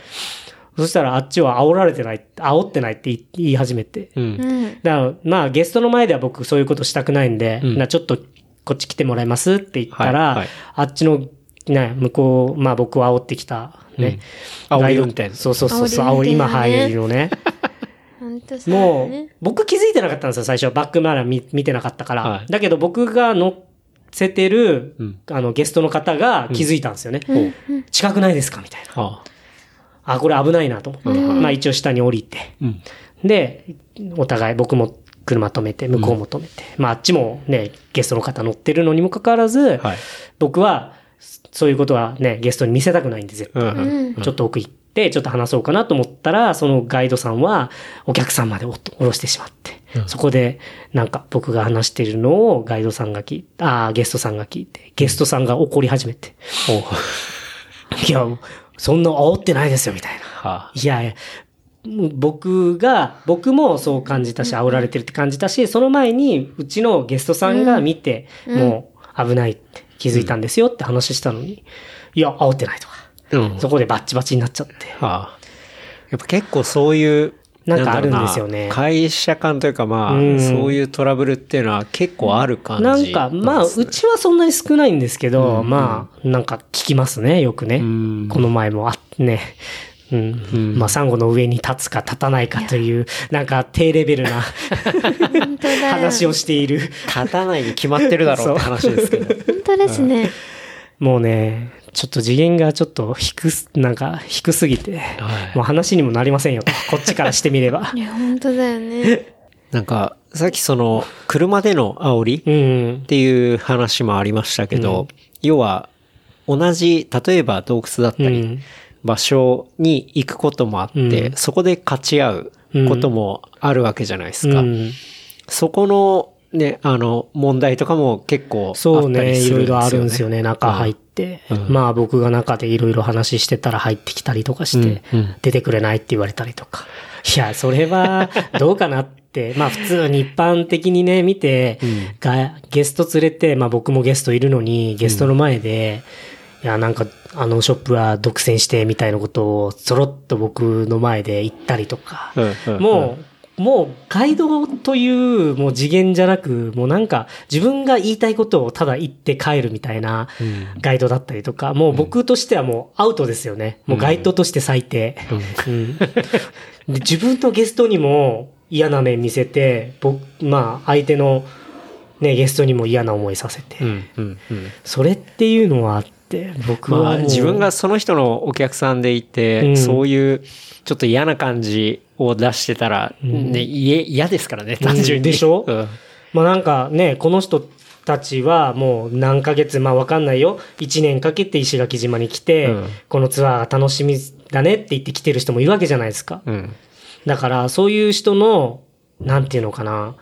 そしたらあっちは煽られてない、煽ってないって言い言い始めて。う。うんん。だから、まあゲストの前では僕そういうことしたくないんで、うんなちょっとこっち来てもらえますって言ったら、はいはいあっちの、ね、向こう、まあ僕を煽ってきた、ね。うん煽り運転そうそうそうそう、煽り、今入るの ね。もうね。、僕気づいてなかったんですよ、最初。バックマラー見見てなかったから。はいだけど僕が乗せてる、うんあの、ゲストの方が気づいたんですよね。おう近くないですか？みたいな。ああ、これ危ないなと思って。うんまあ一応下に降りて。うん。で、お互い僕も車止めて、向こうも止めて。まああっちもね、ゲストの方乗ってるのにもかかわらず、はい。僕は、そういうことはね、ゲストに見せたくないんで、絶対。うんうん。うん。ちょっと奥行って、ちょっと話そうかなと思ったら、そのガイドさんはお客さんまでお降ろしてしまって、そこでなんか僕が話してるのをガイドさんが聞いて、ああ、ゲストさんが聞いて、ゲストさんが怒り始めて、いや、そんな煽ってないですよ、みたいな。はあ。いやいや、僕が、僕もそう感じたし、煽られてるって感じたし、その前に、うちのゲストさんが見て、うんもう危ないって気づいたんですよって話したのに、いや、煽ってないとか。うん。そこでバッチバチになっちゃって。はあ。やっぱ結構そういう、なんかあるんですよね会社間というかまあ、うんそういうトラブルっていうのは結構ある感じなんか、まあ、ですねうちはそんなに少ないんですけど、うんまあ、なんか聞きますね、よくね。うんこの前もあね。うん。うんまあ、サンゴの上に立つか立たないかという、なんか低レベルな本当だよ。話をしている。立たないに決まってるだろうって話ですけど。本当ですね。もうね、ちょっと次元がちょっと低す、なんか低すぎて、はいもう話にもなりませんよと。こっちからしてみれば い。や、本当だよね。なんか、さっきその、車での煽りうんっ。ていう話もありましたけど、要は、同じ、例えば洞窟だったり、うん場所に行くこともあって、うん。そこで勝ち合うこともあるわけじゃないですか。うん。そこの、ね、あの、問題とかも結構あったそうね、りするんですよね。いろいろあるんですよね、中入って。うん。まあ僕が中でいろいろ話してたら入ってきたりとかして、うんうん。出てくれないって言われたりとか。いや、それは どうかなって、まあ普通に一般的にね、見て、がゲスト連れて、まあ僕もゲストいるのに、ゲストの前で、いや、なんか、あのショップは独占してみたいなことを、そろっと僕の前で言ったりとか、もう、もうガイドというもう次元じゃなく、もうなんか自分が言いたいことをただ言って帰るみたいなガイドだったりとか、もう僕としてはもうアウトですよね。もうガイドとして最低。うん。で自分のゲストにも嫌な面見せて、僕、まあ相手のね、ゲストにも嫌な思いさせて。それっていうのはて、僕はまあ、自分がその人のお客さんでいて、うんそういうちょっと嫌な感じを出してたら、ね、いえ嫌ですからね、単純に。でしょ？うんまあなんかね、この人たちはもう何ヶ月、まあわかんないよ。1年かけて石垣島に来て、うんこのツアーが楽しみだねって言って来てる人もいるわけじゃないですか。うん。だからそういう人の、なんていうのかな、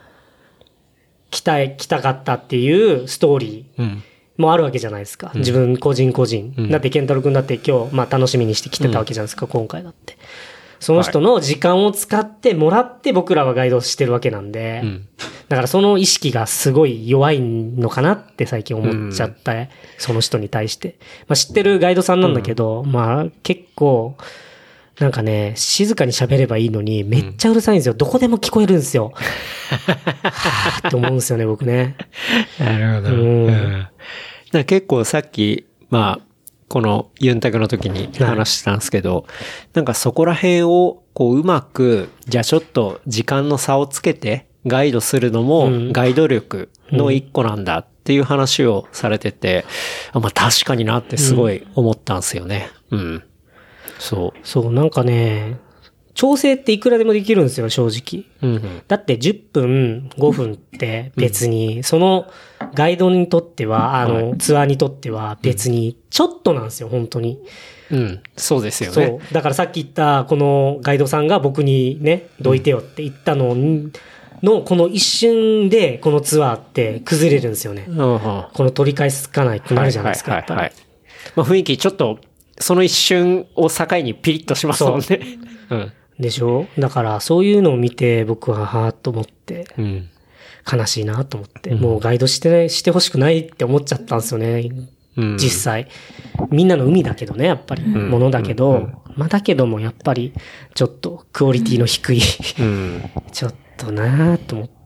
来たい、来たかったっていうストーリー。うん。もあるわけじゃないですか。自分個人個人。うんだって、ケンタロウ君だって今日、まあ楽しみにして来てたわけじゃないですか、今回だって。その人の時間を使ってもらって僕らはガイドしてるわけなんで、うん。だからその意識がすごい弱いのかなって最近思っちゃった、その人に対して。まあ知ってるガイドさんなんだけど、まあ結構、なんかね、静かに喋ればいいのに、めっちゃうるさいんですよ。どこでも聞こえるんですよ。はぁって思うんですよね、僕ね。なるほど。うんだから結構さっき、まあ、このユンタクの時に話してたんですけど、なんかそこら辺をこううまく、じゃあちょっと時間の差をつけてガイドするのもうんガイド力の一個なんだっていう話をされてて、あまあ確かになってすごい思ったんですよね。うん。そう。そう、なんかね、調整っていくらでもできるんですよ、正直。うんうん。だって10分、5分って別に、そのガイドにとっては、あの、ツアーにとっては別にちょっとなんですよ、本当に。うん。そうですよそね。う。だからさっき言った、このガイドさんが僕にね、どいてよって言ったのの、この一瞬で、このツアーって崩れるんですよね。うんうん。この取り返すかないくなるじゃないですか、やっぱり。まあ雰囲気ちょっと、その一瞬を境にピリッとしますもんね。うん。でしょ？だから、そういうのを見て、僕は、はーっと思って、うん。悲しいなと思って、もうガイドしてしてほしくないって思っちゃったんですよね。うん実際。みんなの海だけどね、やっぱり。ものだけど、まあだけども、やっぱり、ちょっと、クオリティの低い、うん。ちょっとなーと思って。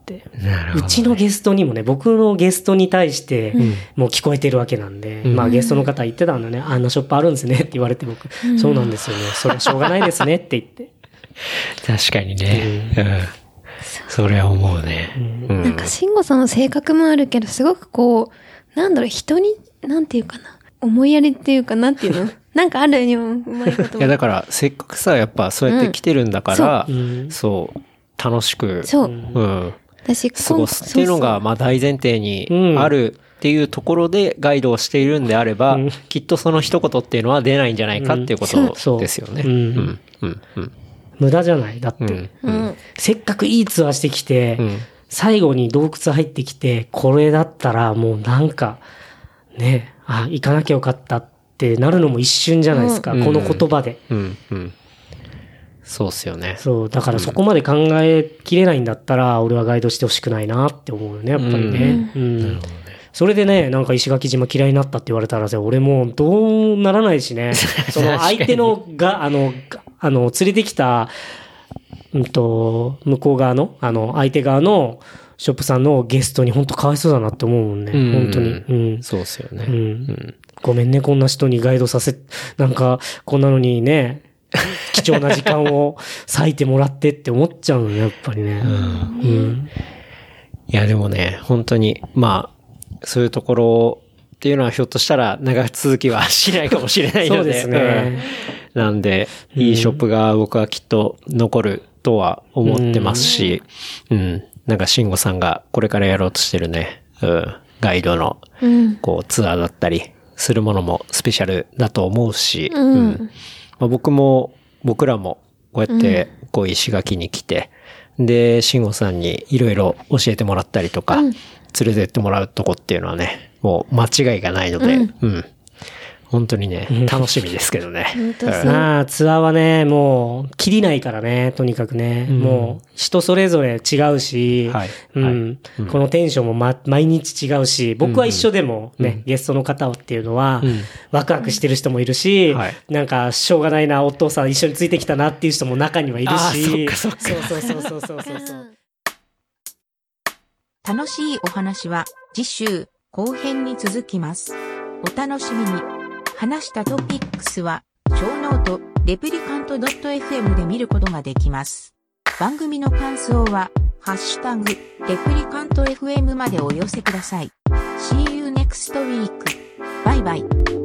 うちのゲストにもね、僕のゲストに対して、もう聞こえてるわけなんで、まあゲストの方言ってたんだね、あんなショップあるんですねって言われて僕、そうなんですよね、それはしょうがないですねって言って。確かにね。うん。それは思うね。うん。なんか、慎吾さんの性格もあるけど、すごくこう、なんだろう、人に、なんていうかな。思いやりっていうか、なんていうの。なんかあるよ、うまいこと。いや、だから、せっかくさ、やっぱそうやって来てるんだから、うん。そう、楽しく、そう。うん、私、過ごす。っていうのが、まあ大前提にあるっていうところでガイドをしているんであれば、うん。きっとその一言っていうのは出ないんじゃないかっていうことですよね。無駄じゃない。だって。せっかくいいツアーしてきて、うん。最後に洞窟入ってきて、これだったらもうなんか、ね、あ、行かなきゃよかったってなるのも一瞬じゃないですか、うん。この言葉で。うん。うん。そうっすよね。そう、だからそこまで考えきれないんだったら、俺はガイドしてほしくないなって思うよね、やっぱりね。うん。それでね、なんか石垣島嫌いになったって言われたらさ、俺もうどうならないしね。その相手のが、あの、があの、連れてきた、うんと、向こう側の、あの、相手側のショップさんのゲストに本当かわいそうだなって思うもんね。うん本当に。うん。そうっすよね。うんうん。ごめんね、こんな人にガイドさせ、なんか、こんなのにね、貴重な時間を割いてもらってって思っちゃうのね、やっぱりね。うん。いや、でもね、本当に、まあ、そういうところっていうのはひょっとしたら長続きはしないかもしれないので。そうですねうんなんで、いいショップが僕はきっと残るとは思ってますし、うん。なんか、慎吾さんがこれからやろうとしてるね、うん。ガイドの、うん。こう、ツアーだったり、するものもスペシャルだと思うし、うんまあ、僕も、僕らも、こうやって、こう、石垣に来て、で、慎吾さんにいろいろ教えてもらったりとか、連れてってもらうとこっていうのはね、もう間違いがないので、うん。本当にね、楽しみですけどね。まあ、ツアーはね、もう、切りないからね、とにかくね。もう、人それぞれ違うし、はい。うん、このテンションも、ま、毎日違うし、僕は一緒でもね、ゲストの方っていうのは、ワクワクしてる人もいるし、はい。なんか、しょうがないな、お父さん一緒についてきたなっていう人も中にはいるあし、ーそっかそっか。そうそうそうそうそうそう。楽しいお話は次週後編に続きます。お楽しみに。話したトピックスは、ショーノート、レプリカント .fm で見ることができます。番組の感想は、ハッシュタグ、レプリカント FM までお寄せください。See you next week. バイバイ。